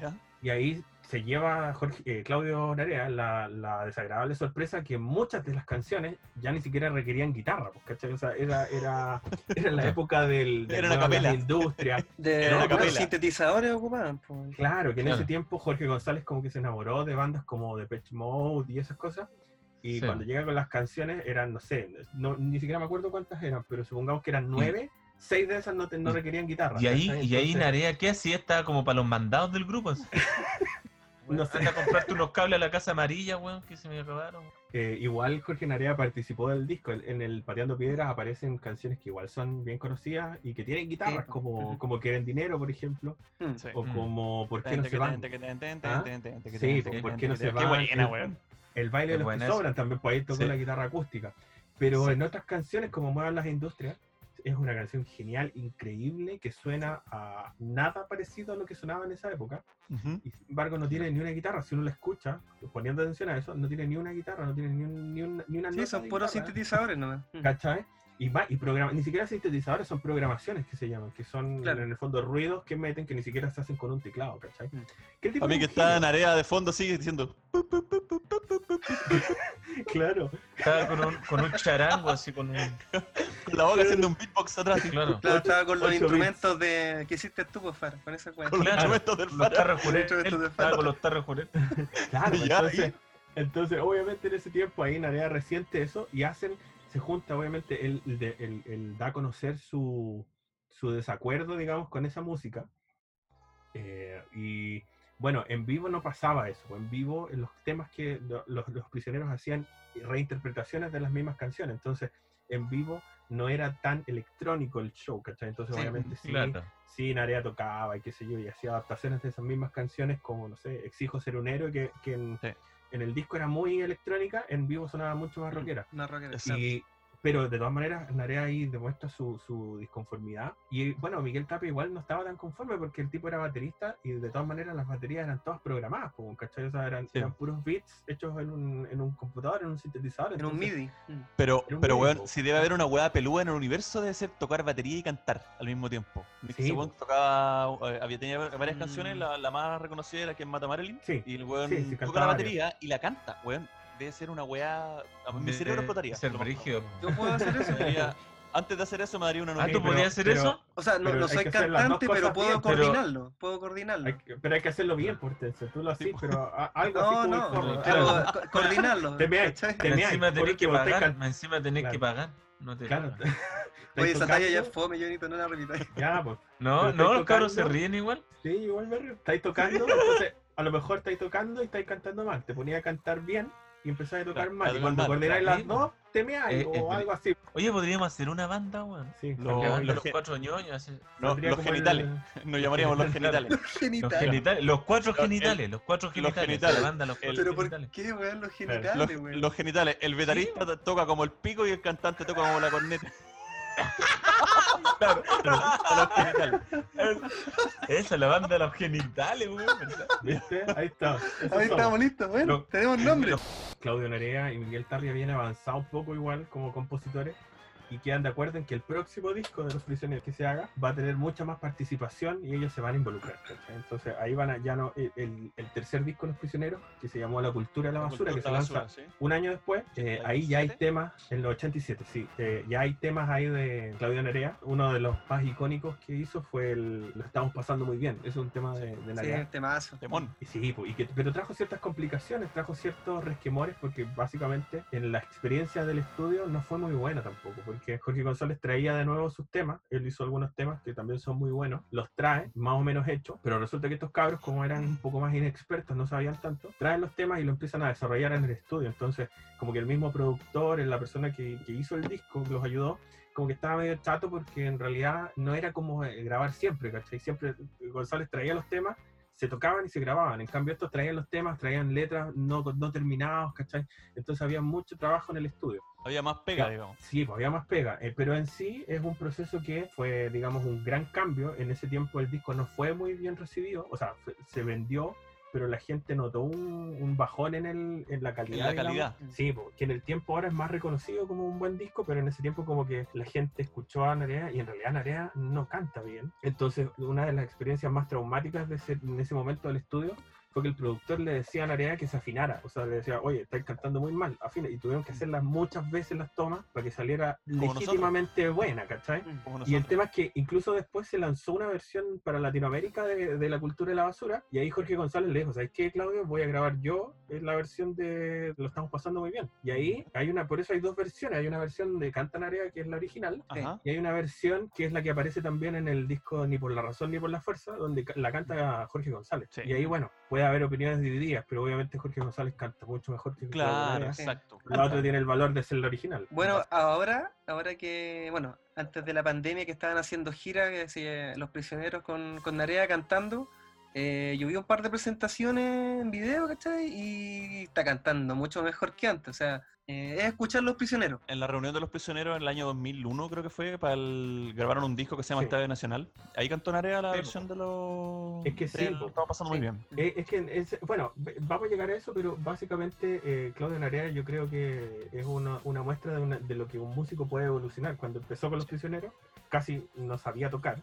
Ya. Y ahí se lleva Jorge, eh, Claudio Narea la, la desagradable sorpresa que muchas de las canciones ya ni siquiera requerían guitarra, sea, era, era, era la época del, de Era una nuevas capela. industrias. De Era una los capela. sintetizadores ocupaban. pues. Claro, que en Claro. ese tiempo Jorge González como que se enamoró de bandas como Depeche Mode y esas cosas. Y Sí. cuando llega con las canciones eran, no sé, no, ni siquiera me acuerdo cuántas eran, pero supongamos que eran nueve, seis de esas no, te- no requerían guitarra. Y ahí, y ahí Narea, ¿qué hacía? Estaba como para los mandados del grupo. No sé. Anda a comprarte unos cables a la casa amarilla, weón, que se me acabaron. eh, igual Jorge Narea participó del disco. En- el Pateando Piedras aparecen canciones que igual son bien conocidas y que tienen guitarras, Sí. como, como Quieren Dinero, por ejemplo, Mm. Sí. o Mm. como ¿Por qué no se van? Sí, ¿por qué no se Qué van? El- baile de los que sobran también, pues ahí tocó Sí. la guitarra acústica. Pero Sí. en otras canciones, como Muevan las Industrias, es una canción genial, increíble, que suena a nada parecido a lo que sonaba en esa época. Y sin embargo, no tiene ni una guitarra. Si uno la escucha, poniendo atención a eso, no tiene ni una guitarra, no tiene ni, un- ni, un- ni una Sí, nota son puros guitarra, sintetizadores nomás. Mm. ¿Cachai? Y, va, y programa, ni siquiera sintetizadores, son programaciones que se llaman, que son Claro. en el fondo ruidos que meten que ni siquiera se hacen con un teclado, ¿cachai? Mm. El tipo A mí que está en área de fondo sigue diciendo. Claro. Estaba con un, con un charango, así con un. Con la boca haciendo un beatbox atrás. Claro. Claro, estaba con los instrumentos de que hiciste tú, pues, Fara, con ese cuento. Con los Claro. instrumentos del Los Fara. tarros Fara. con los tarros Jurel. Claro, Ya, entonces, entonces, obviamente en ese tiempo ahí en área reciente eso, y hacen, se junta, obviamente, él, él él- él da a conocer su, su desacuerdo, digamos, con esa música. Eh, y bueno, en vivo no pasaba eso, en vivo en los temas que lo- los, los prisioneros hacían reinterpretaciones de las mismas canciones, entonces en vivo no era tan electrónico el show, ¿cachai? Entonces Sí, obviamente sí, Claro. sí, Narea tocaba y qué sé yo, y hacía adaptaciones de esas mismas canciones como, no sé, Exijo ser un héroe, que, que en, Sí. En el disco era muy electrónica, en vivo sonaba mucho más rockera. Una rockera. Y pero de todas maneras Narea ahí demuestra su, su disconformidad. Y bueno, Miguel Tapia igual no estaba tan conforme porque el tipo era baterista y de todas maneras las baterías eran todas programadas, como, ¿cachai? O sea, eran, Sí. eran puros beats hechos en un, en un computador, en un sintetizador. En un MIDI. Pero, un pero weón, si debe haber una weá pelúa en el universo, debe ser tocar batería y cantar al mismo tiempo. Sí, Ese tocaba, eh, había tenía varias Mm. canciones, la, la más reconocida era que es Mata Marilyn. Sí, Y el weón sí, sí, toca la varias. batería y la canta, weón. Debe ser una weá. Mi cerebro explotaría. Ser brígido. Yo puedo hacer eso. Antes de hacer eso me daría una Ah, nota. ¿tú pero- podías hacer pero- eso? O sea, no, Pero no soy que cantante, pero puedo bien, pero- coordinarlo. Puedo coordinarlo. Hay que- pero hay que hacerlo bien, Portense. Tú lo haces, pero a- algo No, así no, no, pero claro. co- coordinarlo. Te te me encima tenés que pagar. encima tenés que Claro. pagar. No te Claro. Oye, esa talla ya fome, Jonito, no la repitáis. Ya, pues. No, Pero no, los cabros se ríen igual. Sí, igual me río. Estáis tocando, entonces a lo mejor estáis tocando y estáis cantando mal. Te ponía a cantar bien y empezáis a tocar Claro, mal. Y cuando coordináis las dos, te meáis Eh, eh, o algo así. Oye, podríamos hacer una banda, weón. Sí, Lo- Porque van lo los cuatro ñoños. así- No, saldría los el- genitales. Nos llamaríamos los genitales. Los Genitales. genitales, los cuatro genitales, los cuatro genitales. genitales. la banda, los El- cuatro Pero ¿por genitales. qué, weón, los genitales, weón? los genitales. El vetarista to- toca como el pico y el cantante toca como la corneta. claro, a los genitales. Esa es la banda de los genitales, weón. ¿Viste? Ahí está. Esos Ahí somos. estamos listos, bueno, tenemos nombre. Claudio Narea y Miguel Tapia vienen avanzados un poco igual como compositores y quedan de acuerdo en que el próximo disco de los prisioneros que se haga va a tener mucha más participación y ellos se van a involucrar. ¿cachai? Entonces ahí van a, ya no, el, tercer disco de los prisioneros, que se llamó La Cultura de la Basura, que se lanza ¿sí? un año después, eh, ahí ya hay 87? temas, en los 87, sí, eh, ya hay temas ahí de Claudio Nerea. Uno de los más icónicos que hizo fue el Lo estamos pasando muy bien, es un tema de, de Sí, Nerea. temazo. Temón. Y sí, po, y que, pero trajo ciertas complicaciones, trajo ciertos resquemores, porque básicamente en la experiencia del estudio no fue muy buena tampoco, porque Jorge González traía de nuevo sus temas, él hizo algunos temas que también son muy buenos, los trae más o menos hechos, pero resulta que estos cabros, como eran un poco más inexpertos, no sabían tanto, traen los temas y lo empiezan a desarrollar en el estudio, entonces como que el mismo productor, la persona que, que hizo el disco, los ayudó, como que estaba medio chato porque en realidad no era como eh, grabar siempre, ¿cachai? Siempre González traía los temas se tocaban y se grababan. En cambio, estos traían los temas, traían letras no, no terminados, ¿cachai? Entonces había mucho trabajo en el estudio. Había más pega, Ya. digamos. Sí, pues había más pega, eh, pero en sí es un proceso que fue, digamos, un gran cambio. En ese tiempo el disco no fue muy bien recibido, o sea, se vendió, pero la gente notó un, un bajón en, el, en la calidad. la digamos. calidad. Sí, que en el tiempo ahora es más reconocido como un buen disco, pero en ese tiempo como que la gente escuchó a Narea y en realidad Narea no canta bien. Entonces, una de las experiencias más traumáticas de ese, en ese momento del estudio fue que el productor le decía a Narea que se afinara. O sea, le decía, oye, estáis cantando muy mal, afina. Y tuvieron que hacerlas muchas veces las tomas para que saliera legítimamente buena, ¿cachai? Como Y el tema es que incluso después se lanzó una versión para Latinoamérica de, de la cultura de la basura y ahí Jorge González le dijo, ¿sabes qué, Claudio? Voy a grabar yo en la versión de Lo estamos pasando muy bien. Y ahí hay una, por eso hay dos versiones. Hay una versión de Canta Narea que es la original Ajá. y hay una versión que es la que aparece también en el disco Ni por la razón ni por la fuerza, donde la canta Jorge González. Sí. Y ahí, bueno, puede haber opiniones divididas, pero obviamente Jorge González canta mucho mejor que Claro, exacto. La otra tiene el valor de ser la original. Bueno, ahora, ahora que, bueno, antes de la pandemia que estaban haciendo gira, que decía, los prisioneros con, con Narea cantando, eh, yo vi un par de presentaciones en video, ¿cachai? Y está cantando mucho mejor que antes, o sea, eh, es escuchar los prisioneros. En la reunión de los prisioneros en el año 2001, creo que fue, para el... grabaron un disco que se llama Sí. Estadio Nacional. Ahí cantó Narea la Sí, versión de los... Es que sí, po. Estaba pasando muy bien. Eh, es que, es- bueno, vamos a llegar a eso, pero básicamente eh, Claudio Narea yo creo que es una, una muestra de, una- de lo que un músico puede evolucionar. Cuando empezó con Los Prisioneros, casi no sabía tocar,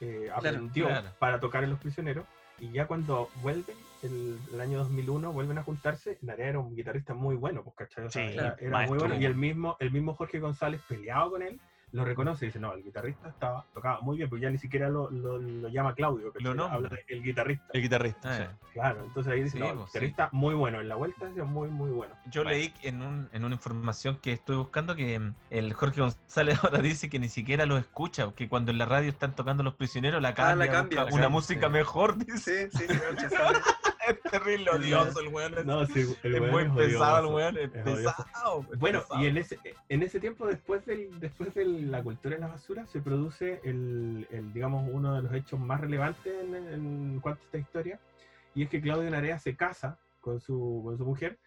eh, aprendió claro. para tocar en Los Prisioneros, y ya cuando vuelven, el, el año 2001, vuelven a juntarse, Narea era un guitarrista muy bueno, pues, ¿cachai? O sea, Sí, era, era muy bueno, y el mismo, el mismo Jorge González peleado con él, lo reconoce y dice, no, el guitarrista estaba, tocaba muy bien, pues ya ni siquiera lo, lo- lo llama Claudio. Lo nombra. habla de el guitarrista. El guitarrista, Ah, sí. Claro, entonces ahí dice, Sí, no, el pues, guitarrista muy bueno, en la vuelta es muy, muy bueno. Yo Bueno. leí en, un, en una información que estuve buscando que mm, el Jorge González ahora dice que ni siquiera los escucha, que cuando en la radio están tocando los prisioneros la Ah, cambia, la cambia, la una cambia, música sí. mejor, dice. Sí, sí, sí, esa- Es terrible odioso el weón. es- No, sí, el es muy es pesado el weón, es pesado. es Bueno, pesado. y en ese, en ese tiempo, después, del, después de la cultura de la basura, se produce el, el, digamos, uno de los hechos más relevantes en, en cuanto a esta historia, y es que Claudio Narea se casa con su, con su mujer,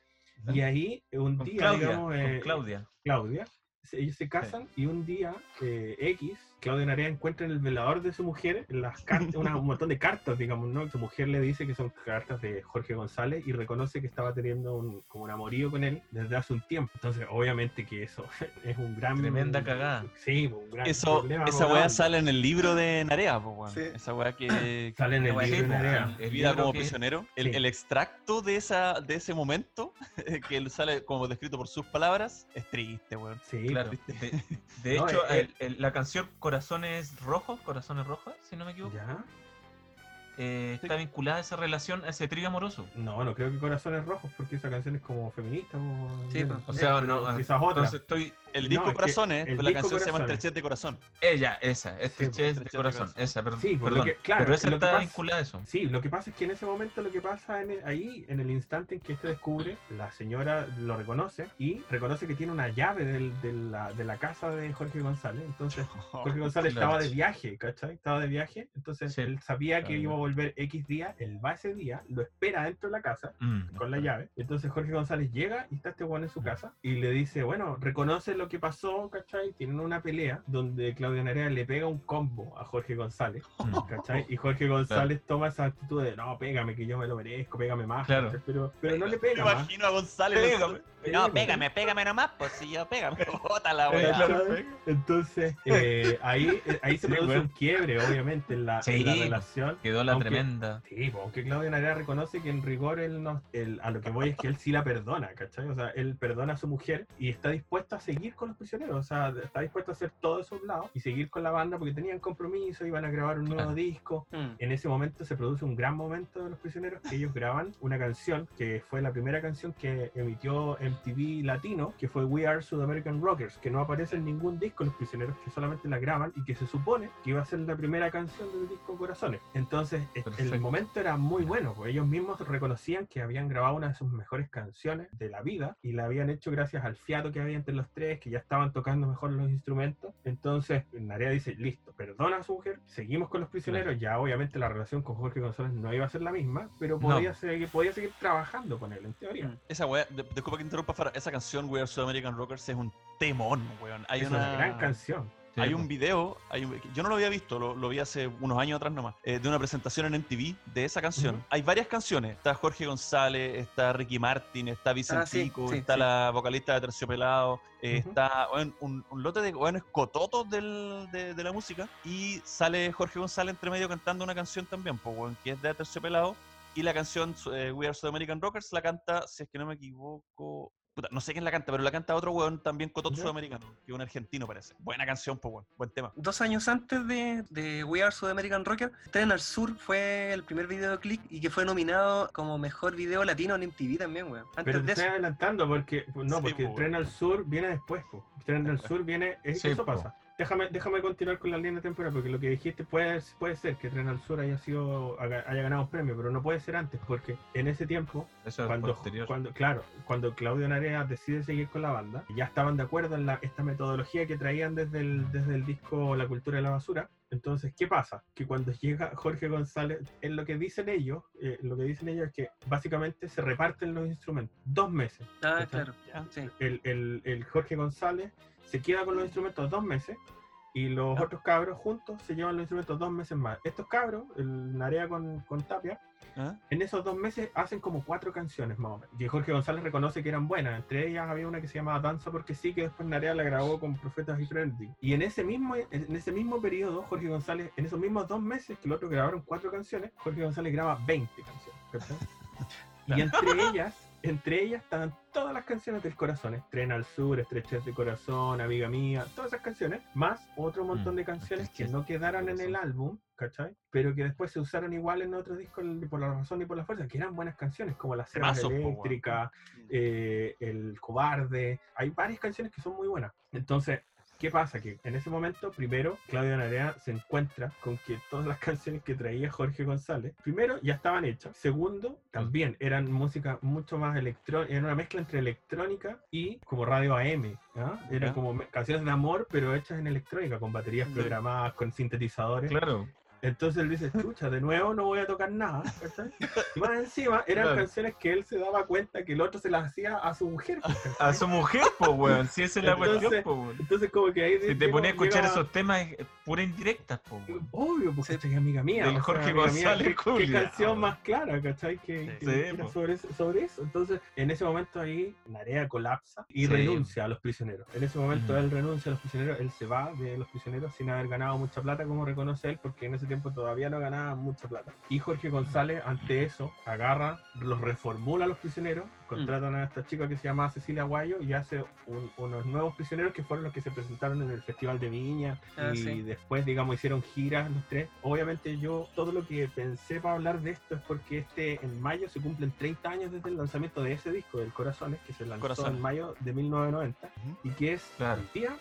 y ahí un Con día, Claudia, digamos, con eh, Claudia. Claudia, se- ellos se casan y un día eh, X, Claudio Narea encuentra en el velador de su mujer las cartas, una- un montón de cartas, digamos, ¿no? Su mujer le dice que son cartas de Jorge González y reconoce que estaba teniendo un, como un amorío con él desde hace un tiempo. Entonces, obviamente que eso es un gran... Tremenda cagada. Sí, un gran Eso, problema esa weá sale en el libro de Narea, po, weón. Sí. Esa weá que, Sale en el libro de Narea. el Vida como que- prisionero. El, Sí. el extracto de esa de ese momento, que él sale como descrito por sus palabras, es triste, weón. Sí, Claro. pues, De, de No, hecho, eh, el- el- la canción Corazones Rojos, Corazones Rojos, si no me equivoco, ¿Ya? eh, está vinculada a esa relación, a ese trío amoroso. No, no creo que Corazones Rojos, porque esa canción es como feminista. O, Sí, pues. O sea, no, quizás otra. entonces estoy... El No, disco es que Corazones, el la disco canción se llama Corazones. Estrechez de Corazón. Ella, esa, Sí, Estrechez Estrechez de de Corazón, Corazón. esa, perdón. Sí, pues, perdón. que- claro, pero esa lo que está pasa- vinculada a eso. Sí, lo que pasa es que en ese momento lo que pasa en el- ahí, en el instante en que este descubre, la señora lo reconoce y reconoce que tiene una llave del- de, la, de la casa de Jorge González. Entonces, Jorge González claro. estaba de viaje, ¿cachai? Estaba de viaje. Entonces, Sí, él sabía que claro. iba a volver X día. Él va ese día, lo espera dentro de la casa Mm. con la llave. Entonces Jorge González llega y está este weón en su casa y le dice, bueno, reconoce lo que pasó, ¿cachai? Tienen una pelea donde Claudio Narea le pega un combo a Jorge González, Mm. ¿cachai? Y Jorge González toma esa actitud de, no, pégame que yo me lo merezco, pégame más, Claro. ¿cachai? Pero, pero no le Me pega más. imagino a González. Pégame. No, pégame, pégame nomás, pues si yo pégame. Bota la. ¿cachai? Entonces, eh, ahí, eh, ahí se Sí, produce un quiebre, obviamente, en la, Sí, en la relación. Quedó la Aunque- tremenda. Sí, aunque Claudio Narea reconoce que en rigor él no, él- a lo que voy es que él sí la perdona, ¿cachai? O sea, él perdona a su mujer y está dispuesto a seguir con los prisioneros, o sea, está dispuesto a hacer todo eso a un lado y seguir con la banda porque tenían compromiso, iban a grabar un nuevo disco. Mm. En ese momento se produce un gran momento de los prisioneros que ellos graban una canción que fue la primera canción que emitió MTV Latino, que fue We Are South American Rockers, que no aparece en ningún disco los prisioneros, que solamente la graban y que se supone que iba a ser la primera canción del disco Corazones. Entonces, e- el Perfecto. momento era muy bueno, porque ellos mismos reconocían que habían grabado una de sus mejores canciones de la vida y la habían hecho gracias al fiato que había entre los tres, que ya estaban tocando mejor los instrumentos. Entonces, Narea dice, listo, perdona a su mujer, seguimos con los prisioneros, ya obviamente la relación con Jorge González no iba a ser la misma, pero No. podía, seguir, podía seguir trabajando con él, en teoría. Mm. Esa weá, disculpa que interrumpa, Farah, esa canción We Are South American Rockers es un temón, weón. Hay es una, una gran canción. Sí, hay pues. un video, hay un- yo no lo había visto, lo, lo vi hace unos años atrás nomás, eh, de una presentación en MTV de esa canción. Hay varias canciones, está Jorge González, está Ricky Martin, está Vicentico, sí, está sí. la vocalista de Terciopelado, eh, está un, un lote de weones cototos del- de, de la música y sale Jorge González entre medio cantando una canción también, pues, que es de Terciopelado. Y la canción eh, We Are South American Rockers la canta, si es que no me equivoco, puta, no sé quién la canta, pero la canta otro weón también cototo sudamericano, que es un argentino parece. Buena canción, pues, weón, buen tema. Dos años antes de, de We Are South American Rocker, Tren al Sur fue el primer videoclip y que fue nominado como mejor video latino en MTV también, weón. Antes Pero te de estoy eso. adelantando porque no, Sí, porque pues, Tren al Sur viene después. po. Tren al Sur viene, es- Sí, eso po. pasa. Déjame, déjame continuar con la línea temporal porque lo que dijiste puede, puede ser que Tren al Sur haya sido haya ganado un premio, pero no puede ser antes porque en ese tiempo Eso es cuando, posterior. cuando claro, cuando Claudio Narea decide seguir con la banda, ya estaban de acuerdo en la, esta metodología que traían desde el, desde el disco La cultura de la basura. Entonces, ¿qué pasa? Que cuando llega Jorge González, en lo que dicen ellos, eh, lo que dicen ellos es que básicamente se reparten los instrumentos. Dos meses. Ah, claro. Ya. Sí. El, el- el Jorge González se queda con los instrumentos dos meses y los otros cabros juntos se llevan los instrumentos dos meses más. Estos cabros, el Narea con, con Tapia, ¿Ah? en esos dos meses hacen como cuatro canciones más o menos. Y Jorge González reconoce que eran buenas. Entre ellas había una que se llamaba Danza porque sí, que después Narea la grabó con Profetas y Friendly. Y en ese mismo en ese mismo periodo, Jorge González, en esos mismos dos meses que los otros grabaron cuatro canciones, Jorge González graba 20 canciones. Y entre ellas, entre ellas estaban todas las canciones del corazón. Tren al Sur, Estrechez de Corazón, Amiga Mía, todas esas canciones, más otro montón Mm, de canciones que no quedaron en el álbum, ¿cachai? Pero que después se usaron igual en otros discos por la razón y por la fuerza, que eran buenas canciones, como Temazos, po, weón. Eléctricas, eh, El Cobarde. Hay varias canciones que son muy buenas. Entonces, ¿Qué pasa? Que en ese momento, primero, Claudio Narea se encuentra con que todas las canciones que traía Jorge González, primero, ya estaban hechas. Segundo, también eran música mucho más electrónica, era una mezcla entre electrónica y como radio AM. ¿ah? Eran Ya. como canciones de amor, pero hechas en electrónica, con baterías Sí. programadas, con sintetizadores. Claro. Entonces él dice, chucha, de nuevo no voy a tocar nada. ¿cachai? Y más encima eran Claro. canciones que él se daba cuenta que el otro se las hacía a su mujer. ¿cachai? A su mujer, po, weón. Si esa es la Entonces, cuestión, po, weón. Entonces como que ahí... Si te pones a escuchar llega- esos temas, es pura indirectas, po, weón. Obvio, porque es amiga mía. Del o sea, Jorge amiga mía, González ¿qué- ¿Qué, canción más clara, cachai? Que, Sí. que Sí, sobre, eso- sobre eso. Entonces, en ese momento ahí, Narea colapsa y Sí. renuncia a los prisioneros. En ese momento Ujú. él renuncia a los prisioneros, él se va de los prisioneros sin haber ganado mucha plata, como reconoce él, porque en ese tiempo todavía no ganaba mucha plata. Y Jorge González, ante eso, agarra, los reformula a los prisioneros, contratan a esta chica que se llama Cecilia Guayo y hace un- unos nuevos prisioneros que fueron los que se presentaron en el Festival de Viña Ah, y sí. después, digamos, hicieron giras los tres. Obviamente yo todo lo que pensé para hablar de esto es porque este en mayo se cumplen 30 años desde el lanzamiento de ese disco, del Corazones, que se lanzó Corazones. en mayo de 1990 Ujú. y que es Claro. día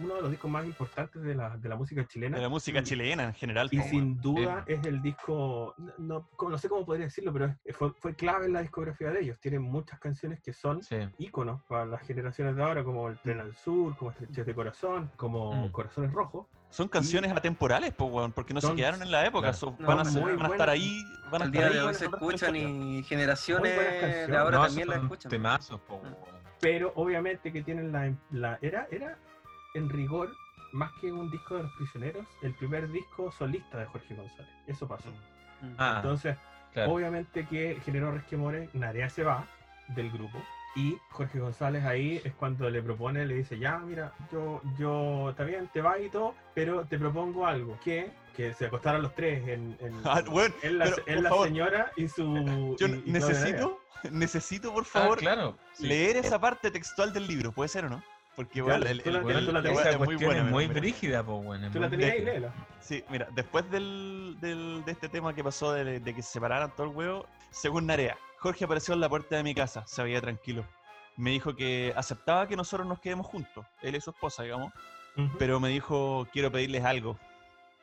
uno de los discos más importantes de la, de la música chilena. De la música chilena en general. Y weón. sin duda es el disco, no, no, como- no sé cómo podría decirlo, pero fue, fue clave en la discografía de ellos. Tienen muchas canciones que son Sí. íconos para las generaciones de ahora, como El Tren al Sur, como Estreches de Corazón, como Mm. Corazones Rojos. Son canciones atemporales, po, weón, porque no se quedaron en la época. claro. son- No, van, a, ser- van a estar ahí. Van a Al estar día ahí de se escuchan y generaciones de ahora No, también las escuchan. temazos, po, Mm. weón. pero obviamente que tienen la, la era era en rigor más que un disco de los prisioneros el primer disco solista de Jorge González eso pasó Mm. Ah, entonces claro. obviamente que generó resquemores Narea se va del grupo y Jorge González ahí es cuando le propone le dice ya mira yo yo está bien te vas y todo pero te propongo algo que que se acostaran los tres en, en- Ah, bueno, en la, pero, en la señora y su Yo y- y necesito, necesito, por Ah, favor, claro. sí. leer esa parte textual del libro. ¿Puede ser o no? Porque, Dale, bueno, el, tú el- la- el- la esa es muy buena. es muy mira. brígida, po, weón. es tú la tenías ahí léela Sí, mira, después del, del- de este tema que pasó de, de que se separaran todo el huevo, según Narea, Jorge apareció en la puerta de mi casa, se veía tranquilo. Me dijo que aceptaba que nosotros nos quedemos juntos, él y su esposa, digamos, Ujú. pero me dijo, quiero pedirles algo.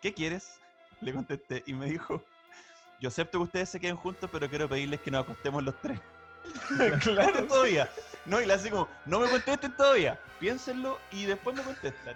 ¿Qué quieres? Le contesté y me dijo, yo acepto que ustedes se queden juntos, pero quiero pedirles que nos acostemos los tres. claro, todavía. No, y le hace como, no me contesten todavía, piénsenlo y después me contestan.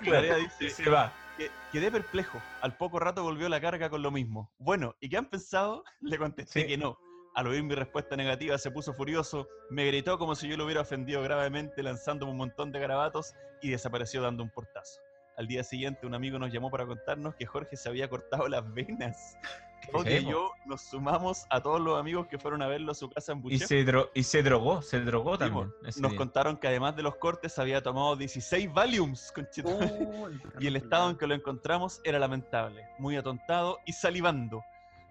Narea dice, se va. que- quedé perplejo. Al poco rato volvió la carga con lo mismo. Bueno, ¿y qué han pensado? Le contesté Sí. que no. Al oír mi respuesta negativa se puso furioso, me gritó como si yo lo hubiera ofendido gravemente, lanzándome un montón de garabatos y desapareció dando un portazo. Al día siguiente un amigo nos llamó para contarnos que Jorge se había cortado las venas. Claudia y yo nos sumamos a todos los amigos que fueron a verlo a su casa en Y Buche. se, dro- y se drogó, se drogó también. ese Nos día. contaron que además de los cortes había tomado 16 Valiums. Oh, Y el estado en que lo encontramos era lamentable, muy atontado y salivando.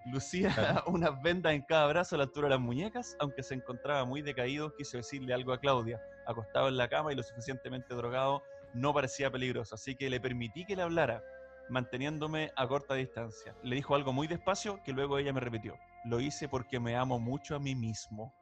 Lucía unas vendas en cada brazo a la altura de las muñecas, aunque se encontraba muy decaído, quiso decirle algo a Claudia. Acostado en la cama y lo suficientemente drogado, no parecía peligroso, así que le permití que le hablara, manteniéndome a corta distancia. Le dijo algo muy despacio que luego ella me repitió. Lo hice porque me amo mucho a mí mismo.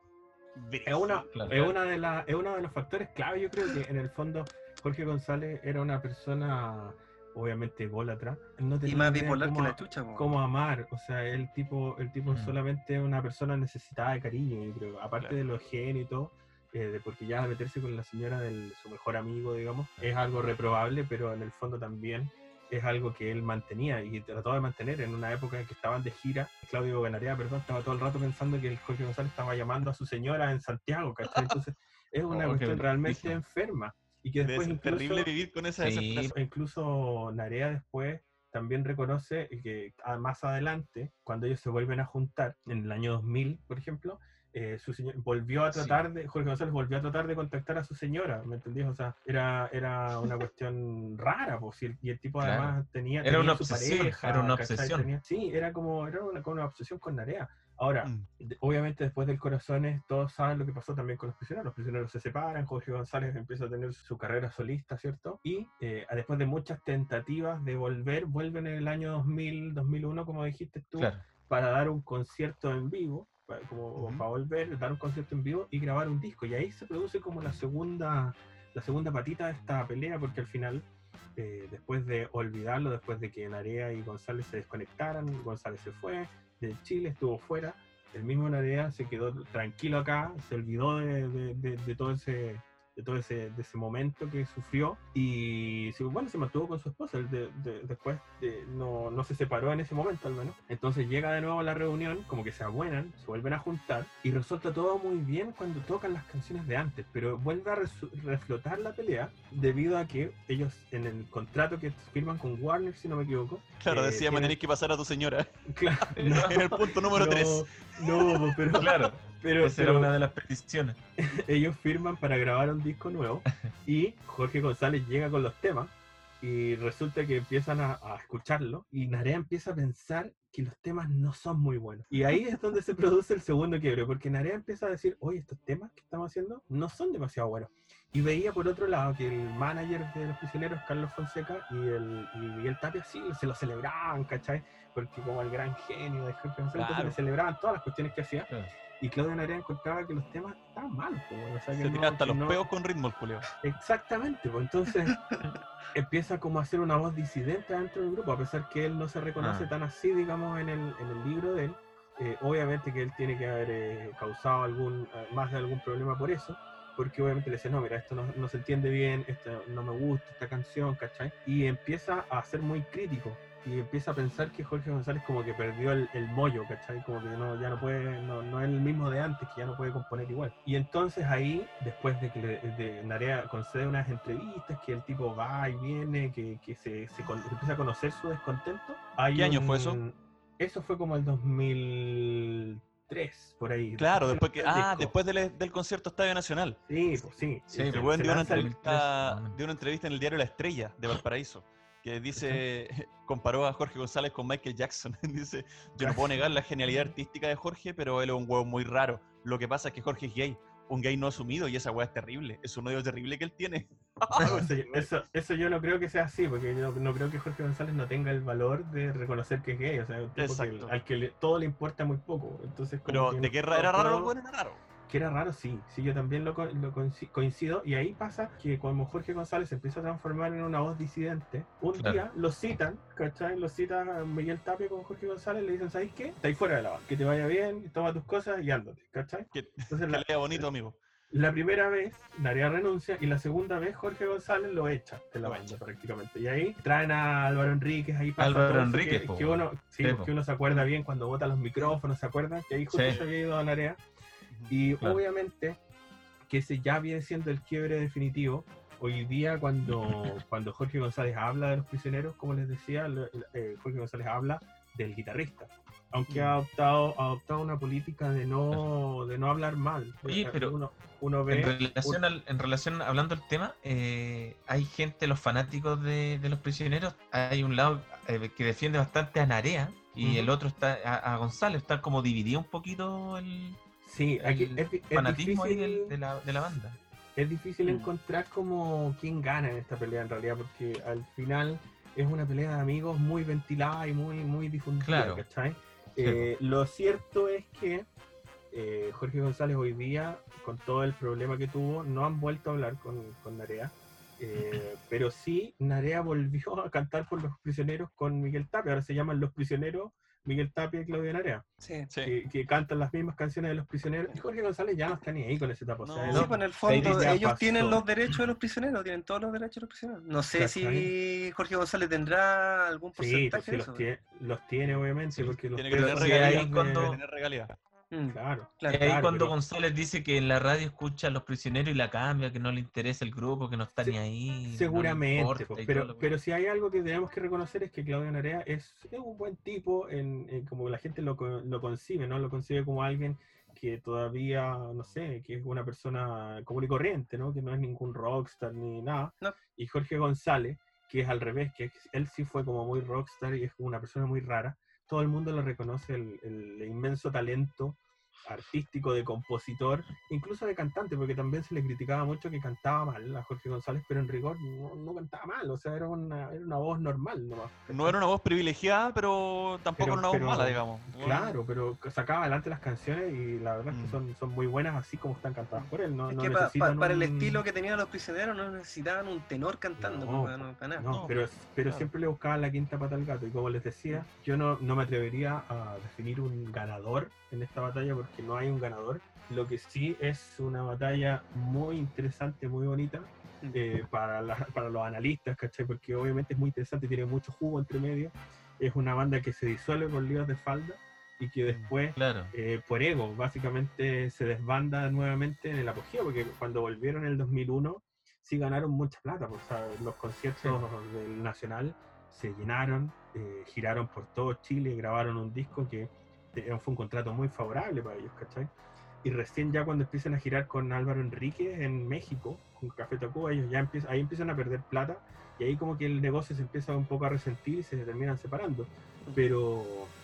es una, Claro. es una de la, es uno de los factores clave, yo creo que en el fondo Jorge González era una persona obviamente ególatra. No Y tenía más bipolar que la chucha, po. cómo amar, o sea, el tipo, el tipo Mm. solamente es una persona necesitada de cariño, yo creo, aparte Claro. de lo genio y todo, eh, de porque ya meterse con la señora de su mejor amigo, digamos, es algo reprobable, pero en el fondo también es algo que él mantenía y trató de mantener en una época en que estaban de gira. Claudio Ganarea, perdón, estaba todo el rato pensando que el Jorge González estaba llamando a su señora en Santiago, ¿cachai? Entonces es una Oh, cuestión realmente enferma. Y que después ser incluso, terrible vivir con esa Sí. desesperación. incluso Narea después también reconoce que ah, más adelante, cuando ellos se vuelven a juntar, en el año 2000, por ejemplo, eh, su señor, volvió a Sí. tratar de, Jorge González volvió a tratar de contactar a su señora, ¿me entendís? O sea, era, era una cuestión rara, pues, y el, y el tipo Claro. además tenía, Era tenía una su obsesión, pareja, era una obsesión. Tenía- sí, era como, era una, como una obsesión con Narea. Ahora, Mm. obviamente después del Corazones, todos saben lo que pasó también con los prisioneros. Los prisioneros se separan, Jorge González empieza a tener su carrera solista, ¿cierto? Y eh, después de muchas tentativas de volver, vuelven en el año 2000, 2001, como dijiste tú, Claro. para dar un concierto en vivo, para, como, para volver, dar un concierto en vivo y grabar un disco. Y ahí se produce como la segunda, la segunda patita de esta pelea, porque al final, eh, después de olvidarlo, después de que Narea y González se desconectaran, González se fue de Chile, estuvo fuera, el mismo Narea se quedó tranquilo acá, se olvidó de, de- de- de todo ese de todo ese, de ese momento que sufrió y bueno, se mantuvo con su esposa, de- de- después de- no, no se separó en ese momento al menos. Entonces llega de nuevo a la reunión, como que se abuenan, se vuelven a juntar y resulta todo muy bien cuando tocan las canciones de antes, pero vuelve a reflotar la pelea debido a que ellos en el contrato que firman con Warner, si no me equivoco, Claro, eh, decía, me tienen- tenéis que pasar a tu señora. Claro, en el punto número no, 3. No, pero, Claro, pero, esa era pero una de las peticiones. ellos firman para grabar un disco nuevo y Jorge González llega con los temas y resulta que empiezan a, a escucharlo y Narea empieza a pensar que los temas no son muy buenos. Y ahí es donde se produce el segundo quiebre, porque Narea empieza a decir, oye, estos temas que estamos haciendo no son demasiado buenos. Y veía por otro lado que el manager de los prisioneros, Carlos Fonseca, y el y Miguel Tapia sí, se lo celebraban, ¿cachai? Porque como el gran genio de Jorge González, Claro. le celebraban todas las cuestiones que hacía. Claro. Y Claudio Narea encontraba que los temas estaban pues, bueno, o sea, que Se no- hasta que los no- peos con ritmo el culeo. Exactamente, pues entonces empieza como a ser una voz disidente dentro del grupo, a pesar que él no se reconoce Ah. tan así, digamos, en el, en el libro de él. Eh, obviamente que él tiene que haber eh, causado algún, eh, más de algún problema por eso, porque obviamente le dice, no, mira, esto no, no se entiende bien, esto no me gusta, esta canción, ¿cachai? Y empieza a ser muy crítico. Y empieza a pensar que Jorge González como que perdió el, el mollo, ¿cachai? Como que no, ya no puede, no, no es el mismo de antes, que ya no puede componer igual. Y entonces ahí, después de que le, de Narea concede unas entrevistas, que el tipo va y viene, que, que se, se con- empieza a conocer su descontento. hay ¿Qué año fue eso? Eso fue como el 2003, por ahí. Claro, después que. del Ah, después del, del concierto Estadio Nacional. Sí, pues sí. Sí, Se- pues, se dio una, el- entrevista, 2003, dio una entrevista en el diario La Estrella de Valparaíso. Que dice, comparó a Jorge González con Michael Jackson. dice, yo no puedo negar la genialidad artística de Jorge, pero él es un huevo muy raro. Lo que pasa es que Jorge es gay, un gay no asumido, y esa weá es terrible. Es un odio terrible que él tiene. Eso, eso, eso yo no creo que sea así, porque yo no, no creo que Jorge González no tenga el valor de reconocer que es gay. O sea, es un tipo que- Exacto. al que le- todo le importa muy poco. Entonces, como Pero que de no- que era raro, bueno era raro. Que era raro, sí. Sí, yo también lo, lo coinci- coincido. Y ahí pasa que cuando Jorge González se empieza a transformar en una voz disidente, un Claro. día lo citan, ¿cachai? Lo cita Miguel Tapia con Jorge González, le dicen, ¿sabes qué? Está ahí fuera de la banda. Que te vaya bien, toma tus cosas y ándate, ¿cachai? Que, Entonces, que la, lea bonito, amigo. la primera vez, Narea renuncia y la segunda vez Jorge González lo echa de la banda prácticamente. Y ahí traen a Álvaro Enríquez, ahí pasa Álvaro Enríquez, que, po, que uno, sí, que uno se acuerda bien cuando bota los micrófonos, ¿se acuerdan? Que ahí justo Sí. se había ido a Narea. Y Claro. obviamente que ese ya viene siendo el quiebre definitivo. Hoy día cuando, cuando Jorge González habla de los prisioneros, como les decía, eh, Jorge González habla del guitarrista. Aunque ha adoptado, ha adoptado una política de no, de no hablar mal. Oye, Eh, pero uno, uno ve... En relación, al- en relación, hablando del tema, eh, hay gente, los fanáticos de, de los prisioneros, hay un lado eh, que defiende bastante a Narea y el otro está a, a González, está como dividido un poquito el, Sí, aquí el es, fanatismo ahí difícil, del- de, la, de la banda. es difícil Mm. encontrar como quién gana en esta pelea en realidad, porque al final es una pelea de amigos muy ventilada y muy, muy difundida, Claro. ¿cachai? Eh, lo cierto es que eh, Jorge González hoy día, con todo el problema que tuvo, no han vuelto a hablar con, con Narea. eh, pero sí, Narea volvió a cantar por los prisioneros con Miguel Tapia. Ahora se llaman Los Prisioneros Miguel Tapia y Claudia Narea. Sí. Que, que cantan las mismas canciones de los prisioneros. Y Jorge González ya no está ni ahí con esa etapa. o sea, No. él- Sí, pues en el fondo ellos pasó. tienen los derechos de los prisioneros, tienen todos los derechos de los prisioneros. No sé si. Jorge González tendrá algún Sí, porcentaje pues sí, de los, eso. tiene, los tiene obviamente, Sí, porque los Tiene que Pero tener regalías. de- cuando- tener regalías. Mm, Claro. claro. Y ahí Claro, cuando pero- González dice que en la radio escucha a los prisioneros y la cambia, que no le interesa el grupo, que no está Se- ni ahí. Seguramente, pues, todo pero, pero si hay algo que tenemos que reconocer es que Claudio Narea es, es un buen tipo, en, en como la gente lo, co- lo concibe, ¿no? Lo concibe como alguien que todavía, no sé, que es una persona común y corriente, ¿no? Que no es ningún rockstar ni nada. No. Y Jorge González, que es al revés, que él sí fue como muy rockstar y es como una persona muy rara, todo el mundo le reconoce el, el inmenso talento artístico de compositor, incluso de cantante, porque también se le criticaba mucho que cantaba mal a Jorge González, pero en rigor no, no cantaba mal, o sea, era una, era una voz normal nomás. No era una voz privilegiada, pero tampoco Pero- era una voz pero- mala, digamos. Claro, pero sacaba adelante las canciones y la verdad es Mm. que son, son muy buenas así como están cantadas por él. No, Es no que pa- pa- necesitan para el estilo que tenían los prisioneros no necesitaban un tenor cantando, No, pues, no, para nada. No, No, pero, pero claro. siempre le buscaban la quinta pata al gato. Y como les decía, yo no, no me atrevería a definir un ganador en esta batalla porque que no hay un ganador. Lo que sí es una batalla muy interesante, muy bonita eh, para, la- para los analistas, ¿cachai? Porque obviamente es muy interesante, tiene mucho jugo entre medio. Es una banda que se disuelve por líos de falda y que después, Claro. eh, por ego, básicamente se desbanda nuevamente en el apogeo, porque cuando volvieron en el 2001 sí ganaron mucha plata, pues, o sea, los conciertos del Nacional se llenaron, eh, giraron por todo Chile, grabaron un disco que fue un contrato muy favorable para ellos, ¿cachai? Y recién ya cuando empiezan a girar con Álvaro Enrique en México, con Café Tacuba, ellos ya empiezan, ahí empiezan a perder plata y ahí como que el negocio se empieza un poco a resentir y se terminan separando. Pero,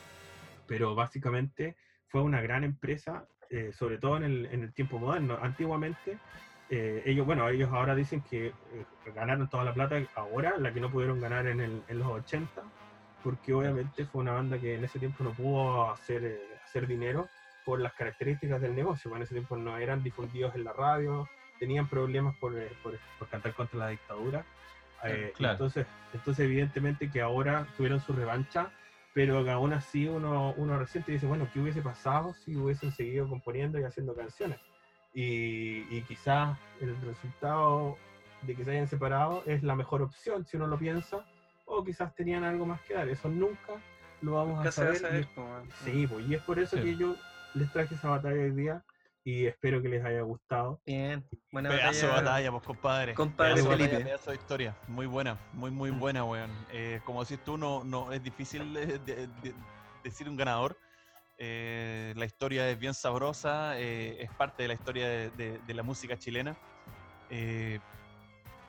pero básicamente fue una gran empresa, eh, sobre todo en el, en el tiempo moderno. Antiguamente, eh, ellos, bueno, ellos ahora dicen que eh, ganaron toda la plata ahora, la que no pudieron ganar en, el- en los 80, porque obviamente fue una banda que en ese tiempo no pudo hacer, eh, hacer dinero por las características del negocio, porque en ese tiempo no eran difundidos en la radio, tenían problemas por, eh, por- por cantar contra la dictadura. eh, Claro. entonces, entonces, evidentemente que ahora tuvieron su revancha, pero que aún así uno, uno reciente dice, bueno, ¿qué hubiese pasado si hubiesen seguido componiendo y haciendo canciones? Y, y quizás el resultado de que se hayan separado es la mejor opción, si uno lo piensa, o quizás tenían algo más que dar, eso nunca lo vamos Nunca a se va a saber. y- saber, weón. Sí, pues, y es por eso Sí. que yo les traje esa batalla hoy día y espero que les haya gustado. Bien, buena Pedazo de batalla. batalla, pues, compadre. Compadre pedazo Felipe. batalla, pedazo de historia. Muy buena, muy, muy buena, weón. Eh, como decís tú, no, no, es difícil de- de- de- decir un ganador. Eh, la historia es bien sabrosa, eh, es parte de la historia de, de- de la música chilena.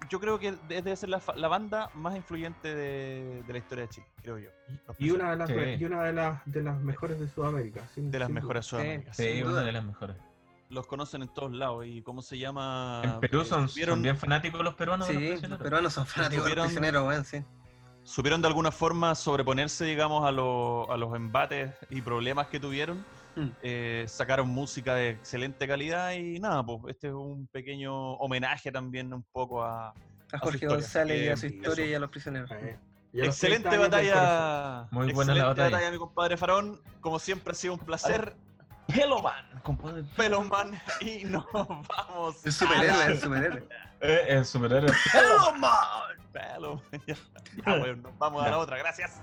Yo creo que de- debe ser la, fa- la banda más influyente de, de la historia de Chile, creo yo. Y una de las, Sí. y una de las, de las mejores de Sudamérica. sin- de las sin mejores sudaméricas. Sí, sin una duda. de las mejores. Los conocen en todos lados. ¿Y cómo se llama? En Perú Eh, son, supieron- son bien fanáticos los peruanos de los Sí, los peruanos son fanáticos de los prisioneros, weón, sí. supieron de alguna forma sobreponerse, digamos, a, los- a los embates y problemas que tuvieron. Mm. Eh, sacaron música de excelente calidad y nada, pues este es un pequeño homenaje también un poco a... A Jorge historia. González y a su historia eso. y a los prisioneros. Eh, y a los Excelente 30 años del corazón. batalla. Muy buena la excelente batalla. mi compadre Farón. Como siempre ha sido un placer. Peloman, compadre. Peloman. Y nos vamos. A superhéroe, el superhéroe. Eh, el superhéroe. Peloman. Ya, ya, bueno, nos vamos a la otra. Gracias.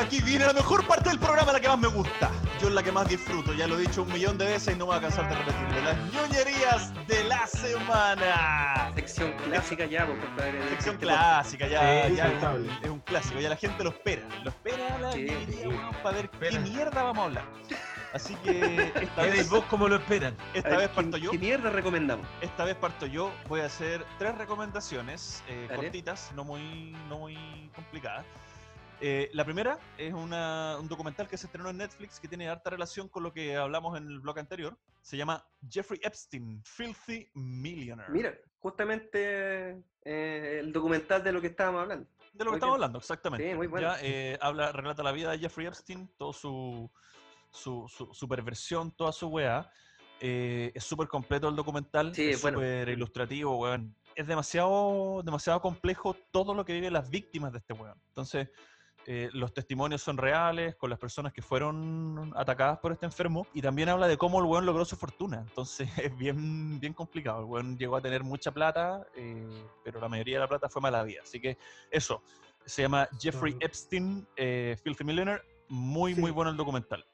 Aquí viene la mejor parte del programa, la que más me gusta. Yo es la que más disfruto, ya lo he dicho un millón de veces y no me voy a cansar de repetirlo. Las ñoñerías de la semana. Sección clásica ya, pues, compadre. Sección este clásica, ya, Sí, ya es, es un clásico, ya la gente lo espera. Lo espera la Sí, ñoñería, para ver qué Espera. mierda vamos a hablar. Así que esta ¿Y vez, vos cómo lo esperan? esta ver, vez ¿qué- parto yo. ¿Qué mierda recomendamos? Esta vez parto yo. Voy a hacer tres recomendaciones eh, cortitas, no muy, no muy complicadas. Eh, la primera es una- un documental que se estrenó en Netflix que tiene harta relación con lo que hablamos en el blog anterior. Se llama Jeffrey Epstein, Filthy Millionaire. Mira, justamente eh, el documental de lo que estábamos hablando. De lo que muy estamos bien. hablando, exactamente. Sí, muy bueno. Ya, eh, habla, relata la vida de Jeffrey Epstein, todo su, su, su, su perversión, toda su weá. Eh, es súper completo el documental, Sí, es bueno. súper ilustrativo, weón. Es demasiado, demasiado complejo todo lo que viven las víctimas de este weón. Entonces, eh, los testimonios son reales con las personas que fueron atacadas por este enfermo y también habla de cómo el weón logró su fortuna. Entonces es bien, bien complicado. El weón llegó a tener mucha plata, eh, pero la mayoría de la plata fue mala vida. Así que eso, se llama Jeffrey. Epstein, eh, Filthy Millionaire. Muy, Sí. muy bueno el documental.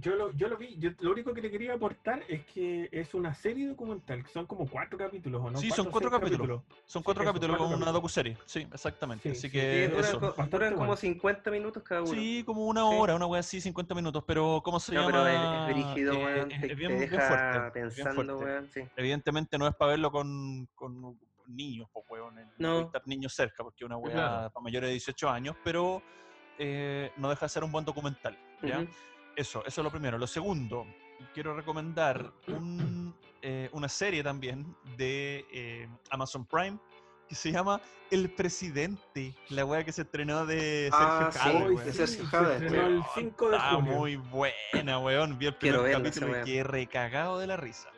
Yo lo, yo lo vi, yo, lo único que te quería aportar es que es una serie documental, que son como cuatro capítulos, ¿o no? Sí, son cuatro seis capítulos. Son Sí, cuatro eso, capítulos cuatro con una capítulos. docuserie. Sí, exactamente. Sí, Así sí, que Sí, duran, como bueno. 50 minutos cada uno. Sí, como una Sí. hora, una wea así, 50 minutos. Pero, ¿cómo se No, llama? pero es, es brígido, Eh, weón. es- Te, es te bien, bien deja fuerte, bien pensando, fuerte. weón. Sí. Evidentemente no es para verlo con, con niños, pues, weón. No estar niños cerca, porque una wea Claro. para mayores de 18 años, pero eh, no deja de ser un buen documental. ¿ya? Ujú. Eso, eso es lo primero. Lo segundo, quiero recomendar un, eh, una serie también de eh, Amazon Prime que se llama El Presidente, la wea que se estrenó de Sergio Ah, sí, de se estrenó el Weón, 5 de Está junio. muy buena, weón. Vi el Quiero primer capítulo y quedé recagado de la risa.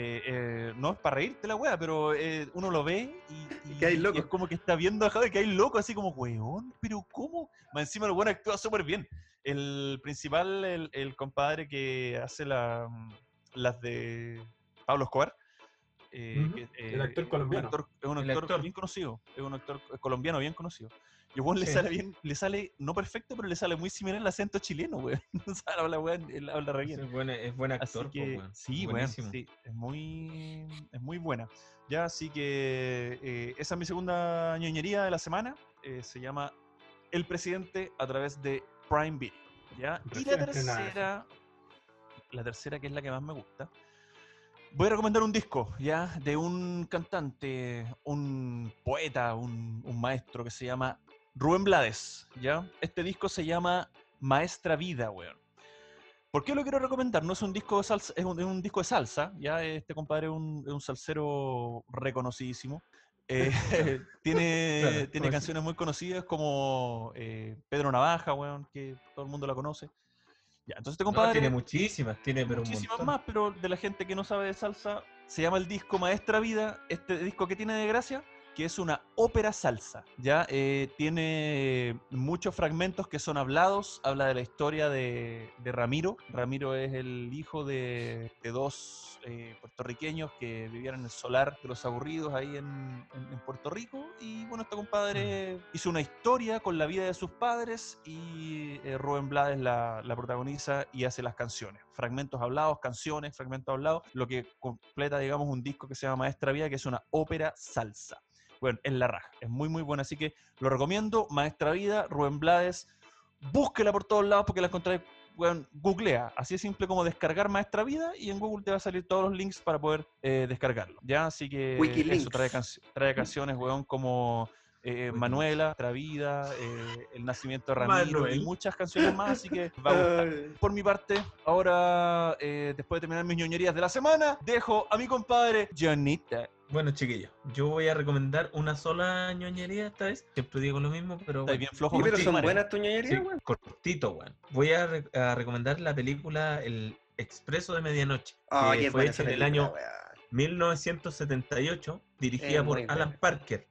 Eh, eh, no es para reírte la wea, pero eh, uno lo ve y, y- Que hay y loco. es como que está viendo a Javi que hay loco, así como, weón, pero ¿cómo? Más encima el weón actúa súper bien. El principal, el, el compadre que hace la, mm, las de Pablo Escobar. eh, El actor es un colombiano. actor- Es un actor, actor. bien conocido, es un actor colombiano bien conocido. Y weón le sale bien, le sale, no perfecto, pero le sale muy similar el acento chileno, weón. O sea, habla, weón, él habla re bien. Es buen, es buen Así actor, que, weón. sí, weón, Buenísimo. sí, es muy, es muy buena. Ya, así que eh, esa es mi segunda ñoñería de la semana. eh, se llama El Presidente a través de Prime Video. ¿ya? Y la tercera, la tercera que es la que más me gusta. Voy a recomendar un disco, ¿ya? De un cantante, un poeta, un, un maestro que se llama Rubén Blades, ¿ya? Este disco se llama Maestra Vida, weón. ¿Por qué lo quiero recomendar? No es un disco de salsa, es un, es un disco de salsa, ya este compadre es un, es un salsero reconocidísimo. Eh, tiene Claro, tiene conocido. canciones muy conocidas como eh, Pedro Navaja, weón, que todo el mundo la conoce. Ya, entonces este No, compadre tiene muchísimas, tiene pero muchísimas más, pero de la gente que no sabe de salsa, se llama el disco Maestra Vida, este disco que tiene de gracia, que es una ópera salsa, ¿ya? Eh, tiene muchos fragmentos que son hablados, habla de la historia de, de Ramiro, Ramiro es el hijo de, de dos eh, puertorriqueños que vivían en el solar de los aburridos ahí en, en- en Puerto Rico, y bueno, este compadre hizo una historia con la vida de sus padres y eh, Rubén Blades la, la protagoniza y hace las canciones. Fragmentos hablados, canciones, fragmentos hablados, lo que completa, digamos, un disco que se llama Maestra Vida, que es una ópera salsa. Bueno, es la raja, es muy, muy buena, así que lo recomiendo. Maestra Vida, Rubén Blades, búsquela por todos lados porque la encontré, bueno, googlea, así es simple como descargar Maestra Vida y en Google te va a salir todos los links para poder eh, descargarlo. Ya, así que Wikilinks. eso trae, canci- trae canciones, weón, como eh, Manuela, Maestra Vida, eh, El nacimiento de Ramiro y muchas canciones más, así que va a gustar. Por mi parte, ahora, eh, después de terminar mis ñoñerías de la semana, dejo a mi compadre Jonita. Bueno, chiquillos, yo voy a recomendar una sola ñoñería esta vez. Siempre digo lo mismo, pero. Está bien flojo Sí, pero contigo, son buenas tu ñoñerías, sí, weón. cortito, weón. Voy a, re- a recomendar la película El Expreso de Medianoche, Ah, que fue hecha en el año weón. 1978, dirigida Es por Alan buena. Parker,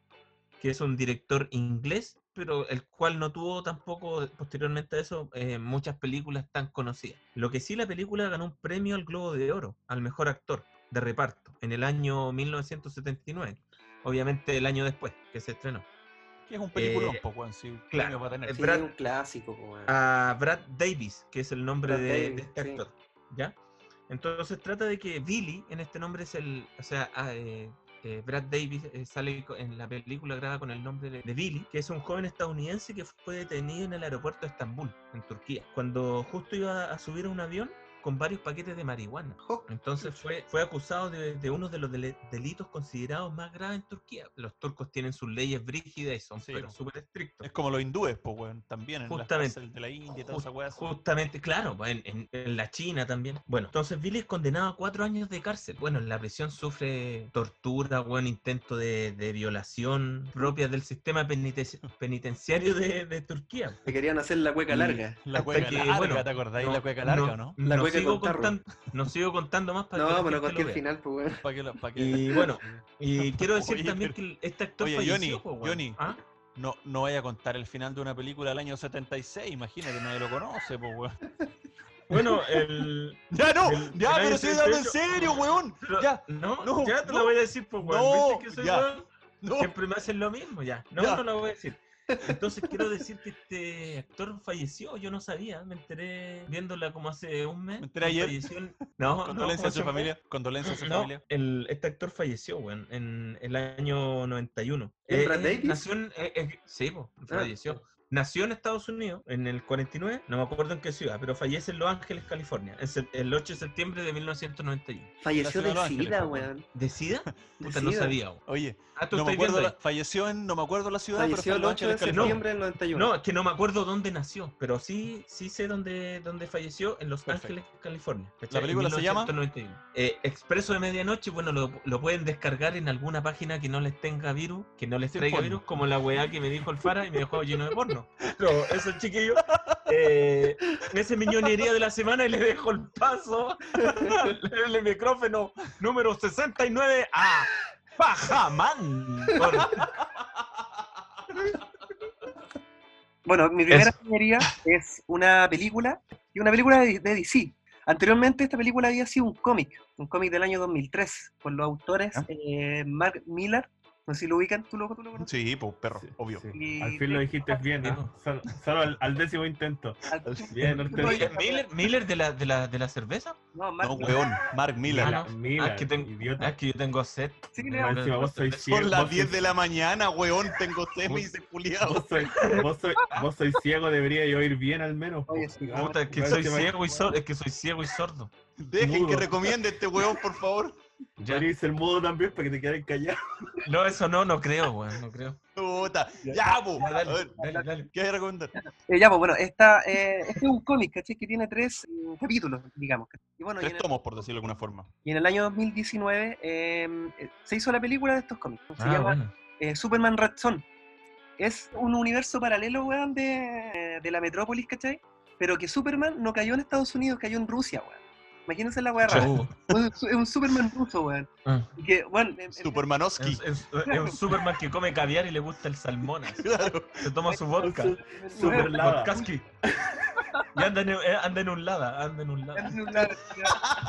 que es un director inglés, pero el cual no tuvo tampoco, posteriormente a eso, eh, muchas películas tan conocidas. Lo que sí, la película ganó un premio al Globo de Oro, al mejor actor de reparto, en el año 1979, obviamente el año después que se estrenó. Que es un peliculón, Eh, po, sí, claro, va a tener. Sí, Brad- es un clásico, a Brad Davis, que es el nombre de, de Davis, este sí. actor, ¿ya? Entonces trata de que Billy, en este nombre es el, o sea, ah, eh, eh, Brad Davis eh, sale en la película grabada con el nombre de, de Billy, que es un joven estadounidense que fue detenido en el aeropuerto de Estambul, en Turquía, cuando justo iba a subir a un avión con varios paquetes de marihuana. Entonces fue, fue acusado de, de uno de los delitos considerados más graves en Turquía. Los turcos tienen sus leyes brígidas y son Sí, pero súper estrictos. Es como los hindúes, pues, weón, también en las Justamente. cárceles de la India y toda Ju- esa weá. son- Justamente, claro, pues, en, en- en la China también. Bueno, entonces Billy es condenado a cuatro años de cárcel. Bueno, en la prisión sufre tortura, bueno, intento de, de violación propia del sistema peniten- penitenciario de, de Turquía. Te querían hacer la cueca Y- larga. La hasta cueca que, larga, bueno, ¿te acordáis? no- la cueca larga, ¿o ¿no? La no sigo contando, no sigo contando más para No, que la pero gente lo vea. final, pues, weón. Pa' que lo- pa' que- Y bueno, y quiero decir Oye, también pero- que este actor Oye, falleció, Johnny, weón. Johnny. ¿Ah? No, no vaya a contar el final de una película del año 76, imagínate, nadie lo conoce, pues, weón. Bueno, el... Ya no, El- ya, el pero estoy hablando en 78. serio, weón. pero- Ya, no, no, ya te no, lo voy a decir, pues, weón. no, ¿Viste que soy ya. weón? no. Siempre me hacen lo mismo, ya. No, Ya. no lo voy a decir. Entonces quiero decir que este actor falleció, yo no sabía, me enteré viéndola como hace un mes. Me enteré ayer. falleció en- No, Condolencias no, a su ¿cómo se familia, condolencias a su no, familia. el, este actor falleció, weón, en el año 91. ¿Es Brad eh, Davis? Nació en, eh, eh, sí, po, Ah, falleció. Nació en Estados Unidos en el 49, no me acuerdo en qué ciudad, pero fallece en Los Ángeles, California, el 8 de septiembre de 1991. Falleció de de Los Ángeles, sida, weón. ¿De SIDA? De Puta, no sida. sabía. weón. Oye, Ah, tú no me estás acuerdo, la- falleció en, no me acuerdo la ciudad, Falleció pero el fue en 8 de Los Ángeles, septiembre California. del 91. No, es que no me acuerdo dónde nació, pero sí, sí sé dónde, dónde falleció, en Los Perfecto. Ángeles, California. ¿cachai? ¿La película se llama? 1991. Eh, Expreso de Medianoche, bueno, lo, lo pueden descargar en alguna página que no les tenga virus, que no les traiga porno. virus, como la weá que me dijo el Fara y me dejó lleno de porno. Pero eso, chiquillos, eh, esa es mi ñoñería de la semana y le dejo el paso el micrófono número 69 a Pajamán. Por- Bueno, mi primera ñoñería es una película, y una película de, de DC. Anteriormente esta película había sido un cómic, un cómic del año 2003, por los autores ¿Ah? eh, Mark Miller, no sé si lo ubican, ¿tú lo, tú lo conoces? Sí, pues perro, obvio. Sí. Y- Al fin lo dijiste bien, ¿no? Solo, solo al, al décimo intento. Al- Bien, Hortensio. ¿Miller, Miller de, la, de, la, de la cerveza? No, Mark No, Miller. weón, Mark Miller. Ah, no. Mira, Ah, es que tengo- idiota. Ah, es que yo tengo sed. Sí, Leo. encima vos ciego. Son las vos 10 sois- de la mañana, weón, tengo sed, me dice culiado. Vos sois, vos, sois, vos sois ciego, debería oír bien al menos. Oye, sí, Ah, Puta, es que soy ciego y sordo. Es que soy ciego y sordo. Dejen que recomiende este weón, por favor. Ya. Debería ser mudo también para que te quedes callado. No, eso no, no creo, weón, no creo. Puta, ya, po. Ya, A dale, ver, dale, dale. ¿qué hay que recomendar? Eh, ya, pues bueno, esta, eh, este es un cómic, ¿cachai? Que tiene tres eh, capítulos, digamos. ¿cachai? Y bueno, y en, Tres el, tomos, por decirlo de alguna forma. y en el año 2019 eh, eh, se hizo la película de estos cómics. Se Ah, llama bueno. eh, Superman Red Son. Es un universo paralelo, weón, de, de la metrópolis, ¿cachai? Pero que Superman no cayó en Estados Unidos, cayó en Rusia, weón. Imagínense la weá rara. Es un Superman ruso, weón. ah. Que, bueno, en- en- Supermanowski. Es, es- es un Superman que come caviar y le gusta el salmón. así. Claro. Se toma su vodka. Super lava. Vodkaski. Y anda en, eh, anda en un lada, anda en un lada. en un lado,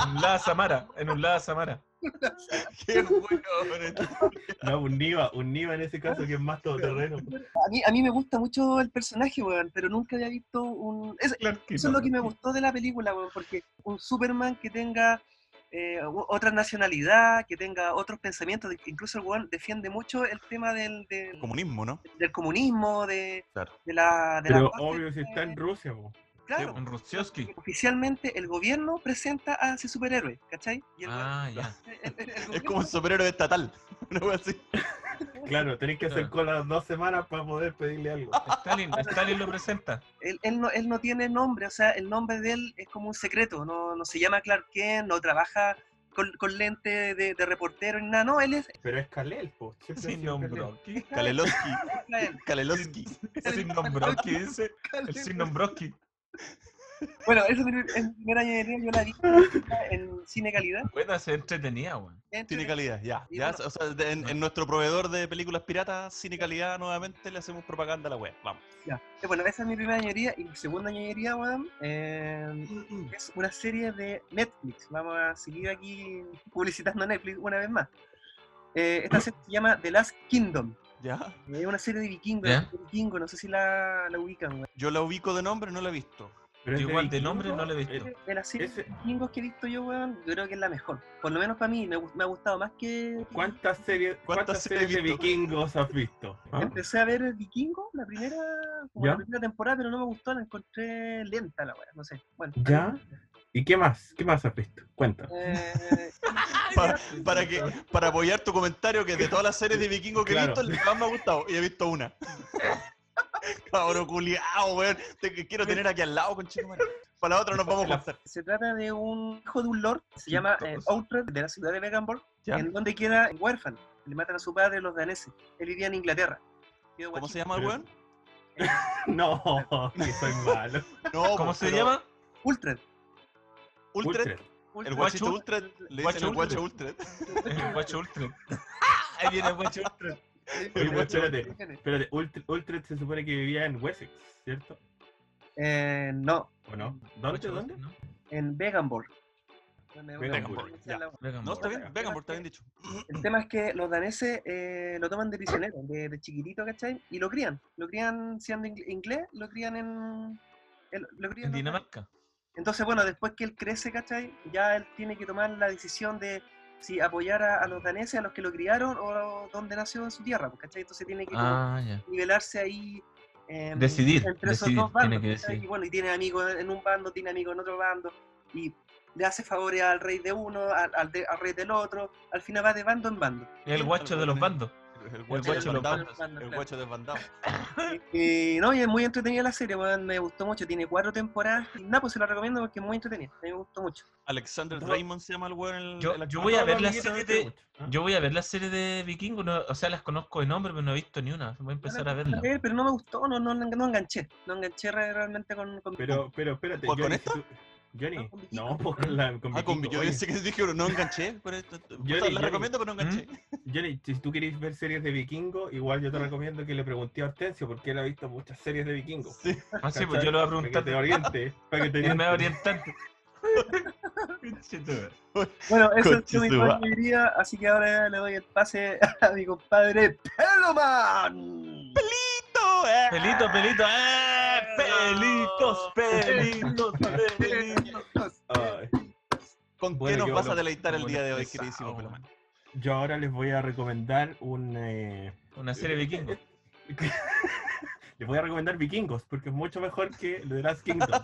En un lada Samara, en un lada Samara. Qué. No, un Niva, un Niva en ese caso que es más todoterreno. A mí, a mí me gusta mucho el personaje, weón, pero nunca había visto un... es- Claro que eso no. es lo que me gustó de la película, weón, porque un Superman que tenga eh, otra nacionalidad, que tenga otros pensamientos, incluso el weón defiende mucho el tema del, del, Comunismo, ¿no? del comunismo, de, Claro. de la... De la Pero base, obvio si está en Rusia. Claro, Rusioski. oficialmente el gobierno presenta a ese superhéroe, ¿cachai? Y el Ah, ya. el- el- el Es como un superhéroe estatal. Wea así. Claro, tenés que hacer Claro. cola dos semanas para poder pedirle algo. Stalin, Stalin lo presenta. él, él no, él no tiene nombre, o sea, el nombre de él es como un secreto, no, no se llama Clark Kent, no trabaja con, con lente de, de reportero ni nada, no, él es Pero es Kalel, po. Sin. Nombroski. Kalelowski. Kalelowski. Sin Nombroski, dice. El sin Nombroski. Bueno, esa es mi es primera ñoñería, yo la vi en cine calidad. Buena, se entretenía, weón. Tiene calidad, ya. Ya bueno- o sea, en, en nuestro proveedor de películas piratas, Cine Calidad, nuevamente le hacemos propaganda a la web. Vamos. Ya. Eh, Bueno, esa es mi primera ñoñería y mi segunda ñoñería, weón, eh, es una serie de Netflix. Vamos a seguir aquí publicitando Netflix una vez más. Eh, esta serie se llama The Last Kingdom. ¿Ya? Es una serie de vikingos, Ya. vikingos, no sé si la, la ubican, weón. Yo la ubico de nombre, no la he visto. Pero Igual de vikingo, nombre no lo he visto. De las series de vikingos que he visto yo, weón, yo creo que es la mejor. Por lo menos para mí, me, me ha gustado más que... ¿Cuántas series, ¿Cuántas cuántas series series de vikingos has visto? ¿Ah? Empecé a ver Vikingo, la primera, como la primera temporada, pero no me gustó, la encontré lenta la weá, no sé. Bueno, ¿Ya? ¿Y qué más? ¿Qué más has visto? Cuenta. Eh, Para, para que, para apoyar tu comentario, que de todas las series de vikingos que Claro. he visto, el que más me ha gustado. Y he visto una. Cabro culiao, weón. Te quiero tener aquí al lado, con Para la otra nos vamos a contar. se trata de un hijo de un lord, se llama eh. Outred, de la ciudad de Veganborg, ¿Ya? en donde queda huérfano. Le matan a su padre los daneses. Él vivía en Inglaterra. Quedó ¿Cómo se llama el weón? No, que soy malo. No, ¿Cómo pues, se pero- llama? Ultred. Ultred. Ultred. El guachito Guacho Ultred. Le dicen el guacho Ultred. El guacho Ultra. Ahí viene el guacho Ultra. Sí, Oye, Ultred. espérate. Espérate, Ultred, Ultred se supone que vivía en Wessex, ¿cierto? Eh, no, ¿O no? ¿Dónde? ¿Dónde? En Veganborg. Veganborg, No, está bien. Vengan, por está bien dicho. El tema es que los daneses eh, lo toman de prisionero, de, de chiquitito, ¿cachai? Y lo crían. Lo crían siendo ing- inglés, lo crían en. lo crían En los Dinamarca. Entonces, bueno, después que él crece, ¿cachai? Ya él tiene que tomar la decisión de si apoyar a, a los daneses, a los que lo criaron, o donde nació en su tierra, pues, ¿cachai? Entonces tiene que Ah, nivelarse ahí. em, Decidir, entre esos decidir, dos bandos. Y bueno, y tiene amigos en un bando, tiene amigos en otro bando, y le hace favores al rey de uno, al, al de- al rey del otro, al final va de bando en bando. El guacho de los bandos. El guacho de Van Damme, El guacho de Van Damme. Y no, y es muy entretenida la serie, me gustó mucho. Tiene cuatro temporadas. Y nada, pues se la recomiendo porque es muy entretenida. Me gustó mucho. Alexander No. Draymond se llama el weón. el- Yo- yo voy a ver la serie de- ¿ah? Yo voy a ver la serie de Vikingos, no- o sea, las conozco de nombre, pero no he visto ni una. Voy a empezar a verla. Pero no me gustó, no, no, no enganché. No enganché re- realmente con. con Pero, pero espérate, ¿Con- con tú- Johnny, No, con Vikingo. no, con la con Ah, con, yo pensé que dije, pero no enganché. Pero esto, la yo recomiendo, pero no enganché. Johnny, si tú querés ver series de vikingo, igual yo te recomiendo que le pregunté a Hortensio porque él ha visto muchas series de vikingo. Sí. Ah, sí, pues yo lo voy a Para que preguntar. te oriente, para que te me oriente. Pinche tú. Bueno, eso es mi diría, así que ahora le doy el pase a mi compadre Peloman. ¡Eh! Pelito, pelito, ¡eh! Pelitos, pelitos, pelitos. Ay. ¿Con qué Bueno, nos qué vas a deleitar el día de hoy, queridísimo bueno. Peloman? Yo ahora les voy a recomendar un... eh, Una serie vikingo. les voy a recomendar Vikingos, porque es mucho mejor que The Last Kingdom.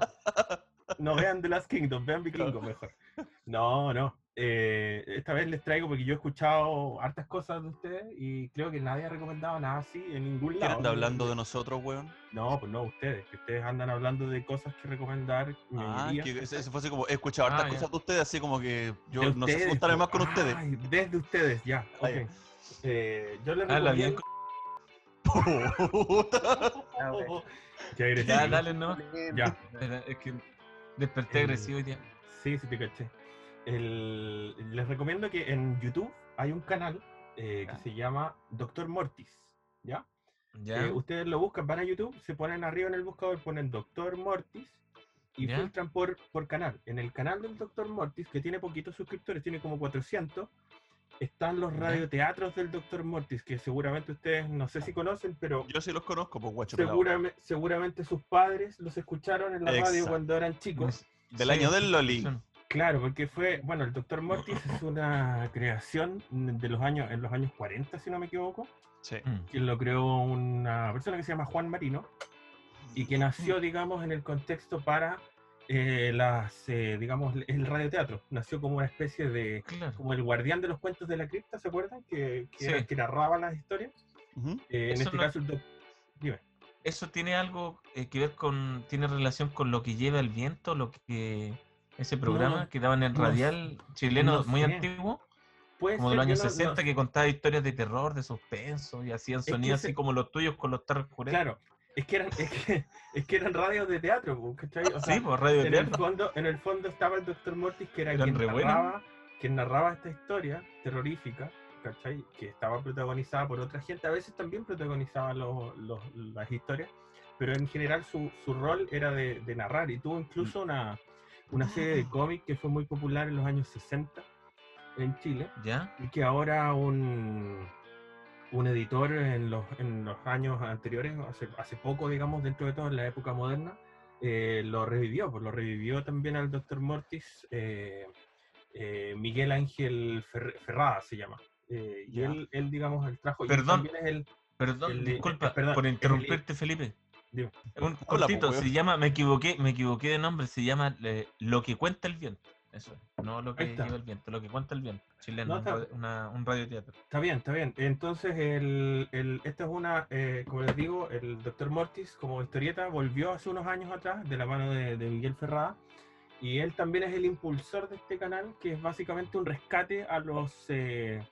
No vean The Last Kingdom, vean Vikingos mejor. No, no. Eh, esta vez les traigo porque yo he escuchado hartas cosas de ustedes y creo que nadie ha recomendado nada así en ningún ¿Quién lado. anda hablando de nosotros, weón? No, pues no, ustedes, que ustedes andan hablando de cosas que recomendar. Ah, que eso fue así como, he escuchado hartas Ah, ya. cosas de ustedes, así como que yo De no sé ustedes, juntarme po. más con ustedes. Ay, desde ustedes, ya. Ah, ok. ya. Eh, yo les bien. recomiendo... Ah. Qué agresivo. Ya, dale, no. Ya. Es que desperté El- agresivo hoy día. Sí, sí te caché. El- les recomiendo que en YouTube hay un canal eh, que se llama Doctor Mortis, ¿ya? Ya. Eh, ustedes lo buscan, van a YouTube, se ponen arriba en el buscador, ponen Doctor Mortis y Ya. filtran por, por canal. En el canal del Doctor Mortis, que tiene poquitos suscriptores, tiene como 400, están los radioteatros del Doctor Mortis, que seguramente ustedes no sé si conocen, pero Yo sí los conozco, pues guacho seguramente, seguramente sus padres los escucharon en la radio cuando eran chicos. Del Sí, año del Loli. Claro, porque fue, bueno, el Doctor Mortis es una creación de los años, en los años 40, si no me equivoco, Sí. Mm. que lo creó una persona que se llama Juan Marino y que nació, digamos, en el contexto para eh, las, eh, digamos, el radioteatro. Nació como una especie de, Claro. como el guardián de los cuentos de la cripta, ¿se acuerdan? Que, que, era- Sí. que narraba las historias. Ujú. Eh, en este no- caso, el doc- dime. ¿Eso tiene algo eh, que ver con, tiene relación con lo que lleva el viento, lo que ese programa no, que daban en no radial chileno no muy sé. antiguo, Puede como de los años no- no 60, que contaba historias de terror, de suspenso y hacían sonidos ese- así como los tuyos con los tarros Claro, es que eran, es que, es que eran radios de teatro. O sea, Sí, pues radio de en el teatro. fondo, en el fondo estaba el Dr. Mortis, que era Eran quien narraba, quien narraba esta historia terrorífica, ¿cachai? Que estaba protagonizada por otra gente, a veces también protagonizaba los- los- las historias, pero en general su, su rol era de, de narrar, y tuvo incluso una, una serie de cómics que fue muy popular en los años 60 en Chile, ¿Ya? y que ahora un, un editor en los, en los años anteriores, hace, hace poco, digamos, dentro de todo, en la época moderna, eh, lo revivió, pues lo revivió también al Dr. Mortis, eh, eh, Miguel Ángel Fer- Ferrada se llama. Y él, él, digamos, el trajo... y Perdón. es el- Perdón, el perdón, por interrumpirte, Felipe. Un po, cortito, se llama, me equivoqué, me equivoqué de nombre, se llama eh, Lo que cuenta el viento. Eso, es, no lo que lleva el viento, lo que cuenta el viento. Chileno, No, un, una- un radioteatro. Está bien, está bien. Entonces, el, el, esta es una, eh, como les digo, el Dr. Mortis como historieta volvió hace unos años atrás de la mano de, de Miguel Ferrada y él también es el impulsor de este canal que es básicamente un rescate a los, eh,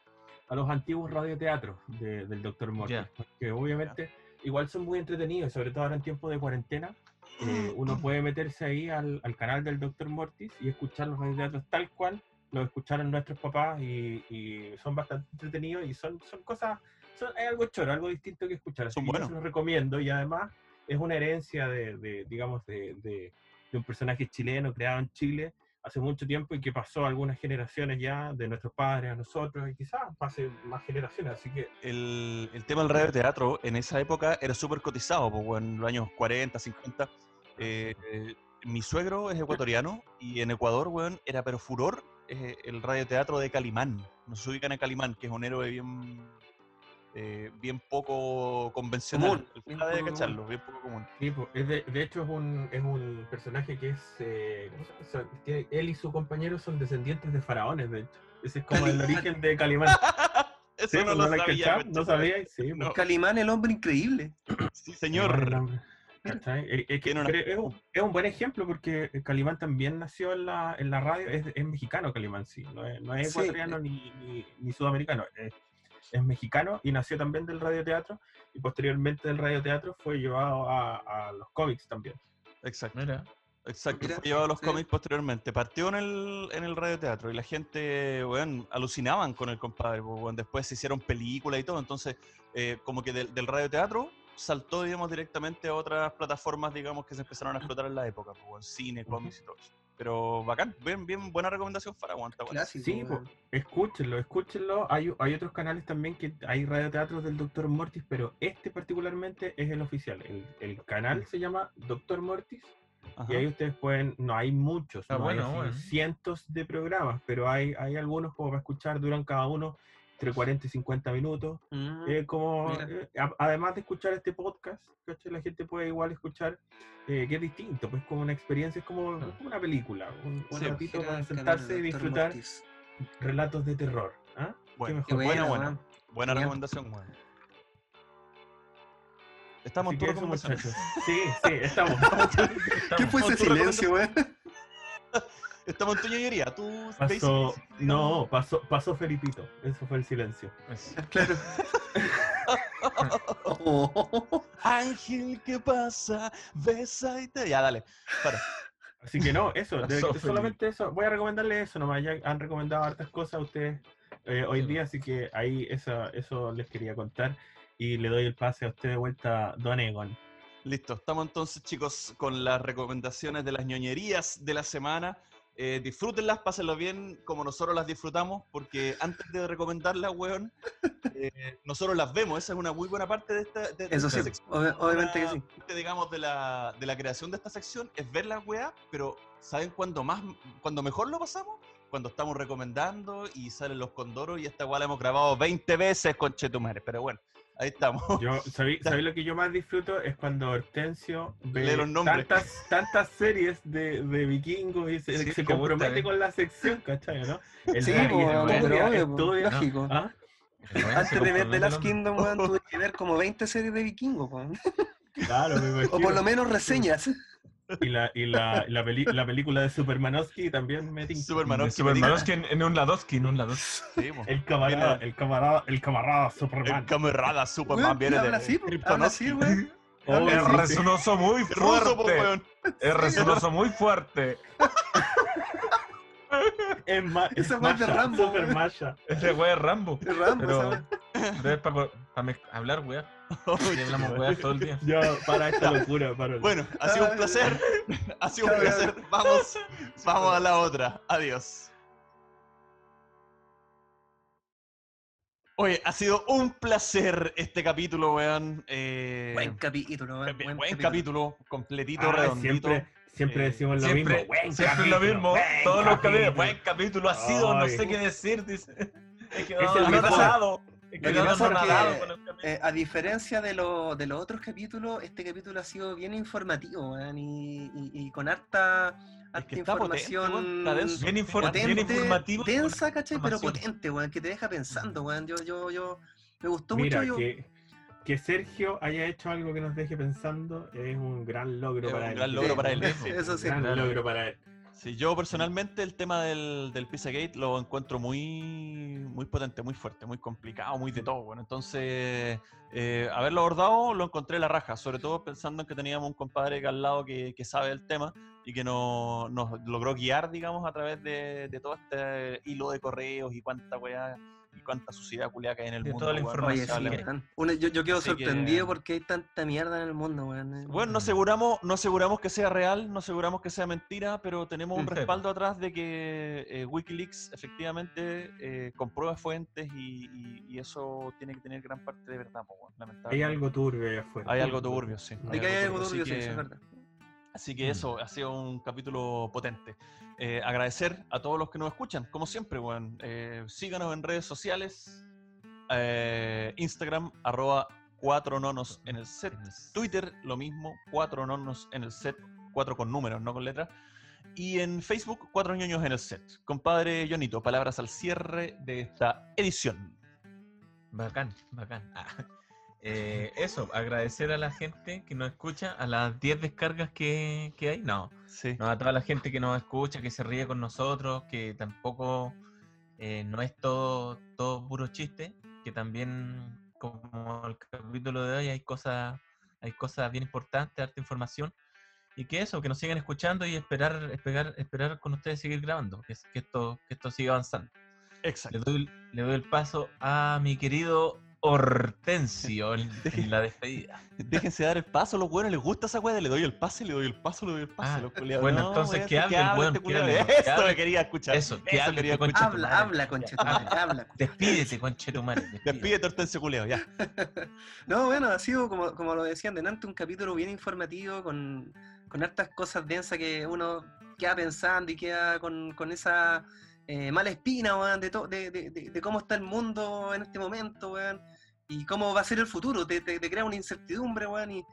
a los antiguos radioteatros de- del Dr. Mortis, Ya. que obviamente igual son muy entretenidos, sobre todo ahora en tiempos de cuarentena. eh, uno puede meterse ahí al, al canal del Dr. Mortis y escuchar los radioteatros tal cual los escucharon nuestros papás y, y son bastante entretenidos y son, son cosas, son, es algo choro, algo distinto que escuchar. Así Son que los recomiendo y además es una herencia de, de, digamos, de, de- de un personaje chileno creado en Chile hace mucho tiempo y que pasó algunas generaciones ya de nuestros padres a nosotros y quizás pase más generaciones. Así que El, el tema del radioteatro en esa época era súper cotizado, pues, en los años 40, 50. eh, eh, mi suegro es ecuatoriano y en Ecuador, weón, era pero furor eh, el radioteatro de Calimán. Nos ubican a Calimán, que es un héroe bien, eh, bien poco convencional. Común, poco cacharlo, bien poco común. Sí, es de, de hecho es un, es un personaje que es, eh, ¿cómo se llama? Son- tiene- él y su compañero son descendientes de faraones, de hecho. Ese es como el origen de Calimán. Eso Sí, no pues, lo sabía. concha no sabía. Sí, No. Calimán, el hombre increíble. Sí, Calimán, señor. Es- que una- es, un, es un buen ejemplo porque Calimán también nació en la, en la radio, es, es mexicano Calimán, sí, no es, no es Sí. ecuatoriano ni, ni, ni sudamericano, es, es mexicano y nació también del radioteatro y posteriormente del radioteatro fue llevado a, a los cómics también. Exacto. Mira. Exacto, Mira, fue llevado a los sí. cómics posteriormente. Partió en el, en el radioteatro y la gente, weón, alucinaban con el compadre. pues, weón. Después se hicieron películas y todo. Entonces, eh, como que del, del radioteatro saltó, digamos, directamente a otras plataformas, digamos, que se empezaron a explotar en la época. Pues, weón, cine, cómics y todo eso. Pero bacán, bien, bien, buena recomendación para aguantar. Clásico. Sí, po, escúchenlo, escúchenlo. Hay, hay otros canales también que hay radioteatros del Dr. Mortis, pero este particularmente es el oficial. El, el canal se llama Dr. Mortis y ahí ustedes pueden, no hay muchos, Ah, no hay bueno, bueno. cientos de programas, pero hay, hay algunos como para escuchar, duran cada uno entre 40 y 50 minutos. Mm, Eh, como, eh, a- además de escuchar este podcast, ¿cachai? la gente puede igual escuchar, eh, que es distinto, pues como una experiencia, es como, una película, un, un Sí, ratito Gira para sentarse y disfrutar Mortis. relatos de terror. ¿ah? Bueno, buena, buena, buena. recomendación, weón. Estamos recomendación. muchachos. Sí, sí, estamos. ¿Qué fue ese silencio, weón? Estamos en tu ñoñería. ¿Tú? Pasó, no, pasó, pasó Felipito. Eso fue el silencio. Claro. Oh. Ángel, ¿qué pasa? Besa y te. Ya, dale. Para. Así que no, eso, de- solamente eso. Voy a recomendarles eso nomás. Ya han recomendado hartas cosas a ustedes eh, hoy Sí. día, así que ahí eso, eso les quería contar. Y le doy el pase a usted de vuelta, Don Egon. Listo. Estamos entonces, chicos, con las recomendaciones de las ñoñerías de la semana. Eh, disfrútenlas, pásenlo bien como nosotros las disfrutamos, porque antes de recomendarlas, weón, eh, nosotros las vemos. Esa es una muy buena parte de esta, de- de Eso esta sí, sección. ob- obviamente que Una sí. parte, digamos, de la, de la creación de esta sección es ver las weas, pero ¿saben cuándo más, cuando mejor lo pasamos? Cuando estamos recomendando y salen los condoros y esta wea la hemos grabado 20 veces con Chetumare, pero bueno, ahí estamos. Yo, ¿sabí, sabí lo que yo más disfruto? Es cuando Hortensio ve Lee los nombres. tantas, tantas series de, de vikingos y se, Sí, se que gusta, compromete con la sección, ¿cachai? ¿no? El Sí, lógico. ¿ah? Antes de ver The Last. Kingdom, weón, tuve que ver como 20 series de vikingos. Claro, me O por lo menos reseñas. Y la, y la, la, peli- la película de Supermanowski también me tinca. Supermanowski. Supermanowski en, en un Ladowski, en un Ladowski. Sí. El camarada, el camarada, el camarada Superman. El camarada Superman viene de así, habla así. Oh, Es así. sí, sí. resonoso muy fuerte. Es resonoso muy fuerte. Es ma- es Esa weá es de Rambo, Super. Ese weón es Rambo. Es Rambo, Pero- esa weá. Pero es para hablar, weón. Y hablamos weón todo el día. Ya, para esta locura, para. Bueno, ha sido un placer. Ha sido un placer. Vamos, vamos a la otra. Adiós. Oye, ha sido un placer este capítulo, weón. Eh, Buen capítulo, weón. buen, Buen capítulo, completito, Ah, redondito. siempre, siempre Eh, decimos lo Siempre, mismo. Buen siempre es lo capítulo, mismo. buen Todos los capítulos. capítulo. Buen capítulo ha sido, no Ay. sé qué decir, dice. Es quedado el mejor. anonadado. Lo que pasa es que. Eh, a diferencia de, lo- de los otros capítulos, este capítulo ha sido bien informativo, weón, y, y- y con harta, harta que está potente, información denso. Bien, infor- potente, bien informativo. densa, ¿cachai? Pero potente, weón, que te deja pensando. Yo, yo, yo, me gustó Mira, mucho. Yo, que, que Sergio haya hecho algo que nos deje pensando es un gran logro Es para un él. gran logro para él. Eso, sí. sí. gran logro para él. Sí, yo personalmente el tema del, del Pizzagate lo encuentro muy, muy potente, muy fuerte, muy complicado, muy de todo. Bueno, entonces, eh, haberlo abordado lo encontré la raja, sobre todo pensando en que teníamos un compadre que al lado que, que sabe el tema y que nos, nos logró guiar, digamos, a través de, de todo este hilo de correos y cuánta weá y cuánta suciedad culiada que hay en el De mundo. toda la weón, oye, sí. Una- yo, yo quedo Así que- sorprendido porque hay tanta mierda en el mundo, weón. Bueno, no aseguramos, no aseguramos que sea real, no aseguramos que sea mentira, pero tenemos un Sí. respaldo atrás de que eh, Wikileaks efectivamente eh, comprueba fuentes y, y- y eso tiene que tener gran parte de verdad. weón, Hay lamentablemente. algo turbio ahí afuera. Hay algo turbio, sí. De que hay algo turbio, sí, eso que- es verdad. Así que eso ha sido un capítulo potente. Eh, agradecer a todos los que nos escuchan, como siempre, weón. Eh, síganos en redes sociales. eh, Instagram, arroba cuatro nonos en el set. Twitter, lo mismo, cuatro nonos en el set. Cuatro con números, no con letras. Y en Facebook, cuatro ñoños en el set. Compadre Jonito, palabras al cierre de esta edición. Bacán, bacán. Ah, eh, eso, agradecer a la gente que nos escucha, a las 10 descargas que, que hay. No, Sí. no, a toda la gente que nos escucha, que se ríe con nosotros, que tampoco eh, no es todo, todo puro chiste, que también, como el capítulo de hoy, hay cosas, hay cosas bien importantes, harta información. Y que eso, que nos sigan escuchando y esperar, esperar, esperar con ustedes seguir grabando, que, que esto, que esto siga avanzando. Le Exacto. doy, le doy el paso a mi querido Hortensio en, en la despedida. Déjense dar el paso, los buenos les gusta esa weá, le doy el pase, le doy el paso, le doy el pase. Ah, los culiados. bueno, No, entonces weón, que hable el weón, este que hable, que Esto hable. me quería escuchar. Eso, que hable, quería concha escuchar. tu Habla, madre. habla, conchetumare, habla. Despídete, conchetumare. despídete. Despídete, Hortensio culeo, ya. No, bueno, ha sido, como, como lo decían delante, un capítulo bien informativo, con, con hartas cosas densas que uno queda pensando y queda con, con esa eh, mala espina, weón, de, de, de- de cómo está el mundo en este momento, weón, y cómo va a ser el futuro. Te, te- te crea una incertidumbre, weón, y,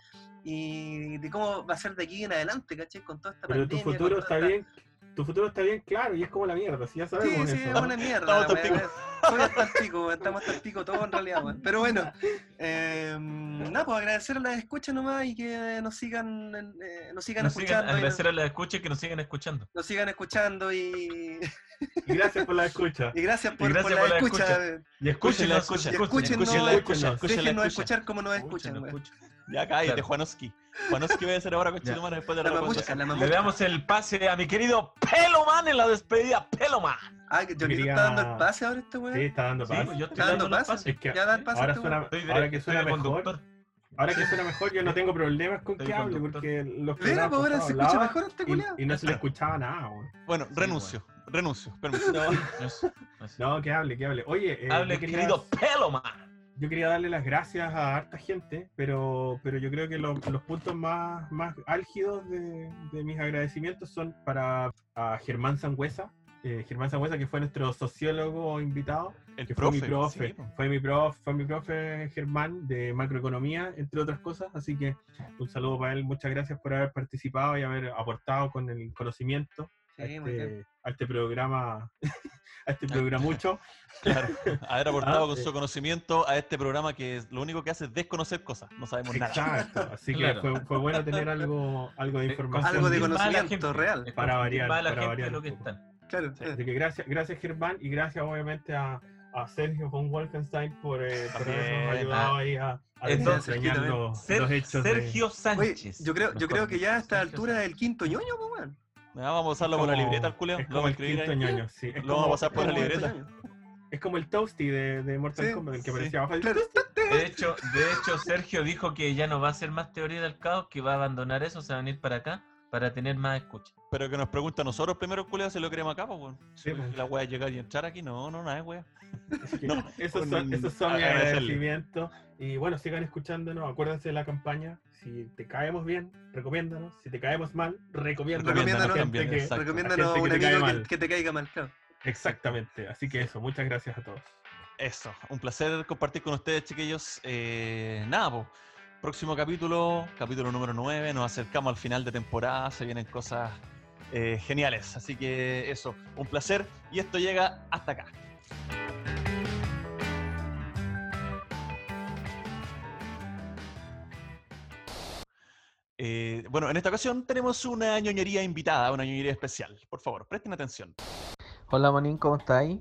y de cómo va a ser de aquí en adelante, ¿cachai? Con toda esta Pero tu pandemia. con futuro está esta- bien, tu futuro está bien claro y es como la mierda, si ya Sí, sabemos sí, eso. es una mierda. Soy hasta el pico, weón, estamos hasta el pico todo en realidad. Pero bueno, eh, nada, pues agradecer a las escuchas nomás y que nos sigan, eh, nos sigan Nos sigan, escuchando. nos, agradecer a la escucha y que nos sigan escuchando. nos sigan escuchando y, Y gracias por la escucha. y gracias por, gracias por por la la escucha. escucha. Y escúchenla, Escúchenla, escuchen, y escúchennos, escúchenla, escuchen, escúchenla, Déjenos escuchen. escuchar como nos escuchan, Escuchen, weón. escuchen. Ya cállate, Claro. Juanoski. Juanoski voy a hacer ahora con. Chitumara después de La la recomendación. la Le mamushka. damos el pase a mi querido Peloman en la despedida. Peloman. Ah, que Johnny Quería- está dando el pase ahora este weón. Sí, está dando Sí, paz. pues yo estoy ¿Está dando pase? pase. Es que Ya da el pase ahora este suena, ahora que suena mejor, conductor. ahora que suena mejor, yo no tengo problemas con Estoy que hable, porque los Mira, programas pues ahora se escucha hablaba mejor este y, culiao. y no se le escuchaba nada, weón. Bueno, Sí, renuncio, renuncio, permiso. Eso, eso. No, que hable, que hable. Oye, eh, Hable, yo, querido Peloman. Yo quería darle las gracias a harta gente, pero, pero yo creo que los, los puntos más, más álgidos de, de mis agradecimientos son para a Germán Sangüesa. eh, Germán Sangüesa, que fue nuestro sociólogo invitado, El que fue mi profe. sí, fue mi profe, fue mi profe Germán de macroeconomía, entre otras cosas, así que un saludo para él, muchas gracias por haber participado y haber aportado con el conocimiento Sí, muy bien. este, a este programa, a este programucho. Claro, haber aportado Ah, con eh. su conocimiento a este programa que lo único que hace es desconocer cosas. No sabemos nada. Exacto, así que Claro. fue, fue bueno tener algo, algo de Eh, información. Algo de conocimiento gente, real. Para variar, para gente variar lo que están. Claro. Así que gracias, gracias Germán y gracias obviamente a, a Sergio von Wolfenstein por, eh, por habernos ayudado ahí a, a Entonces, desentrañar Sergio los, hechos de- Sergio Oye, Sánchez. yo creo, yo creo que ya a esta Sergio altura es el quinto ñoño, pues. Vamos a pasarlo por la libreta al culeo. Es Lo como vamos a el escribir quinto ahí. ñoño, sí. Es Lo vamos a pasar por la libreta. es como el Toasty de, de Mortal Sí, Kombat, el que sí. aparecía abajo. Claro. De hecho, de hecho, Sergio dijo que ya no va a hacer más teoría del caos, que va a abandonar eso, se va a venir para acá para tener más escucha. Pero que nos pregunta a nosotros primero, culeo, si lo queremos acá, pues. Sí, pues. La wea es llegar y entrar aquí. No, no, nada, wea. Así que No, esos son, esos son mis agradecimientos. Y bueno, sigan escuchándonos, acuérdense de la campaña. Si te caemos bien, recomiéndanos. Si te caemos mal, recomiéndanos. Recomiéndanos a gente también, que-. Recomiéndanos a gente un que te amigo que, mal. que te caiga mal, claro. Exactamente. Así que eso, muchas gracias a todos. Eso, un placer compartir con ustedes, chiquillos. Eh, nada, pues. Próximo capítulo, capítulo número 9. Nos acercamos al final de temporada. Se vienen cosas eh, geniales. Así que eso, un placer. Y esto llega hasta acá. Eh, bueno, en esta ocasión tenemos una ñoñería invitada, una ñoñería especial. Por favor, presten atención. Hola Monín, ¿cómo estáis?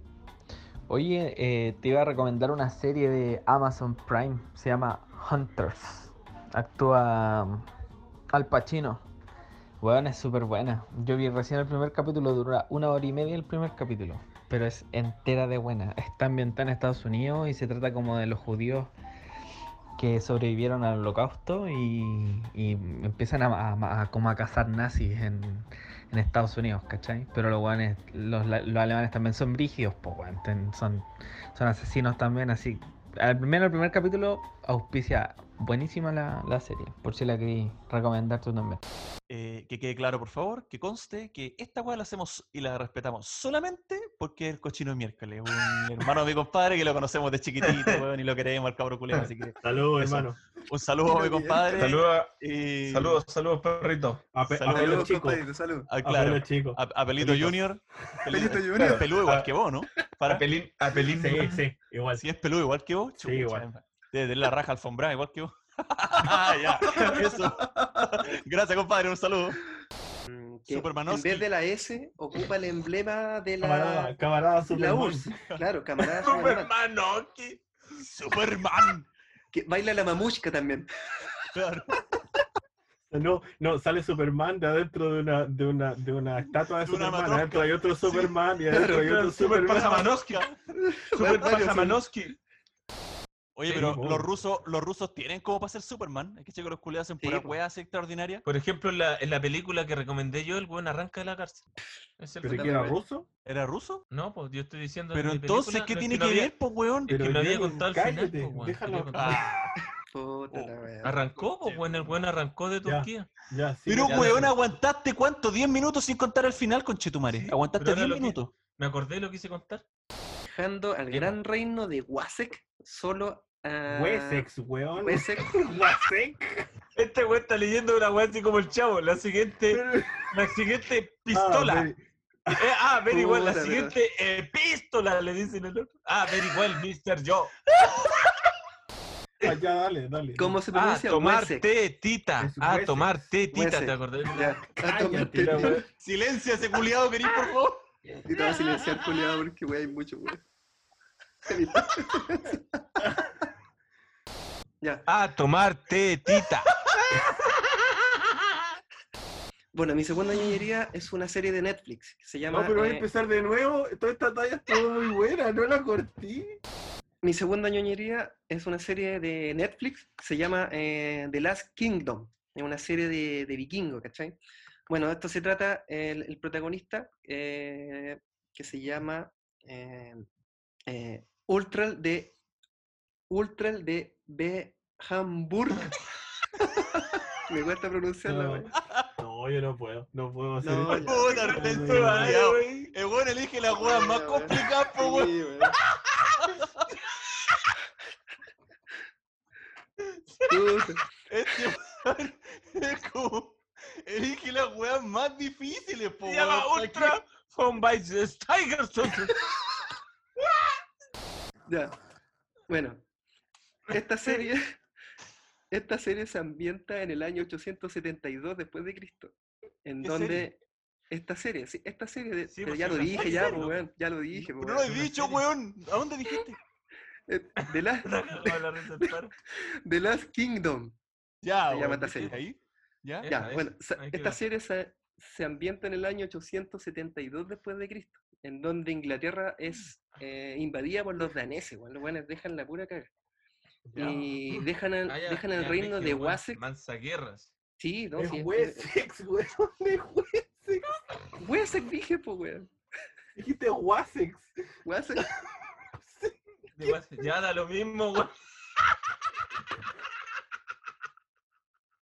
Oye, eh, te iba a recomendar una serie de Amazon Prime, se llama Hunters. Actúa um, Al Pacino. Bueno, es súper buena. Yo vi recién el primer capítulo, dura una hora y media el primer capítulo, pero es entera de buena. Está ambientada en Estados Unidos y se trata como de los judíos que sobrevivieron al holocausto y, y empiezan a, como a cazar nazis en, en Estados Unidos, ¿cachai? Pero los, guanes, los, los alemanes también son brígidos, ten- son, son asesinos también, así. Al el primer capítulo auspicia buenísima la, la serie, por si la querí recomendar tú también. Eh, que quede claro, por favor, que conste que esta weá la hacemos y la respetamos solamente porque es el cochino de miércoles, un hermano de mi compadre que lo conocemos de chiquitito, weón, y lo queremos al cabro culero, así que Saludos, hermano. Un saludo a mi compadre. Saludos, y- saludos, saludos, perrito. A, pe- a Saludos, Saludos, chico. compadrito, salud. Ah, A claro. pelo chico. A, a Pelito Pelito. Junior. Pelito Junior. Peludo igual que vos, ¿no? Para, A Pelín, a Pelín. Sí, sí, igual. si es peludo igual que vos, Sí, igual. Tener la raja alfombrada igual que vos. ya, eso. Gracias, compadre. Un saludo. Mm, en vez de la S, ocupa el emblema de Camarada, la, camarada la Superman. URSS. Claro, camarada Superman. Superman, que- Superman. Que baila la mamushka también. Claro. No, no, sale Superman de adentro de una, de una, de una estatua de, De una Superman. Adentro hay otro Superman y adentro hay otro Super Superman. Pajamanowski. Super Varios son- Pajamanowski. Oye, Sí, pero los rusos, los rusos tienen como para ser Superman. Es que chicos, los culiados hacen Sí, pura po. weá así extraordinaria. Por ejemplo, en la, en la película que recomendé yo, el buen arranca de la cárcel. Es el ¿Pero que- era ruso? ¿Era ruso? No, pues yo estoy diciendo. en Pero entonces, película, ¿qué no, tiene no que había- ver, po, weón? Es que no había contado el final, weón, déjalo. Ah, Puta Oh. la wea. Arrancó, pues, bueno, el buen arrancó de. Turquía. Ya, sí. pero, ya, weón, aguantaste cuánto? ¿10 minutos sin contar el final, conchetumare? Sí, Aguantaste pero era 10 lo que- minutos. Me acordé de lo que quise contar. Dejando al Sí, gran reino de Wasek solo a. Wessex, weón. Wessex. Wessex. Este güey está leyendo una weá así como el chavo. La siguiente, la siguiente pistola. Ah, Eh, ah, very well. La siguiente eh, pistola, le dicen el otro. Ah, very well, Mr. Joe. ah, ya, dale, dale. ¿Cómo se Ah, pronuncia? tomar Wessex. té, tita. Es Ah, tomar té, tita, Wessex. ¿te acordás? Tomar Cállate. Silencia ese culiado, querido, por favor. Y te vas a silenciar, culiado, porque wey, hay mucho, wey. ya. Ah, tomar té, tita. Bueno, mi segunda ñoñería es una serie de Netflix que se llama. No, pero voy a eh, empezar de nuevo. Toda esta talla estuvo muy buena, no la corté. Mi segunda ñoñería es una serie de Netflix que se llama eh, The Last Kingdom. Es una serie de, de vikingo, ¿cachai? Bueno, esto se trata, el, el protagonista, eh, que se llama eh, Ultral de Ultral de B. Hamburg. Me cuesta pronunciarla, No, no, yo no puedo. No puedo hacer No, eso. no. El weón elige las weas más complicadas, po, weón. Este weón es como. Elige las weas más difíciles, po, Se llama. Ultra von Weiss Tiger Ya. Bueno, esta serie, esta serie se ambienta en el año 872 después de Cristo, en ¿Qué donde serie? esta serie, sí, esta serie, de- Sí, pero pues, ya lo dije, ya, pues, weón, ya lo dije, pues, Pero no lo he dicho, weón. ¿A dónde dijiste? Eh, The Last, The Last Kingdom. Ya, Se llama esta ¿qué- serie. ¿Ahí? ¿Ya? Ya. Ya, bueno, esta serie se, se ambienta en el año 872 después de Cristo, en donde Inglaterra es eh, invadida por los daneses, weón, los buenos dejan la pura caga. Y dejan, al- Ah, ya, dejan el reino de. Wessex. Manzaguerras. Sí, no, Es sí, es- Wessex, weón. Es Wessex. Wessex dije, pues, weón. Dijiste Wessex. Wessex. Ya da lo mismo, weón.